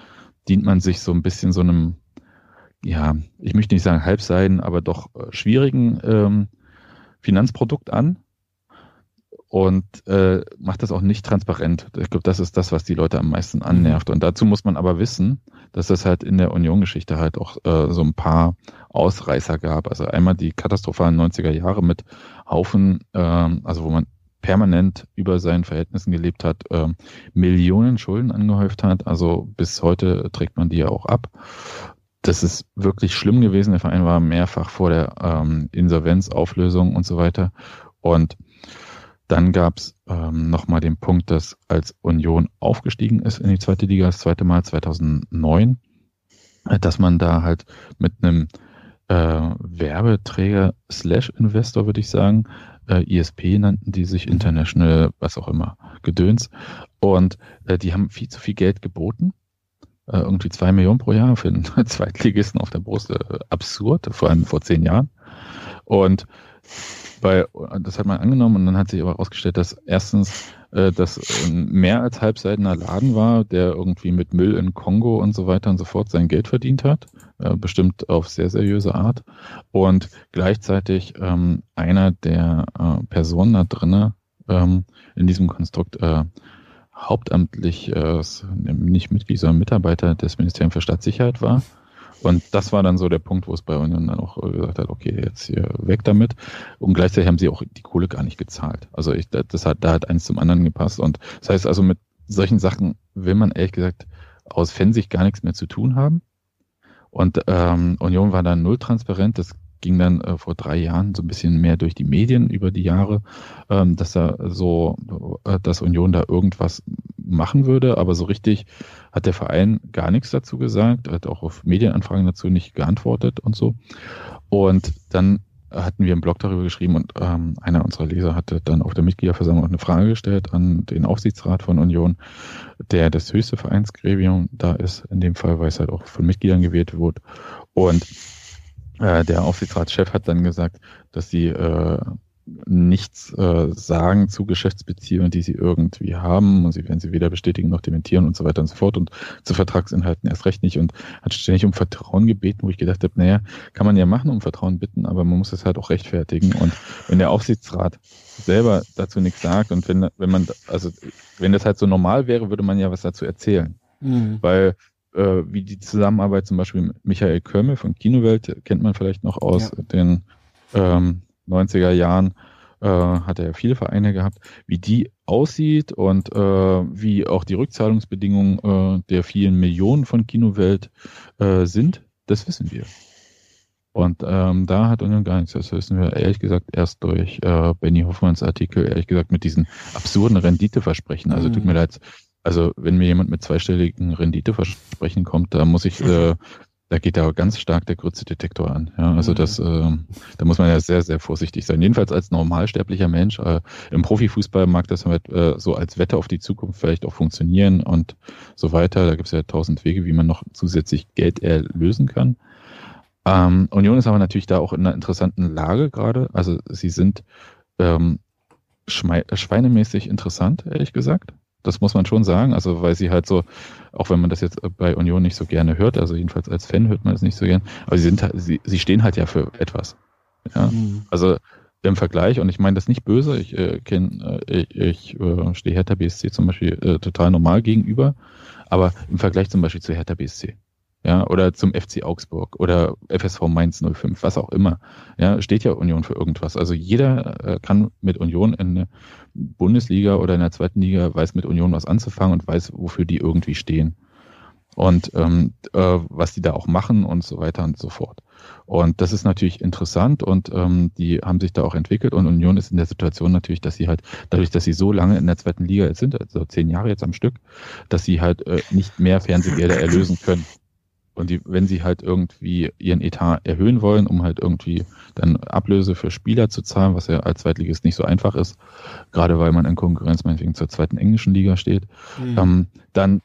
dient man sich so ein bisschen so einem, ja, ich möchte nicht sagen halbseiden, aber doch äh, schwierigen ähm, Finanzprodukt an und äh, macht das auch nicht transparent. Ich glaube, das ist das, was die Leute am meisten mhm. annervt. Und dazu muss man aber wissen, dass es halt in der Union-Geschichte halt auch äh, so ein paar Ausreißer gab. Also einmal die katastrophalen 90er Jahre mit Haufen, äh, also wo man permanent über seinen Verhältnissen gelebt hat, äh, Millionen Schulden angehäuft hat. Also bis heute trägt man die ja auch ab. Das ist wirklich schlimm gewesen. Der Verein war mehrfach vor der ähm, Insolvenz, Auflösung und so weiter. Und dann gab es ähm, nochmal den Punkt, dass als Union aufgestiegen ist in die zweite Liga, das zweite Mal 2009, äh, dass man da halt mit einem äh, Werbeträger slash Investor, würde ich sagen, äh, ISP nannten die sich, International, was auch immer, Gedöns. Und äh, die haben viel zu viel Geld geboten. Äh, irgendwie zwei Millionen pro Jahr für einen <laughs> Zweitligisten auf der Brust. Äh, absurd, vor allem vor zehn Jahren. Und bei, das hat man angenommen und dann hat sich aber herausgestellt, dass erstens äh, das ein mehr als halbseidener Laden war, der irgendwie mit Müll in Kongo und so weiter und so fort sein Geld verdient hat, äh, bestimmt auf sehr seriöse Art. Und gleichzeitig ähm, einer der äh, Personen da drinnen ähm, in diesem Konstrukt äh, hauptamtlich äh, nicht Mitglied, sondern Mitarbeiter des Ministeriums für Staatssicherheit war und das war dann so der Punkt, wo es bei Union dann auch gesagt hat, okay, jetzt hier weg damit. Und gleichzeitig haben sie auch die Kohle gar nicht gezahlt. Also ich, das hat, da hat eins zum anderen gepasst. Und das heißt also, mit solchen Sachen will man ehrlich gesagt aus Fansicht gar nichts mehr zu tun haben. Und ähm, Union war dann null transparent. Das ging dann äh, vor drei Jahren so ein bisschen mehr durch die Medien über die Jahre, ähm, dass da so, äh, dass Union da irgendwas machen würde, aber so richtig hat der Verein gar nichts dazu gesagt, hat auch auf Medienanfragen dazu nicht geantwortet und so. Und dann hatten wir im Blog darüber geschrieben und ähm, einer unserer Leser hatte dann auf der Mitgliederversammlung eine Frage gestellt an den Aufsichtsrat von Union, der das höchste Vereinsgremium da ist, in dem Fall, weil es halt auch von Mitgliedern gewählt wird. Und äh, der Aufsichtsratschef hat dann gesagt, dass sie äh, nichts äh, sagen zu Geschäftsbeziehungen, die sie irgendwie haben. Und sie werden sie weder bestätigen noch dementieren und so weiter und so fort. Und zu Vertragsinhalten erst recht nicht. Und hat ständig um Vertrauen gebeten, wo ich gedacht habe, naja, kann man ja machen, um Vertrauen bitten, aber man muss es halt auch rechtfertigen. Und wenn der Aufsichtsrat selber dazu nichts sagt und wenn, wenn man, also wenn das halt so normal wäre, würde man ja was dazu erzählen, mhm. weil äh, wie die Zusammenarbeit zum Beispiel mit Michael Kömme von Kinowelt kennt man vielleicht noch aus ja. den ähm, 90er Jahren äh, hat er viele Vereine gehabt, wie die aussieht und äh, wie auch die Rückzahlungsbedingungen äh, der vielen Millionen von Kinowelt äh, sind, das wissen wir. Und ähm, da hat Union gar nichts. Das wissen wir ehrlich gesagt erst durch äh, Benny Hoffmanns Artikel, ehrlich gesagt mit diesen absurden Renditeversprechen. Also mhm. tut mir leid, also wenn mir jemand mit zweistelligen Renditeversprechen kommt, da muss ich äh, da geht da ganz stark der Grützedetektor an. Ja, also mhm. das, äh, da muss man ja sehr, sehr vorsichtig sein. Jedenfalls als normalsterblicher Mensch. Äh, Im Profifußball mag das halt, äh, so als Wette auf die Zukunft vielleicht auch funktionieren und so weiter. Da gibt es ja tausend Wege, wie man noch zusätzlich Geld erlösen kann. Ähm, Union ist aber natürlich da auch in einer interessanten Lage gerade. Also sie sind ähm, schweinemäßig interessant, ehrlich gesagt. Das muss man schon sagen. Also, weil sie halt so, auch wenn man das jetzt bei Union nicht so gerne hört, also jedenfalls als Fan hört man es nicht so gern, aber sie sind halt, sie, sie stehen halt ja für etwas. Ja. Mhm. Also im Vergleich, und ich meine das nicht böse, ich äh, kenne, äh, ich, ich äh, stehe Hertha BSC zum Beispiel äh, total normal gegenüber, aber im Vergleich zum Beispiel zu Hertha BSC ja, oder zum FC Augsburg oder FSV Mainz 05, was auch immer. Ja, steht ja Union für irgendwas. Also jeder äh, kann mit Union in der Bundesliga oder in der zweiten Liga weiß mit Union was anzufangen und weiß, wofür die irgendwie stehen. Und ähm, äh, was die da auch machen und so weiter und so fort. Und das ist natürlich interessant und ähm, die haben sich da auch entwickelt und Union ist in der Situation natürlich, dass sie halt, dadurch, dass sie so lange in der zweiten Liga jetzt sind, also zehn Jahre jetzt am Stück, dass sie halt äh, nicht mehr Fernsehgelder erlösen können. Und die, wenn sie halt irgendwie ihren Etat erhöhen wollen, um halt irgendwie dann Ablöse für Spieler zu zahlen, was ja als Zweitligist nicht so einfach ist, gerade weil man in Konkurrenz meinetwegen zur zweiten englischen Liga steht, mhm. ähm, dann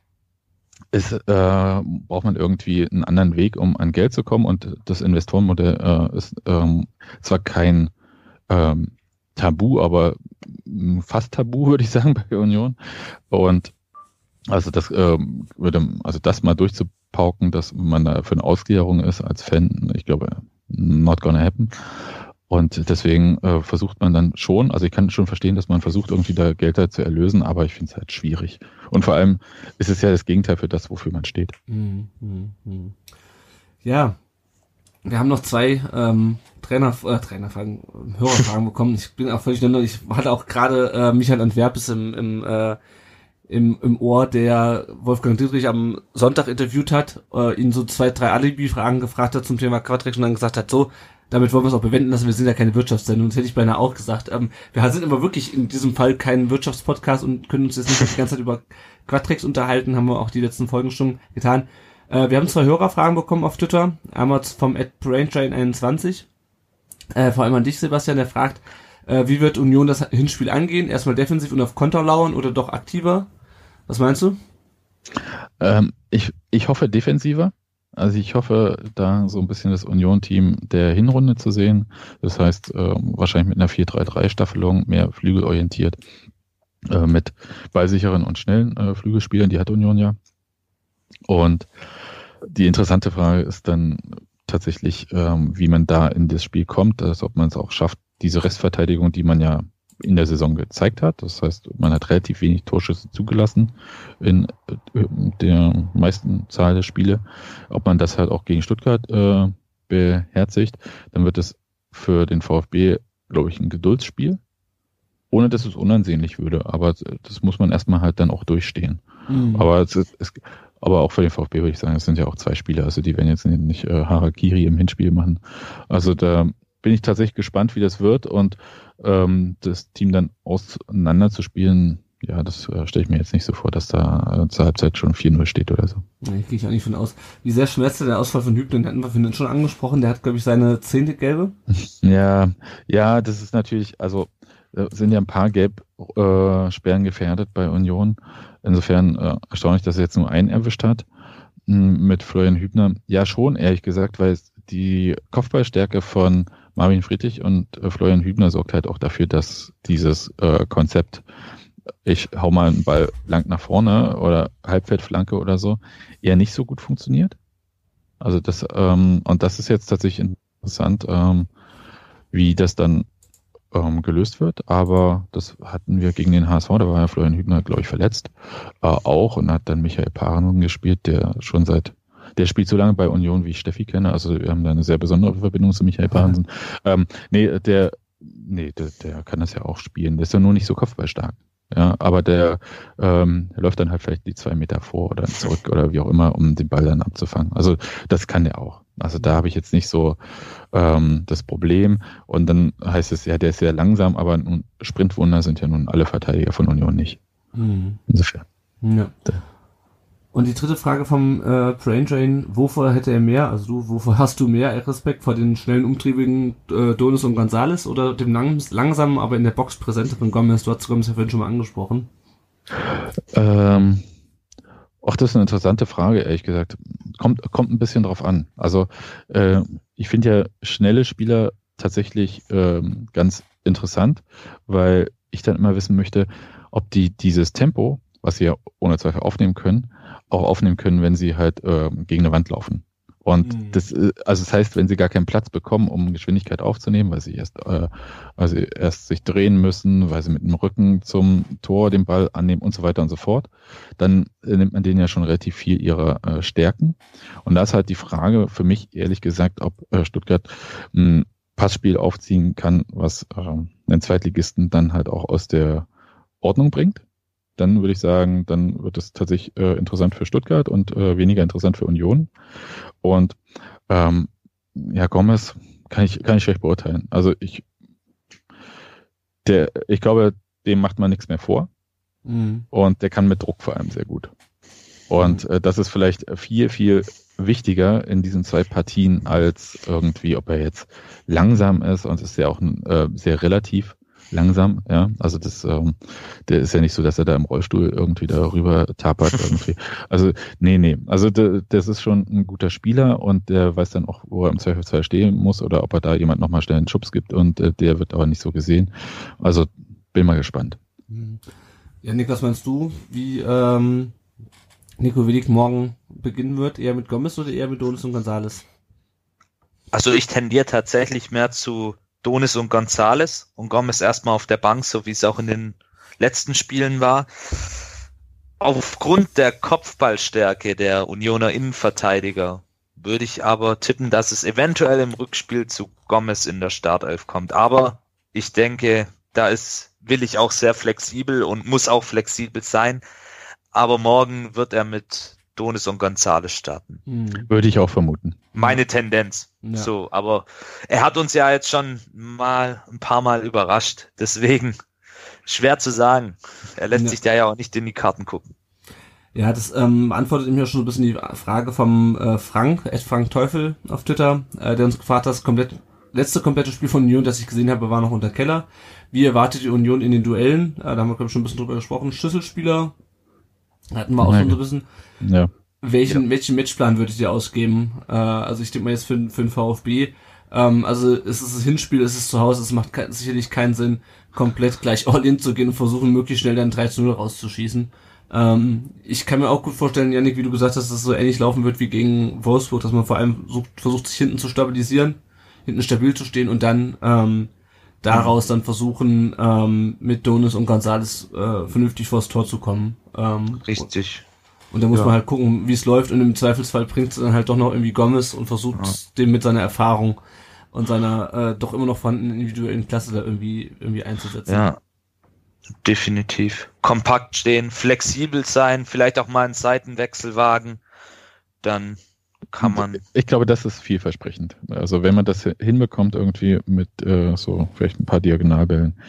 ist, äh, braucht man irgendwie einen anderen Weg, um an Geld zu kommen. Und das Investorenmodell äh, ist ähm, zwar kein ähm, Tabu, aber fast Tabu, <laughs> würde ich sagen, bei Union. Und also das ähm, würde, also das mal durchzu pauken, dass man da für eine Ausgliederung ist als Fan. Ich glaube, not gonna happen. Und deswegen äh, versucht man dann schon, also ich kann schon verstehen, dass man versucht, irgendwie da Gelder zu erlösen, aber ich finde es halt schwierig. Und vor allem ist es ja das Gegenteil für das, wofür man steht. Mhm, mh, mh. Ja, wir haben noch zwei ähm, Trainer, äh, Trainerfragen, Hörerfragen bekommen. Ich bin auch völlig. Ich hatte auch gerade äh, Michael Antwerpes im, im äh, im, im Ohr, der Wolfgang Dietrich am Sonntag interviewt hat, äh, ihn so zwei, drei Alibi-Fragen gefragt hat zum Thema Quadrex und dann gesagt hat, so, damit wollen wir es auch bewenden lassen, wir sind ja keine Wirtschaftssendung, das hätte ich beinahe auch gesagt. Ähm, wir sind aber wirklich in diesem Fall kein Wirtschaftspodcast und können uns jetzt nicht die ganze Zeit über Quadrex unterhalten, haben wir auch die letzten Folgen schon getan. Äh, wir haben zwei Hörerfragen bekommen auf Twitter, einmal vom Ed 21 äh, vor allem an dich, Sebastian, der fragt, äh, wie wird Union das Hinspiel angehen? Erstmal defensiv und auf Konter lauern oder doch aktiver? Was meinst du? Ähm, ich, ich hoffe defensiver. Also ich hoffe, da so ein bisschen das Union-Team der Hinrunde zu sehen. Das heißt, äh, wahrscheinlich mit einer 4-3-3-Staffelung, mehr flügelorientiert, äh, mit ballsicheren und schnellen äh, Flügelspielern, die hat Union ja. Und die interessante Frage ist dann tatsächlich, ähm, wie man da in das Spiel kommt, also ob man es auch schafft, diese Restverteidigung, die man ja in der Saison gezeigt hat. Das heißt, man hat relativ wenig Torschüsse zugelassen in äh, der meisten Zahl der Spiele. Ob man das halt auch gegen Stuttgart äh, beherzigt, dann wird es für den VfB, glaube ich, ein Geduldsspiel. ohne dass es unansehnlich würde. Aber das muss man erstmal halt dann auch durchstehen. Mhm. Aber es, ist, es, aber auch für den VfB würde ich sagen, es sind ja auch zwei Spieler, also die werden jetzt nicht äh, Harakiri im Hinspiel machen. Also da bin ich tatsächlich gespannt, wie das wird und ähm, das Team dann auseinanderzuspielen, ja, das äh, stelle ich mir jetzt nicht so vor, dass da äh, zur Halbzeit schon 4-0 steht oder so. Nee, gehe ich auch nicht von aus. Wie sehr schmerzte der Ausfall von Hübner, den hatten wir vorhin schon angesprochen, der hat, glaube ich, seine zehnte Gelbe. <laughs> ja, ja, das ist natürlich, also äh, sind ja ein paar Gelbsperren äh, gefährdet bei Union. Insofern äh, erstaunlich, dass er jetzt nur einen erwischt hat mit Florian Hübner. Ja, schon, ehrlich gesagt, weil die Kopfballstärke von Marvin Friedrich und äh, Florian Hübner sorgt halt auch dafür, dass dieses äh, Konzept, ich hau mal einen Ball lang nach vorne oder Halbfeldflanke oder so, eher nicht so gut funktioniert. Also das, ähm, und das ist jetzt tatsächlich interessant, ähm, wie das dann ähm, gelöst wird. Aber das hatten wir gegen den HSV, da war ja Florian Hübner, glaube ich, verletzt, äh, auch und hat dann Michael Parenung gespielt, der schon seit der spielt so lange bei Union, wie ich Steffi kenne. Also wir haben da eine sehr besondere Verbindung zu Michael Parensen. Ähm, nee, der, nee, der, der kann das ja auch spielen. Der ist ja nur nicht so kopfballstark. Ja, aber der, ähm, der läuft dann halt vielleicht die zwei Meter vor oder zurück oder wie auch immer, um den Ball dann abzufangen. Also das kann der auch. Also da habe ich jetzt nicht so ähm, das Problem. Und dann heißt es, ja, der ist sehr langsam, aber ein Sprintwunder sind ja nun alle Verteidiger von Union nicht. Mhm. Insofern. Ja. Und die dritte Frage vom äh, Brain Drain, wovor hätte er mehr, also du, wovor hast du mehr Respekt vor den schnellen, umtriebigen äh, Donis und Gonzales oder dem lang langsamen, aber in der Box präsenteren Gomez? Du hast Gomez ja vorhin schon mal angesprochen. Ähm, ach, das ist eine interessante Frage, ehrlich gesagt. Kommt, kommt ein bisschen drauf an. Also äh, ich finde ja schnelle Spieler tatsächlich ähm, ganz interessant, weil ich dann immer wissen möchte, ob die dieses Tempo, was sie ja ohne Zweifel aufnehmen können, auch aufnehmen können, wenn sie halt äh, gegen eine Wand laufen. Und mhm. das, äh, also das heißt, wenn sie gar keinen Platz bekommen, um Geschwindigkeit aufzunehmen, weil sie erst, äh, weil sie erst sich drehen müssen, weil sie mit dem Rücken zum Tor den Ball annehmen und so weiter und so fort, dann äh, nimmt man denen ja schon relativ viel ihrer äh, Stärken. Und da ist halt die Frage für mich ehrlich gesagt, ob äh, Stuttgart ein Passspiel aufziehen kann, was äh, einen Zweitligisten dann halt auch aus der Ordnung bringt dann würde ich sagen, dann wird es tatsächlich äh, interessant für Stuttgart und äh, weniger interessant für Union. Und ähm, ja, Gomez kann ich, kann ich schlecht beurteilen. Also ich, der, ich glaube, dem macht man nichts mehr vor. Mhm. Und der kann mit Druck vor allem sehr gut. Und mhm. äh, das ist vielleicht viel, viel wichtiger in diesen zwei Partien als irgendwie, ob er jetzt langsam ist und es ist ja auch äh, sehr relativ langsam, ja. Also das, ähm, der ist ja nicht so, dass er da im Rollstuhl irgendwie darüber tapert irgendwie. <laughs> Also, nee, nee. Also de, das ist schon ein guter Spieler und der weiß dann auch, wo er im Zweifelsfall stehen muss oder ob er da jemand nochmal schnell einen Schubs gibt und äh, der wird aber nicht so gesehen. Also bin mal gespannt. Mhm. Ja, Nick, was meinst du, wie ähm, Nico Willig morgen beginnen wird? Eher mit Gomez oder eher mit Donis und Gonzales? Also ich tendiere tatsächlich mehr zu Donis und Gonzales und Gomez erstmal auf der Bank, so wie es auch in den letzten Spielen war. Aufgrund der Kopfballstärke der Unioner Innenverteidiger würde ich aber tippen, dass es eventuell im Rückspiel zu Gomez in der Startelf kommt. Aber ich denke, da ist will ich auch sehr flexibel und muss auch flexibel sein. Aber morgen wird er mit Donis und Gonzales starten. Mhm. Würde ich auch vermuten. Meine Tendenz. Ja. So, aber er hat uns ja jetzt schon mal ein paar Mal überrascht. Deswegen <laughs> schwer zu sagen. Er lässt ja. sich da ja auch nicht in die Karten gucken. Ja, das ähm, beantwortet ihm ja schon ein bisschen die Frage vom äh, Frank, Ed Frank Teufel auf Twitter, äh, der uns gefragt hat, das komplett, letzte komplette Spiel von Union, das ich gesehen habe, war noch unter Keller. Wie erwartet die Union in den Duellen? Äh, da haben wir, glaube ich, schon ein bisschen drüber gesprochen. Schlüsselspieler hatten wir auch schon so ein bisschen. Ja. Welchen, ja. welchen Matchplan würdet ihr ausgeben? Äh, also ich denke mal jetzt für, für den VfB. Ähm, also es ist das Hinspiel, es ist zu Hause, es macht ke sicherlich keinen Sinn, komplett gleich all-in zu gehen und versuchen, möglichst schnell dann 3 zu 0 rauszuschießen. Ähm, ich kann mir auch gut vorstellen, Janik, wie du gesagt hast, dass es so ähnlich laufen wird wie gegen Wolfsburg, dass man vor allem sucht, versucht, sich hinten zu stabilisieren, hinten stabil zu stehen und dann ähm, daraus dann versuchen, ähm, mit Donis und Gonzales äh, vernünftig vors Tor zu kommen. Ähm, Richtig. Und da muss ja. man halt gucken, wie es läuft und im Zweifelsfall bringt es dann halt doch noch irgendwie Gomez und versucht ja. dem mit seiner Erfahrung und seiner äh, doch immer noch vorhandenen individuellen Klasse da irgendwie irgendwie einzusetzen. Ja. definitiv. Kompakt stehen, flexibel sein, vielleicht auch mal einen Seitenwechsel wagen. Dann kann man. Ich glaube, das ist vielversprechend. Also wenn man das hinbekommt, irgendwie mit äh, so vielleicht ein paar Diagonalbällen,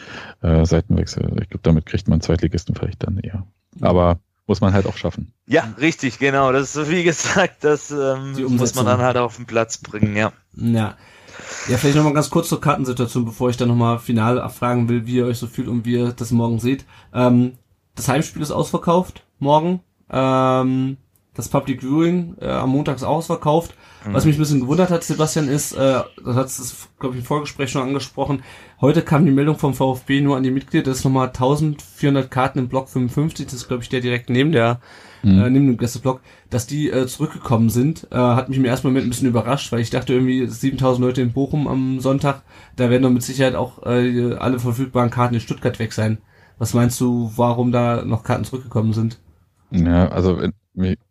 äh, Seitenwechsel, ich glaube, damit kriegt man Zweitligisten vielleicht dann eher. Aber muss man halt auch schaffen. Ja, richtig, genau. Das ist so wie gesagt, das ähm, muss man dann halt auf den Platz bringen, ja. Ja. Ja, vielleicht nochmal ganz kurz zur Kartensituation, bevor ich dann nochmal final abfragen will, wie ihr euch so fühlt und wie ihr das morgen seht. Ähm, das Heimspiel ist ausverkauft, morgen. Ähm, das Public Viewing äh, am Montag ist ausverkauft. Mhm. Was mich ein bisschen gewundert hat, Sebastian, ist, äh, das hat es, glaube ich, im Vorgespräch schon angesprochen, heute kam die Meldung vom VfB nur an die Mitglieder, dass nochmal 1400 Karten im Block 55, das ist, glaube ich, der direkt neben der, mhm. äh, neben dem Gästeblock, dass die äh, zurückgekommen sind, äh, hat mich im ersten Moment ein bisschen überrascht, weil ich dachte irgendwie 7000 Leute in Bochum am Sonntag, da werden doch mit Sicherheit auch äh, alle verfügbaren Karten in Stuttgart weg sein. Was meinst du, warum da noch Karten zurückgekommen sind? Ja, also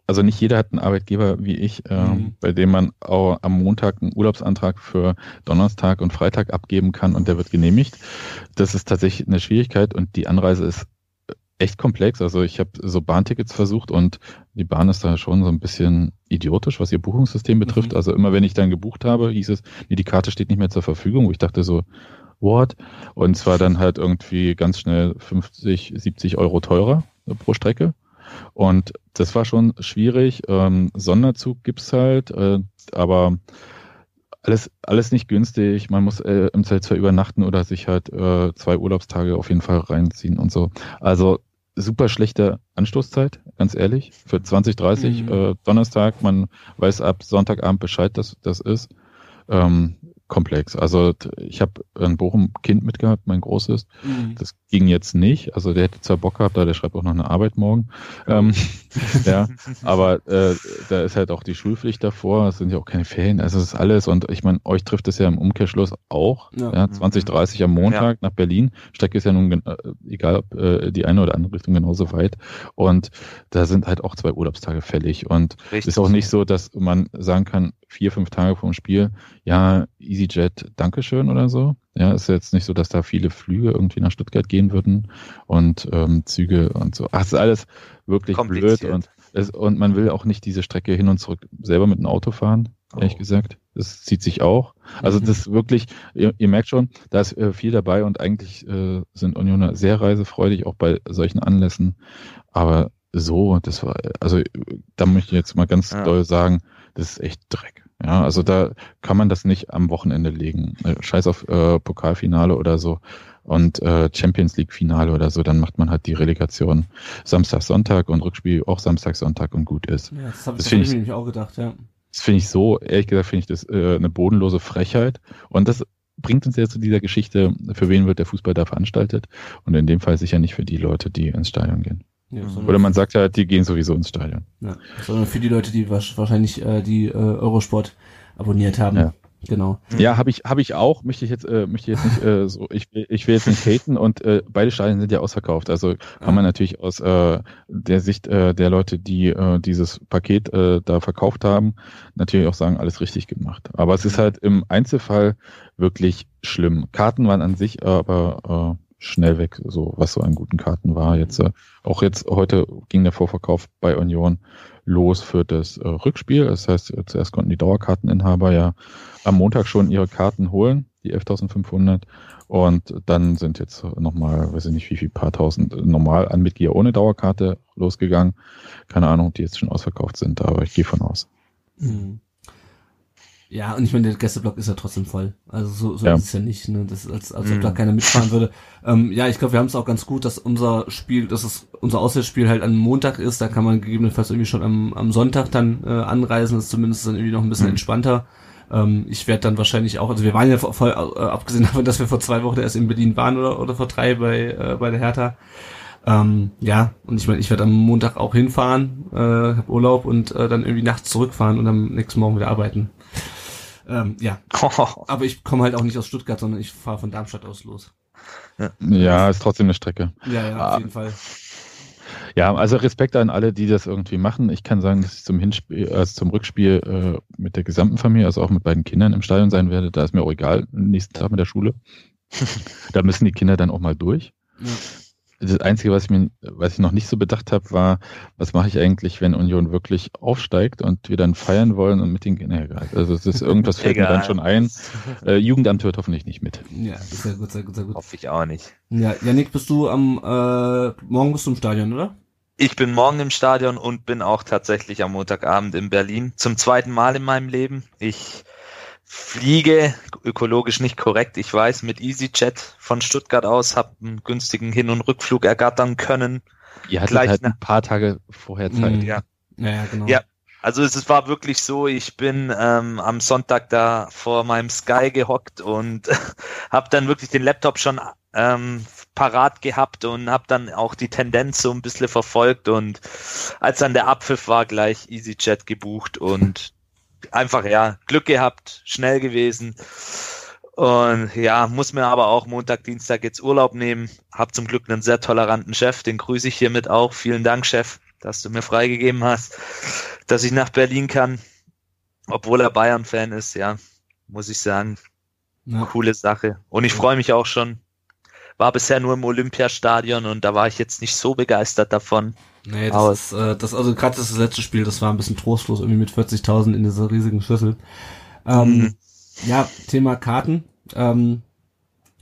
also nicht jeder hat einen Arbeitgeber wie ich, äh, mhm. bei dem man auch am Montag einen Urlaubsantrag für Donnerstag und Freitag abgeben kann und der wird genehmigt. Das ist tatsächlich eine Schwierigkeit und die Anreise ist echt komplex. Also ich habe so Bahntickets versucht und die Bahn ist da schon so ein bisschen idiotisch, was ihr Buchungssystem betrifft. Mhm. Also immer wenn ich dann gebucht habe, hieß es, nee, die Karte steht nicht mehr zur Verfügung, ich dachte so, what? Und zwar dann halt irgendwie ganz schnell 50, 70 Euro teurer pro Strecke. Und das war schon schwierig. Ähm, Sonderzug gibt's halt, äh, aber alles, alles nicht günstig. Man muss äh, im Zelt zwar übernachten oder sich halt äh, zwei Urlaubstage auf jeden Fall reinziehen und so. Also super schlechte Anstoßzeit, ganz ehrlich. Für 2030 mhm. äh, Donnerstag, man weiß ab Sonntagabend Bescheid, dass das ist. Ähm, komplex. Also ich habe ein Bochum Kind mitgehabt, mein großes. Mhm. Das ging jetzt nicht. Also der hätte zwar Bock gehabt, da der schreibt auch noch eine Arbeit morgen. Ähm, <laughs> ja, aber äh, da ist halt auch die Schulpflicht davor. Es sind ja auch keine Ferien. Also es ist alles. Und ich meine, euch trifft es ja im Umkehrschluss auch. Ja, ja 2030 am Montag ja. nach Berlin. Strecke ist ja nun äh, egal, ob äh, die eine oder andere Richtung genauso weit. Und da sind halt auch zwei Urlaubstage fällig. Und es ist auch nicht so, dass man sagen kann, vier, fünf Tage vor dem Spiel, ja, EasyJet, Dankeschön oder so. Ja, ist jetzt nicht so, dass da viele Flüge irgendwie nach Stuttgart gehen würden und ähm, Züge und so. Ach, ist alles wirklich blöd und, es, und man will auch nicht diese Strecke hin und zurück selber mit dem Auto fahren, ehrlich oh. gesagt. Das zieht sich auch. Also mhm. das wirklich, ihr, ihr, merkt schon, da ist äh, viel dabei und eigentlich äh, sind Unioner sehr reisefreudig, auch bei solchen Anlässen. Aber so, das war, also da möchte ich jetzt mal ganz ja. doll sagen, das ist echt Dreck. Ja, also da kann man das nicht am Wochenende legen. Äh, scheiß auf äh, Pokalfinale oder so und äh, Champions League Finale oder so, dann macht man halt die Relegation Samstag, Sonntag und Rückspiel auch Samstag, Sonntag und gut ist. Ja, das habe ich, ich nämlich auch gedacht, ja. Das finde ich so, ehrlich gesagt, finde ich das äh, eine bodenlose Frechheit. Und das bringt uns ja zu dieser Geschichte, für wen wird der Fußball da veranstaltet? Und in dem Fall sicher nicht für die Leute, die ins Stadion gehen. Ja, Oder man sagt ja, die gehen sowieso ins Stadion. Ja, sondern für die Leute, die wahrscheinlich äh, die äh, Eurosport abonniert haben. Ja. Genau. Ja, habe ich habe ich auch. Möchte ich jetzt äh, möchte ich jetzt nicht äh, so. Ich will ich will jetzt nicht haten und äh, beide Stadien sind ja ausverkauft. Also kann man natürlich aus äh, der Sicht äh, der Leute, die äh, dieses Paket äh, da verkauft haben, natürlich auch sagen, alles richtig gemacht. Aber es ist halt im Einzelfall wirklich schlimm. Karten waren an sich aber äh, schnell weg, so was so an guten Karten war. Jetzt äh, auch jetzt heute ging der Vorverkauf bei Union los für das äh, Rückspiel. Das heißt, äh, zuerst konnten die Dauerkarteninhaber ja am Montag schon ihre Karten holen, die 11.500. Und dann sind jetzt nochmal, weiß ich nicht, wie viel paar tausend normal an Mitglieder ohne Dauerkarte losgegangen. Keine Ahnung, ob die jetzt schon ausverkauft sind, aber ich gehe von aus. Mhm. Ja, und ich meine, der Gästeblock ist ja trotzdem voll. Also so, so ja. ist es ja nicht, ne? Das ist, als, als ob da mhm. keiner mitfahren würde. Ähm, ja, ich glaube, wir haben es auch ganz gut, dass unser Spiel, dass es unser Auswärtsspiel halt am Montag ist. Da kann man gegebenenfalls irgendwie schon am, am Sonntag dann äh, anreisen. Das ist zumindest dann irgendwie noch ein bisschen mhm. entspannter. Ähm, ich werde dann wahrscheinlich auch, also wir waren ja voll, äh, abgesehen davon, dass wir vor zwei Wochen erst in Berlin waren oder, oder vor drei bei, äh, bei der Hertha. Ähm, ja, und ich meine, ich werde am Montag auch hinfahren, äh, habe Urlaub und äh, dann irgendwie nachts zurückfahren und am nächsten Morgen wieder arbeiten. Ähm, ja. <laughs> Aber ich komme halt auch nicht aus Stuttgart, sondern ich fahre von Darmstadt aus los. Ja. ja, ist trotzdem eine Strecke. Ja, ja, auf ah. jeden Fall. Ja, also Respekt an alle, die das irgendwie machen. Ich kann sagen, dass ich zum Hinspiel, also zum Rückspiel äh, mit der gesamten Familie, also auch mit beiden Kindern im Stadion sein werde. Da ist mir auch egal, nächsten Tag mit der Schule. <laughs> da müssen die Kinder dann auch mal durch. Ja. Das Einzige, was ich, mir, was ich noch nicht so bedacht habe, war, was mache ich eigentlich, wenn Union wirklich aufsteigt und wir dann feiern wollen und mit den, nee, egal. Also es ist irgendwas fällt mir dann schon ein. <laughs> Äh, Jugendamt hört hoffentlich nicht mit. Ja, sehr gut, sehr gut, sehr gut. Hoffe ich auch nicht. Ja, Janik, bist du am, äh, morgen bist du im Stadion, oder? Ich bin morgen im Stadion und bin auch tatsächlich am Montagabend in Berlin. Zum zweiten Mal in meinem Leben. Ich fliege ökologisch nicht korrekt, ich weiß, mit EasyJet von Stuttgart aus, habe einen günstigen Hin- und Rückflug ergattern können. Ihr hattet Gleich halt ein paar Tage vorher Zeit. Mhm. Ja. Ja, genau. Ja. Also es es war wirklich so, ich bin ähm, am Sonntag da vor meinem Sky gehockt und <laughs> habe dann wirklich den Laptop schon ähm, parat gehabt und habe dann auch die Tendenz so ein bisschen verfolgt und als dann der Abpfiff war, gleich EasyJet gebucht und einfach ja Glück gehabt, schnell gewesen und ja, muss mir aber auch Montag, Dienstag jetzt Urlaub nehmen. Hab zum Glück einen sehr toleranten Chef, den grüße ich hiermit auch. Vielen Dank, Chef, dass du mir freigegeben hast, dass ich nach Berlin kann, obwohl er Bayern-Fan ist, ja, muss ich sagen. Ja. Coole Sache. Und ich freue mich auch schon. War bisher nur im Olympiastadion und da war ich jetzt nicht so begeistert davon. Nee, das ist, äh, das, also gerade das letzte Spiel, das war ein bisschen trostlos, irgendwie mit 40.000 in dieser riesigen Schüssel. Ähm, Mhm. Ja, Thema Karten. Ähm,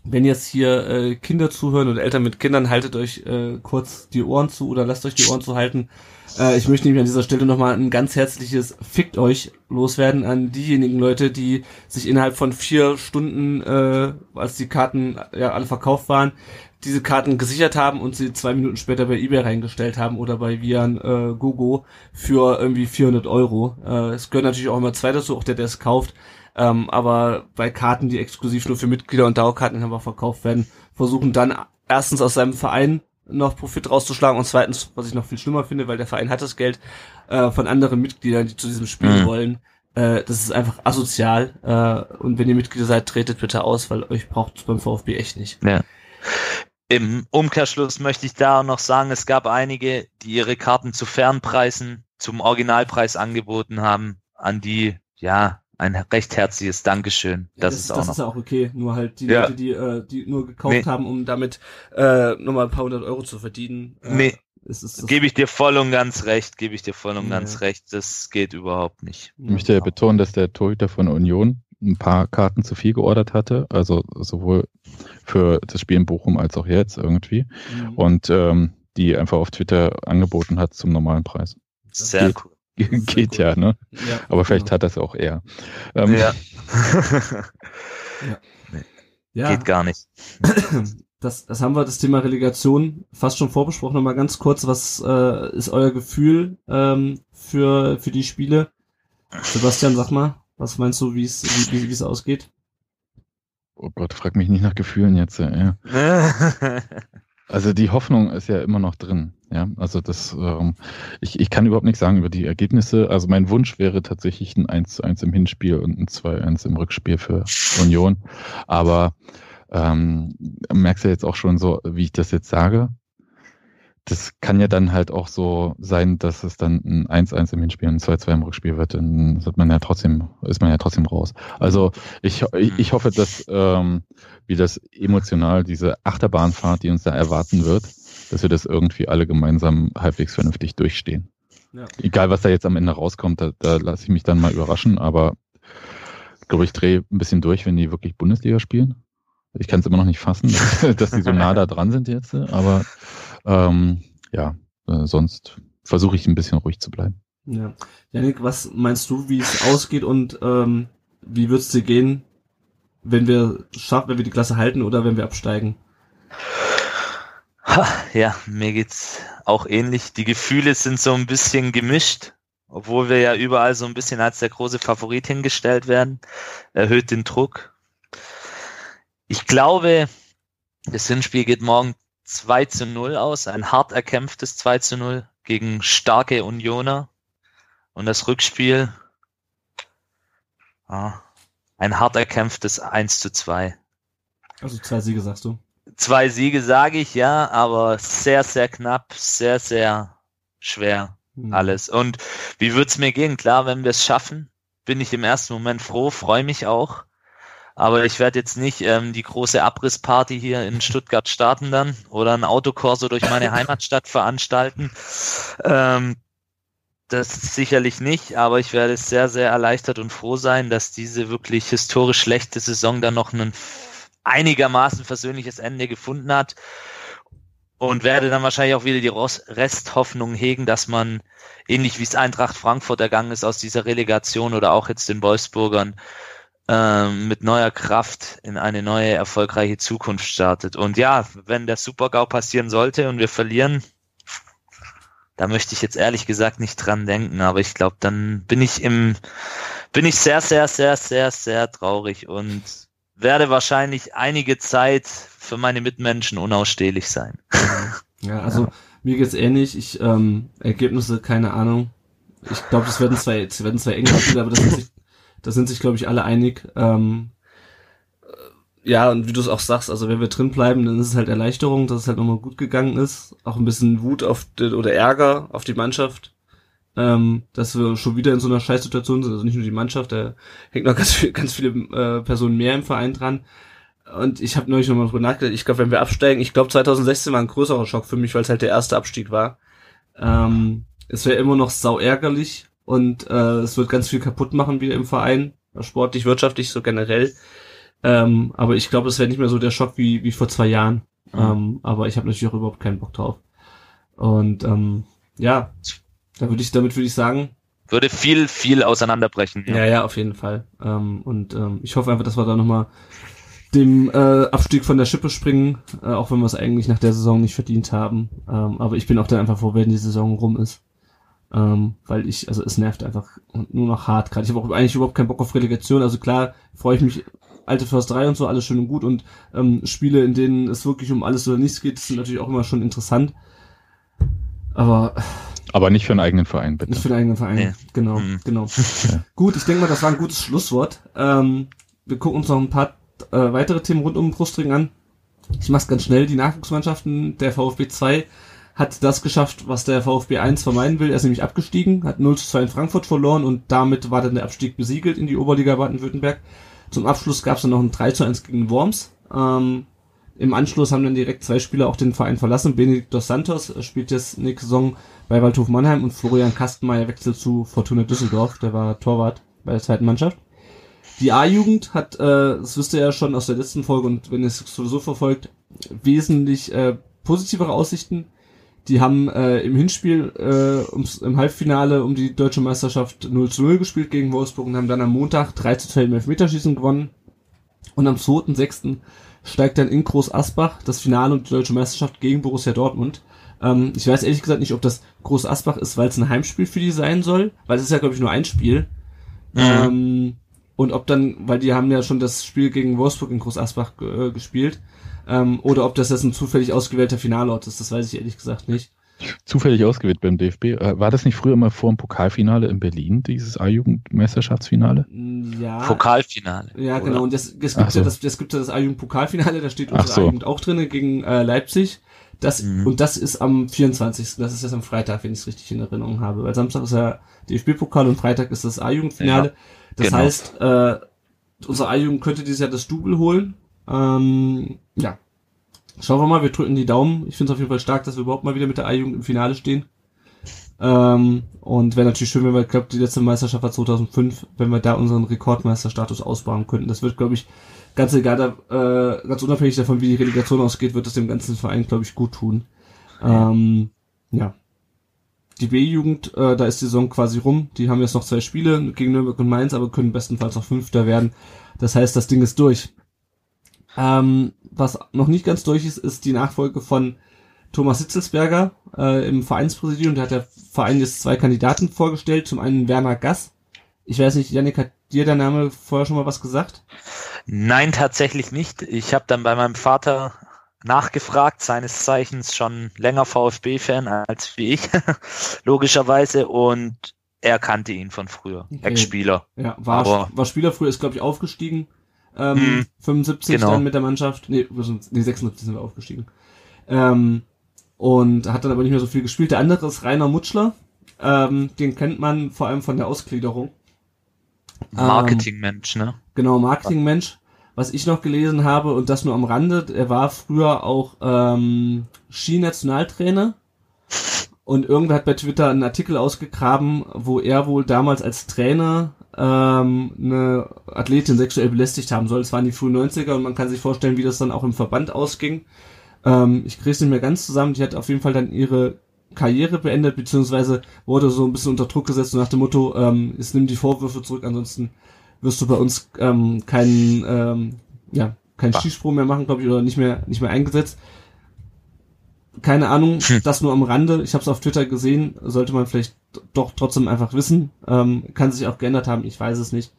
wenn jetzt hier äh, Kinder zuhören oder Eltern mit Kindern, haltet euch äh, kurz die Ohren zu oder lasst euch die Ohren zu halten. Äh, ich möchte nämlich an dieser Stelle nochmal ein ganz herzliches Fickt euch loswerden an diejenigen Leute, die sich innerhalb von vier Stunden, äh, als die Karten ja alle verkauft waren, diese Karten gesichert haben und sie zwei Minuten später bei eBay reingestellt haben oder bei Vian äh, Gogo für irgendwie 400 Euro. Äh, es gehört natürlich auch immer zwei dazu, auch der, der es kauft. Ähm, aber bei Karten, die exklusiv nur für Mitglieder und Dauerkarteninhaber verkauft werden, versuchen dann erstens aus seinem Verein noch Profit rauszuschlagen und zweitens, was ich noch viel schlimmer finde, weil der Verein hat das Geld äh, von anderen Mitgliedern, die zu diesem Spiel Mhm. wollen. Äh, das ist einfach asozial. Äh, und wenn ihr Mitglieder seid, tretet bitte aus, weil euch braucht es beim VfB echt nicht. Ja. Im Umkehrschluss möchte ich da auch noch sagen, es gab einige, die ihre Karten zu Fernpreisen zum Originalpreis angeboten haben, an die, ja, ein recht herzliches Dankeschön. Ja, Das, ist auch das noch. ist ja auch okay. Nur halt die Ja. Leute, die, äh, die nur gekauft Nee. haben, um damit äh, nochmal ein paar hundert Euro zu verdienen. Äh, Nee. ist, ist, das, Gebe ich dir voll und ganz recht, gebe ich dir voll und Ja. ganz recht. Das geht überhaupt nicht. Ich möchte ja betonen, dass der Torhüter von Union ein paar Karten zu viel geordert hatte, also sowohl für das Spiel in Bochum als auch jetzt irgendwie Mhm. und ähm, die einfach auf Twitter angeboten hat zum normalen Preis. Sehr geht. cool. <laughs> Geht sehr ja, ne? ja, Aber vielleicht genau. hat das auch er. Ähm, Ja. ja, Geht gar nicht. <clears throat> das, das haben wir, das Thema Relegation, fast schon vorbesprochen. Nochmal ganz kurz, was äh, ist euer Gefühl ähm, für, für die Spiele? Sebastian, sag mal, was meinst du, wie es wie, es ausgeht? Oh Gott, frag mich nicht nach Gefühlen jetzt. Ja. <laughs> Also die Hoffnung ist ja immer noch drin. Ja, also das, ähm, ich, ich kann überhaupt nichts sagen über die Ergebnisse. Also mein Wunsch wäre tatsächlich ein 1 zu 1 im Hinspiel und ein 2-1 im Rückspiel für Union. Aber ähm, merkst du jetzt auch schon so, wie ich das jetzt sage. Das kann ja dann halt auch so sein, dass es dann ein 1-1 im Hinspiel und ein 2-2 im Rückspiel wird. Dann wird man ja trotzdem, ist man ja trotzdem raus. Also ich, ich, hoffe, dass ähm, wie das emotional diese Achterbahnfahrt, die uns da erwarten wird, dass wir das irgendwie alle gemeinsam halbwegs vernünftig durchstehen. Ja. Egal, was da jetzt am Ende rauskommt, da, da lasse ich mich dann mal überraschen, aber ich glaube, ich drehe ein bisschen durch, wenn die wirklich Bundesliga spielen. Ich kann es immer noch nicht fassen, dass, <laughs> dass die so nah da dran sind jetzt, aber ähm, ja, äh, sonst versuche ich ein bisschen ruhig zu bleiben. Ja. Janik, was meinst du, wie es ausgeht und ähm, wie wird's dir gehen, wenn wir schaffen, wenn wir die Klasse halten oder wenn wir absteigen? Ha, Ja, mir geht's auch ähnlich. Die Gefühle sind so ein bisschen gemischt, obwohl wir ja überall so ein bisschen als der große Favorit hingestellt werden. Erhöht den Druck. Ich glaube, das Hinspiel geht morgen 2 zu 0 aus, ein hart erkämpftes 2 zu 0 gegen starke Unioner. Und das Rückspiel, ah, ein hart erkämpftes 1 zu 2. Also zwei Siege, sagst du? Zwei Siege sage ich, ja, aber sehr, sehr knapp, sehr, sehr schwer Hm. alles. Und wie wird's mir gehen? Klar, wenn wir es schaffen, bin ich im ersten Moment froh, freue mich auch. Aber ich werde jetzt nicht ähm, die große Abrissparty hier in Stuttgart starten dann oder ein Autokorso durch meine <laughs> Heimatstadt veranstalten. Ähm, das sicherlich nicht, aber ich werde sehr, sehr erleichtert und froh sein, dass diese wirklich historisch schlechte Saison dann noch ein einigermaßen versöhnliches Ende gefunden hat und werde dann wahrscheinlich auch wieder die Resthoffnung hegen, dass man ähnlich wie es Eintracht Frankfurt ergangen ist aus dieser Relegation oder auch jetzt den Wolfsburgern ähm, mit neuer Kraft in eine neue erfolgreiche Zukunft startet. Und ja, wenn der Supergau passieren sollte und wir verlieren, da möchte ich jetzt ehrlich gesagt nicht dran denken, aber ich glaube, dann bin ich im, bin ich sehr, sehr, sehr, sehr, sehr traurig und werde wahrscheinlich einige Zeit für meine Mitmenschen unausstehlich sein. Ja, also ja. mir geht's ähnlich. Ich ähm, Ergebnisse keine Ahnung. Ich glaube, es werden zwei, es werden zwei enge aber das sind sich, das sind sich glaube ich alle einig. Ähm, ja, und wie du es auch sagst, also wenn wir drin bleiben, dann ist es halt Erleichterung, dass es halt nochmal gut gegangen ist. Auch ein bisschen Wut auf die, oder Ärger auf die Mannschaft, ähm, dass wir schon wieder in so einer Scheißsituation sind. Also nicht nur die Mannschaft, da hängt noch <laughs> ganz, viel, ganz viele äh, Personen mehr im Verein dran. Und ich habe neulich nochmal drüber nachgedacht, ich glaube, wenn wir absteigen, ich glaube 2016 war ein größerer Schock für mich, weil es halt der erste Abstieg war. Ähm, es wäre immer noch sau ärgerlich und äh, es wird ganz viel kaputt machen wieder im Verein, sportlich, wirtschaftlich, so generell. Ähm, aber ich glaube, es wäre nicht mehr so der Schock wie, wie vor zwei Jahren. Mhm. Ähm, aber ich habe natürlich auch überhaupt keinen Bock drauf. Und ähm, ja, da würde ich, damit würde ich sagen. Würde viel, viel auseinanderbrechen. Ja, ja, ja auf jeden Fall. Ähm, und ähm, ich hoffe einfach, dass wir da nochmal dem äh, Abstieg von der Schippe springen, äh, auch wenn wir es eigentlich nach der Saison nicht verdient haben. Ähm, aber ich bin auch dann einfach froh, wenn die Saison rum ist. Ähm, weil ich, also es nervt einfach nur noch hart gerade. Ich habe auch eigentlich überhaupt keinen Bock auf Relegation. Also klar freue ich mich alte Försterei und so, alles schön und gut und ähm, Spiele, in denen es wirklich um alles oder nichts geht, sind natürlich auch immer schon interessant. Aber aber nicht für einen eigenen Verein, bitte. Nicht für einen eigenen Verein, nee. genau, mhm. genau. <laughs> Ja. Gut, ich denke mal, das war ein gutes Schlusswort. Ähm, wir gucken uns noch ein paar äh, weitere Themen rund um Brustring an. Ich mach's ganz schnell. Die Nachwuchsmannschaften der VfB 2 hat das geschafft, was der VfB 1 vermeiden will. Er ist nämlich abgestiegen, hat 0 zu 2 in Frankfurt verloren und damit war dann der Abstieg besiegelt in die Oberliga Baden-Württemberg. Zum Abschluss gab es dann noch ein 3 zu 1 gegen Worms. Ähm, Im Anschluss haben dann direkt zwei Spieler auch den Verein verlassen. Benedikt dos Santos spielt jetzt nächste Saison bei Waldhof Mannheim und Florian Kastenmeier wechselt zu Fortuna Düsseldorf. Der war Torwart bei der zweiten Mannschaft. Die A-Jugend hat, äh, das wisst ihr ja schon aus der letzten Folge und wenn ihr es sowieso verfolgt, wesentlich äh, positivere Aussichten. Die haben äh, im Hinspiel äh, ums, im Halbfinale um die deutsche Meisterschaft 0 zu 0 gespielt gegen Wolfsburg und haben dann am Montag 3 zu 2 im Elfmeterschießen gewonnen. Und am 2.6. steigt dann in Groß Asbach das Finale und die deutsche Meisterschaft gegen Borussia Dortmund. Ähm, ich weiß ehrlich gesagt nicht, ob das Groß Asbach ist, weil es ein Heimspiel für die sein soll, weil es ist ja, glaube ich, nur ein Spiel. Mhm. Ähm, und ob dann, weil die haben ja schon das Spiel gegen Wolfsburg in Groß Asbach äh, gespielt, ähm, oder ob das jetzt ein zufällig ausgewählter Finalort ist, das weiß ich ehrlich gesagt nicht. Zufällig ausgewählt beim DFB. Äh, war das nicht früher immer vor dem Pokalfinale in Berlin, dieses A-Jugend-Meisterschaftsfinale? Ja. Pokalfinale. Ja, genau. Und das, das gibt so. ja das, das gibt ja das A-Jugend-Pokalfinale, da steht unsere so. A-Jugend auch drin gegen äh, Leipzig. Das, mhm. Und das ist am 24. Das ist jetzt am Freitag, wenn ich es richtig in Erinnerung habe. Weil Samstag ist ja DFB-Pokal und Freitag ist das A-Jugendfinale. Ja, das genau. heißt, äh, unsere A-Jugend könnte dieses Jahr das Double holen. Ähm, ja. Schauen wir mal, wir drücken die Daumen. Ich finde es auf jeden Fall stark, dass wir überhaupt mal wieder mit der A-Jugend im Finale stehen. Ähm, und wäre natürlich schön, wenn wir, ich glaube, die letzte Meisterschaft war 2005, wenn wir da unseren Rekordmeisterstatus ausbauen könnten. Das wird, glaube ich, ganz egal, äh, ganz unabhängig davon, wie die Relegation ausgeht, wird das dem ganzen Verein, glaube ich, gut tun. Ähm, ja. Die B-Jugend, äh, da ist die Saison quasi rum. Die haben jetzt noch zwei Spiele gegen Nürnberg und Mainz, aber können bestenfalls noch Fünfter werden. Das heißt, das Ding ist durch. Ähm, was noch nicht ganz durch ist, ist die Nachfolge von Thomas Hitzelsberger äh, im Vereinspräsidium. Da hat der Verein jetzt zwei Kandidaten vorgestellt. Zum einen Werner Gass. Ich weiß nicht, Janik, hat dir der Name vorher schon mal was gesagt? Nein, tatsächlich nicht. Ich habe dann bei meinem Vater nachgefragt, seines Zeichens schon länger VfB-Fan als wie ich, <laughs> logischerweise. Und er kannte ihn von früher. Okay. Ex-Spieler. Ja, war, war Spieler früher, ist glaube ich aufgestiegen. Ähm, mh, 75 genau. dann mit der Mannschaft. Nee, nee 76 sind wir aufgestiegen. Ähm, und hat dann aber nicht mehr so viel gespielt. Der andere ist Rainer Mutschler. Ähm, den kennt man vor allem von der Ausgliederung. Marketingmensch, ne? Genau, Marketingmensch. was ich noch gelesen habe und das nur am Rande, er war früher auch ähm, Ski-Nationaltrainer und irgendwer hat bei Twitter einen Artikel ausgegraben, wo er wohl damals als Trainer ähm, eine Athletin sexuell belästigt haben soll. Es waren die frühen 90er und man kann sich vorstellen, wie das dann auch im Verband ausging. Ähm, ich kriege es nicht mehr ganz zusammen. Die hat auf jeden Fall dann ihre Karriere beendet, beziehungsweise wurde so ein bisschen unter Druck gesetzt nach dem Motto, ähm, jetzt nimm die Vorwürfe zurück, ansonsten wirst du bei uns ähm, keinen ähm, ja, keinen Skisprung mehr machen, glaube ich, oder nicht mehr nicht mehr eingesetzt. Keine Ahnung, hm. das nur am Rande. Ich habe es auf Twitter gesehen, sollte man vielleicht doch trotzdem einfach wissen. Ähm, kann sich auch geändert haben, ich weiß es nicht.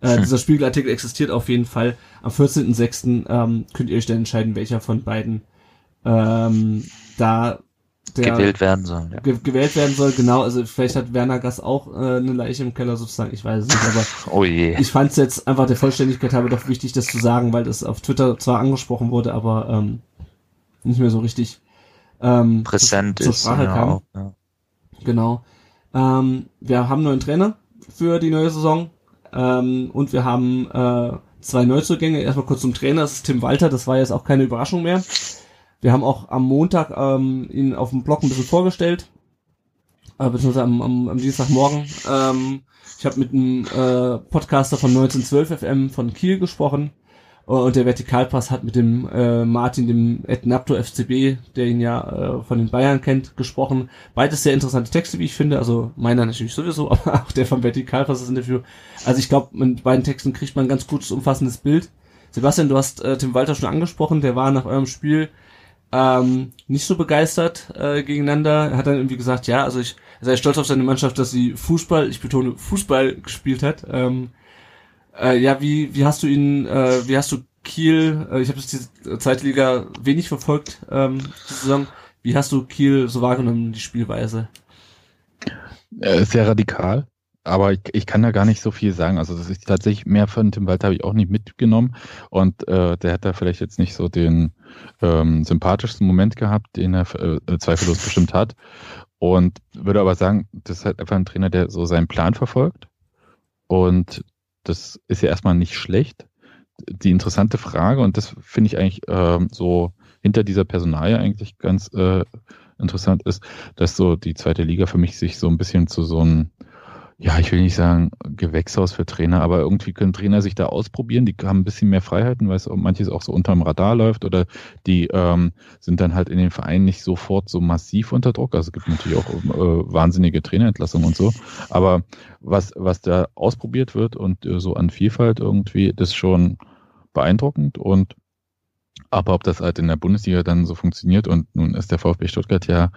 Äh, hm. Dieser Spiegelartikel existiert auf jeden Fall. Am 14.06. Ähm, könnt ihr euch dann entscheiden, welcher von beiden ähm, da der gewählt werden soll. Ja. Ge gewählt werden soll, genau. Also vielleicht hat Werner Gass auch äh, eine Leiche im Keller sozusagen, ich weiß es nicht, aber <laughs> oh je. ich fand es jetzt einfach der Vollständigkeit habe doch wichtig, das zu sagen, weil das auf Twitter zwar angesprochen wurde, aber ähm, nicht mehr so richtig ähm, präsent zur, zur Sprache kam. Auch, ja. Genau. Ähm, wir haben neuen Trainer für die neue Saison ähm, und wir haben äh, zwei Neuzugänge. Erstmal kurz zum Trainer, das ist Tim Walter, das war jetzt auch keine Überraschung mehr. Wir haben auch am Montag ähm, ihn auf dem Blog ein bisschen vorgestellt, äh, beziehungsweise am, am, am Dienstagmorgen. Ähm, ich habe mit einem äh, Podcaster von 1912 FM von Kiel gesprochen und der Vertikalpass hat mit dem äh, Martin, dem Etnapto FCB, der ihn ja äh, von den Bayern kennt, gesprochen. Beides sehr interessante Texte, wie ich finde. Also meiner natürlich sowieso, <laughs> aber auch der vom Vertikalpass das Interview. Also ich glaube, mit beiden Texten kriegt man ein ganz gutes, umfassendes Bild. Sebastian, du hast äh, Tim Walter schon angesprochen, der war nach eurem Spiel ähm, nicht so begeistert äh, gegeneinander. Er hat dann irgendwie gesagt, ja, also ich er sei stolz auf seine Mannschaft, dass sie Fußball, ich betone Fußball gespielt hat. Ähm, äh, ja, wie wie hast du ihn, äh, wie hast du Kiel? Äh, ich habe jetzt die Zweitliga wenig verfolgt ähm, die. Wie hast du Kiel so wahrgenommen die Spielweise? Äh, sehr radikal aber ich, ich kann da gar nicht so viel sagen. Also das ist tatsächlich mehr von Tim Walter habe ich auch nicht mitgenommen und äh, der hat da vielleicht jetzt nicht so den ähm, sympathischsten Moment gehabt, den er äh, zweifellos bestimmt hat. Und würde aber sagen, das ist halt einfach ein Trainer, der so seinen Plan verfolgt. Und das ist ja erstmal nicht schlecht. Die interessante Frage, und das finde ich eigentlich ähm, so hinter dieser Personalie eigentlich ganz äh, interessant ist, dass so die zweite Liga für mich sich so ein bisschen zu so einem ja, ich will nicht sagen Gewächshaus für Trainer, aber irgendwie können Trainer sich da ausprobieren. Die haben ein bisschen mehr Freiheiten, weil es manches auch so unterm Radar läuft oder die ähm, sind dann halt in den Vereinen nicht sofort so massiv unter Druck. Also es gibt natürlich auch äh, wahnsinnige Trainerentlassungen und so. Aber was, was da ausprobiert wird und äh, so an Vielfalt irgendwie, das ist schon beeindruckend und aber ob das halt in der Bundesliga dann so funktioniert und nun ist der VfB Stuttgart ja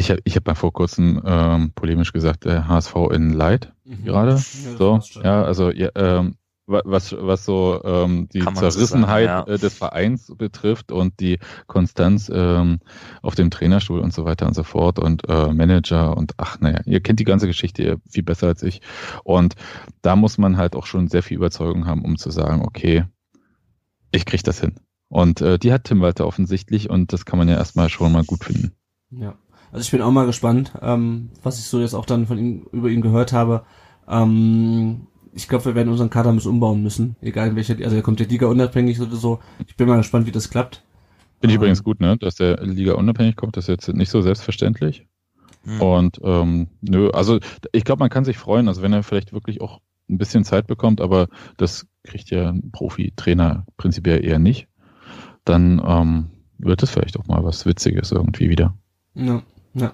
ich habe ich hab mal vor kurzem ähm, polemisch gesagt, der HSV in Light mhm. gerade. Ja, so, ja, also ja, ähm, was, was so ähm, die Zerrissenheit sagen, ja. Äh, des Vereins betrifft und die Konstanz ähm, auf dem Trainerstuhl und so weiter und so fort und äh, Manager und ach naja, ihr kennt die ganze Geschichte viel besser als ich. Und da muss man halt auch schon sehr viel Überzeugung haben, um zu sagen, okay, ich krieg das hin. Und äh, die hat Tim Walter offensichtlich und das kann man ja erstmal schon mal gut finden. Ja. Also ich bin auch mal gespannt, ähm, was ich so jetzt auch dann von ihm über ihn gehört habe. Ähm, ich glaube, wir werden unseren Kader müssen umbauen müssen, egal in welcher, also er kommt der Liga unabhängig oder so. Ich bin mal gespannt, wie das klappt. Finde ich ähm, übrigens gut, ne, dass der Liga unabhängig kommt. Das ist jetzt nicht so selbstverständlich. Mhm. Und ähm, nö, also ich glaube, man kann sich freuen, also wenn er vielleicht wirklich auch ein bisschen Zeit bekommt, aber das kriegt ja ein Profi-Trainer prinzipiell eher nicht, dann ähm, wird es vielleicht auch mal was Witziges irgendwie wieder. Ja. Ja.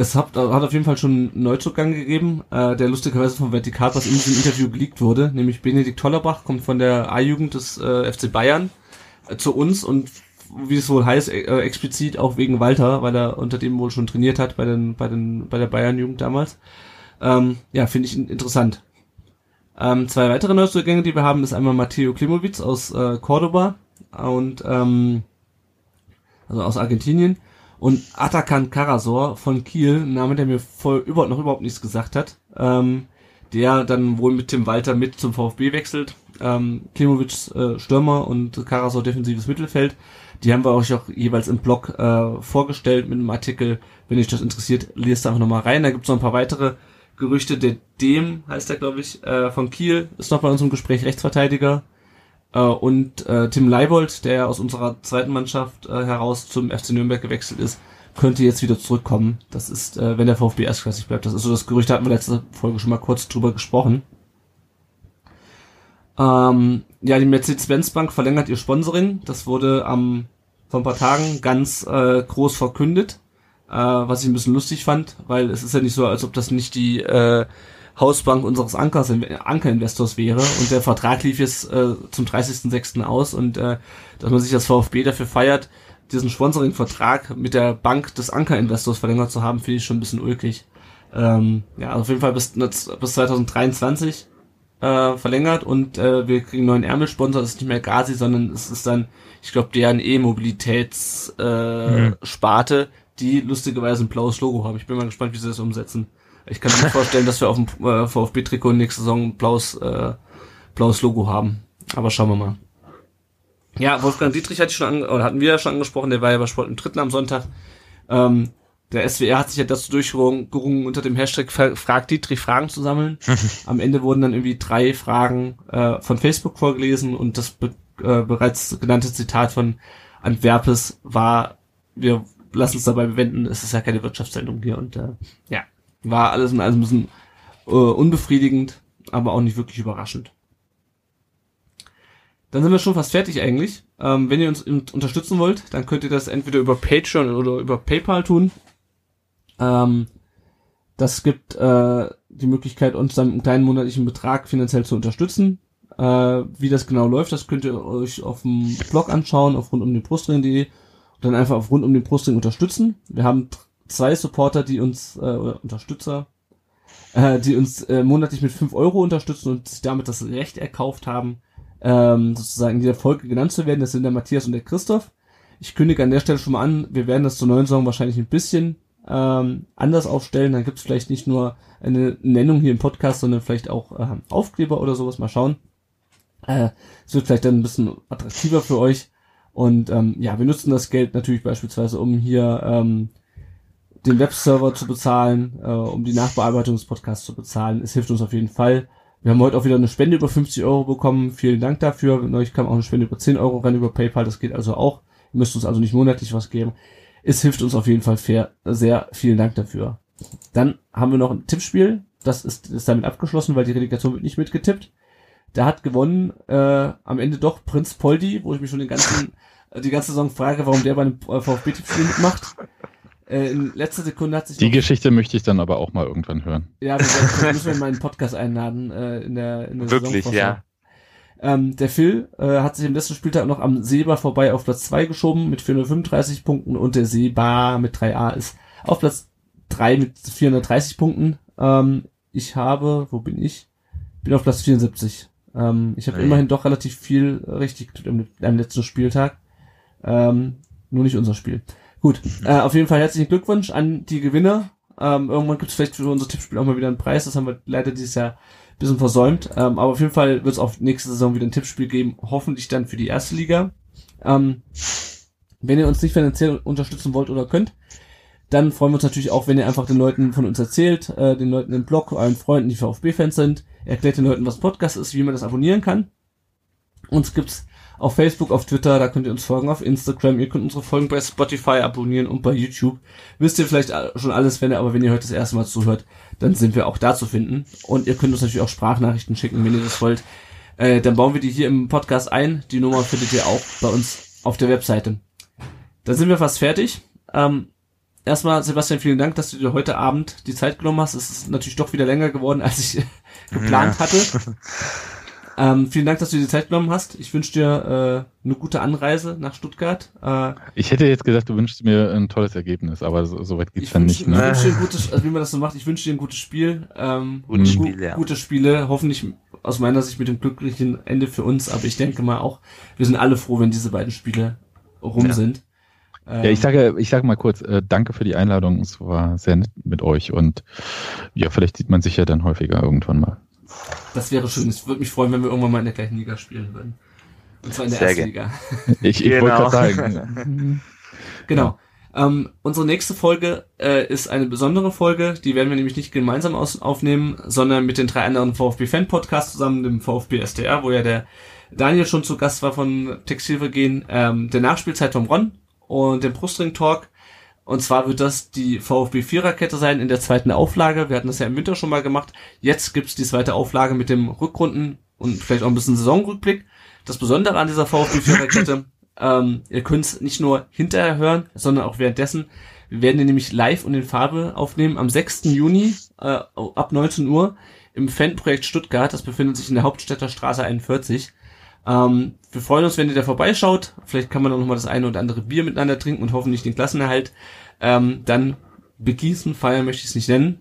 Es hat, hat auf jeden Fall schon einen Neuzugang gegeben, äh, der lustigerweise vom Vertikalpass in diesem Interview geleakt wurde, nämlich Benedikt Tollerbach, kommt von der A-Jugend des äh, FC Bayern äh, zu uns und wie es wohl heißt, äh, explizit auch wegen Walter, weil er unter dem wohl schon trainiert hat bei den, bei den, bei der Bayern-Jugend damals. Ähm, ja, finde ich interessant. Ähm, zwei weitere Neuzugänge, die wir haben, ist einmal Matteo Klimowitz aus äh, Cordoba und ähm, also aus Argentinien und Atakan Karasor von Kiel, ein Name, der mir voll überhaupt noch überhaupt nichts gesagt hat, ähm, der dann wohl mit Tim Walter mit zum VfB wechselt. Ähm, Klimovic äh, Stürmer und Karasor defensives Mittelfeld. Die haben wir euch auch jeweils im Blog äh, vorgestellt mit einem Artikel. Wenn euch das interessiert, lest einfach nochmal rein. Da gibt's noch ein paar weitere Gerüchte. Der Dem heißt er, glaube ich, äh, von Kiel, ist noch bei uns im Gespräch Rechtsverteidiger. Äh, und äh, Tim Leibold, der aus unserer zweiten Mannschaft äh, heraus zum FC Nürnberg gewechselt ist, könnte jetzt wieder zurückkommen. Das ist, äh, wenn der VfB erstklassig bleibt. Das ist so das Gerücht, da hatten wir letzte Folge schon mal kurz drüber gesprochen. Ähm, ja, die Mercedes-Benz Bank verlängert ihr Sponsoring. Das wurde am vor ein paar Tagen ganz äh, groß verkündet, äh, was ich ein bisschen lustig fand, weil es ist ja nicht so, als ob das nicht die äh, Hausbank unseres Ankers, Ankerinvestors wäre und der Vertrag lief jetzt äh, zum 30.06. aus und äh, dass man sich als VfB dafür feiert, diesen Sponsoring-Vertrag mit der Bank des Ankerinvestors verlängert zu haben, finde ich schon ein bisschen ulkig. Ähm, ja, also auf jeden Fall bis, bis 2023 äh, verlängert und äh, wir kriegen einen neuen Ärmelsponsor, das ist nicht mehr Gazi, sondern es ist dann, ich glaube, deren E-Mobilitätssparte, äh, mhm. Sparte, die lustigerweise ein blaues Logo haben. Ich bin mal gespannt, wie sie das umsetzen. Ich kann mir vorstellen, dass wir auf dem äh, VfB-Trikot nächste Saison ein blaues, äh, blaues Logo haben. Aber schauen wir mal. Ja, Wolfgang Dietrich hatte ich schon oder hatten wir ja schon angesprochen, der war ja bei Sport im Dritten am Sonntag. Ähm, der SWR hat sich ja dazu durchgerungen, unter dem Hashtag Frag Dietrich Fragen zu sammeln. <laughs> Am Ende wurden dann irgendwie drei Fragen äh, von Facebook vorgelesen und das be äh, bereits genannte Zitat von Antwerpes war, wir lassen uns dabei bewenden, es ist ja keine Wirtschaftssendung hier und äh, ja, war alles in allem ein bisschen äh, unbefriedigend, aber auch nicht wirklich überraschend. Dann sind wir schon fast fertig eigentlich. Ähm, wenn ihr uns unterstützen wollt, dann könnt ihr das entweder über Patreon oder über PayPal tun. Ähm, das gibt äh, die Möglichkeit, uns dann einen kleinen monatlichen Betrag finanziell zu unterstützen. Äh, wie das genau läuft, das könnt ihr euch auf dem Blog anschauen, auf rundumdenbrustring.de und dann einfach auf rund um den Brustring unterstützen. Wir haben zwei Supporter, die uns, äh, oder Unterstützer, äh, die uns äh, monatlich mit fünf Euro unterstützen und sich damit das Recht erkauft haben, ähm, sozusagen in dieser Folge genannt zu werden. Das sind der Matthias und der Christoph. Ich kündige an der Stelle schon mal an, wir werden das zur neuen Saison wahrscheinlich ein bisschen ähm, anders aufstellen. Dann gibt es vielleicht nicht nur eine Nennung hier im Podcast, sondern vielleicht auch äh, Aufkleber oder sowas. Mal schauen. Äh, es wird vielleicht dann ein bisschen attraktiver für euch. Und ähm, ja, wir nutzen das Geld natürlich beispielsweise, um hier ähm, den Webserver zu bezahlen, äh, um die Nachbearbeitung des Podcasts zu bezahlen. Es hilft uns auf jeden Fall. Wir haben heute auch wieder eine Spende über 50 Euro bekommen. Vielen Dank dafür. Neulich kam auch eine Spende über 10 Euro rein über PayPal. Das geht also auch. Ihr müsst uns also nicht monatlich was geben. Es hilft uns auf jeden Fall fair, sehr. Vielen Dank dafür. Dann haben wir noch ein Tippspiel. Das ist, ist damit abgeschlossen, weil die Relegation wird nicht mitgetippt. Da hat gewonnen äh, am Ende doch Prinz Poldi, wo ich mich schon den ganzen, <laughs> die ganze Saison frage, warum der bei einem äh, VfB-Tippspiel mitmacht. Äh, in letzter Sekunde hat sich. Die Geschichte möchte ich dann aber auch mal irgendwann hören. Ja, wir müssen <laughs> wir in meinen Podcast einladen äh, in der, in der Wirklich, ja. Ähm, der Phil äh, hat sich im letzten Spieltag noch am Seba vorbei auf Platz 2 geschoben mit 435 Punkten und der Seba mit 3a ist auf Platz 3 mit 430 Punkten. Ähm, ich habe, wo bin ich? Bin auf Platz 74. Ähm, ich habe immerhin doch relativ viel richtig am, am letzten Spieltag. Ähm, nur nicht unser Spiel. Gut, äh, auf jeden Fall herzlichen Glückwunsch an die Gewinner. Ähm, irgendwann gibt es vielleicht für unser Tippspiel auch mal wieder einen Preis. Das haben wir leider dieses Jahr ein bisschen versäumt. Ähm, aber auf jeden Fall wird es auch nächste Saison wieder ein Tippspiel geben. Hoffentlich dann für die erste Liga. Ähm, wenn ihr uns nicht finanziell unterstützen wollt oder könnt, dann freuen wir uns natürlich auch, wenn ihr einfach den Leuten von uns erzählt, äh, den Leuten im Blog, euren Freunden, die VfB-Fans sind, erklärt den Leuten, was Podcast ist, wie man das abonnieren kann. Uns gibt's auf Facebook, auf Twitter, da könnt ihr uns folgen, auf Instagram, ihr könnt unsere Folgen bei Spotify abonnieren und bei YouTube. Wisst ihr vielleicht schon alles, wenn ihr, aber wenn ihr heute das erste Mal zuhört, dann sind wir auch da zu finden. Und ihr könnt uns natürlich auch Sprachnachrichten schicken, wenn ihr das wollt. Äh, dann bauen wir die hier im Podcast ein. Die Nummer findet ihr auch bei uns auf der Webseite. Dann sind wir fast fertig. Ähm, erstmal, Sebastian, vielen Dank, dass du dir heute Abend die Zeit genommen hast. Es ist natürlich doch wieder länger geworden, als ich <laughs> geplant ja. hatte. <laughs> Ähm, vielen Dank, dass du dir die Zeit genommen hast. Ich wünsche dir äh, eine gute Anreise nach Stuttgart. Äh, ich hätte jetzt gesagt, du wünschst mir ein tolles Ergebnis, aber so, so weit geht's dann wünsch, nicht. Ne? Ich wünsche dir ein gutes, also wie man das so macht, ich wünsche dir ein gutes Spiel. Ähm, gute, Spiele, ja. gute Spiele, hoffentlich aus meiner Sicht mit dem glücklichen Ende für uns, aber ich denke mal auch, wir sind alle froh, wenn diese beiden Spiele rum ja. sind. ja, ich sage, ich sage mal kurz, äh, danke für die Einladung. Es war sehr nett mit euch und ja, vielleicht sieht man sich ja dann häufiger irgendwann mal. Das wäre schön. Es würde mich freuen, wenn wir irgendwann mal in der gleichen Liga spielen würden. Und zwar in der Sehr ersten Liga. Ich, ich genau. wollte gerade sagen. <laughs> genau. Ähm, unsere nächste Folge äh, ist eine besondere Folge. Die werden wir nämlich nicht gemeinsam aus aufnehmen, sondern mit den drei anderen VfB-Fan-Podcasts zusammen, dem VfB SDR, wo ja der Daniel schon zu Gast war von Textilvergehen, ähm, der Nachspielzeit vom Ron und dem Brustring Talk. Und zwar wird das die VfB Viererkette sein in der zweiten Auflage. Wir hatten das ja im Winter schon mal gemacht. Jetzt gibt's die zweite Auflage mit dem Rückrunden und vielleicht auch ein bisschen Saisonrückblick. Das Besondere an dieser VfB Viererkette, <clears throat> ähm, ihr könnt's nicht nur hinterher hören, sondern auch währenddessen. Wir werden den nämlich live und in Farbe aufnehmen am 6. Juni äh, ab 19 Uhr im Fanprojekt Stuttgart. Das befindet sich in der Hauptstädter Straße 41. Ähm, wir freuen uns, wenn ihr da vorbeischaut. Vielleicht kann man auch noch mal das eine oder andere Bier miteinander trinken und hoffentlich den Klassenerhalt ähm, dann begießen. Feiern möchte ich es nicht nennen.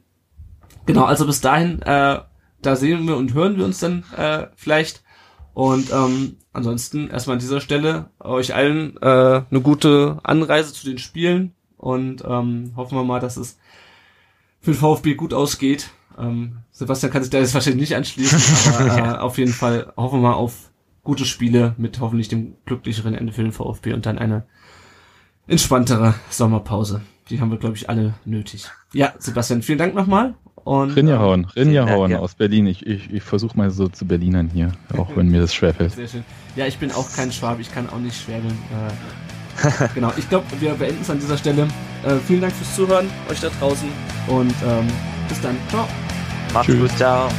Genau, also bis dahin, äh, da sehen wir und hören wir uns dann äh, vielleicht. Und ähm, ansonsten erstmal an dieser Stelle euch allen äh, eine gute Anreise zu den Spielen und ähm, hoffen wir mal, dass es für den VfB gut ausgeht. Ähm, Sebastian kann sich da jetzt wahrscheinlich nicht anschließen, <laughs> aber äh, auf jeden Fall hoffen wir mal auf gute Spiele mit hoffentlich dem glücklicheren Ende für den VfB und dann eine entspanntere Sommerpause. Die haben wir, glaube ich, alle nötig. Ja, Sebastian, vielen Dank nochmal. Und, Rinjahauen, Rinjahauen aus Berlin. Ich, ich, ich versuche mal so zu Berlinern hier, auch wenn mir das schwerfällt. Sehr schön. Ja, ich bin auch kein Schwab, ich kann auch nicht schwäbeln. Äh, <laughs> genau, ich glaube, wir beenden es an dieser Stelle. Äh, vielen Dank fürs Zuhören, euch da draußen und ähm, bis dann. Ciao. Macht's Tschüss. gut, ciao.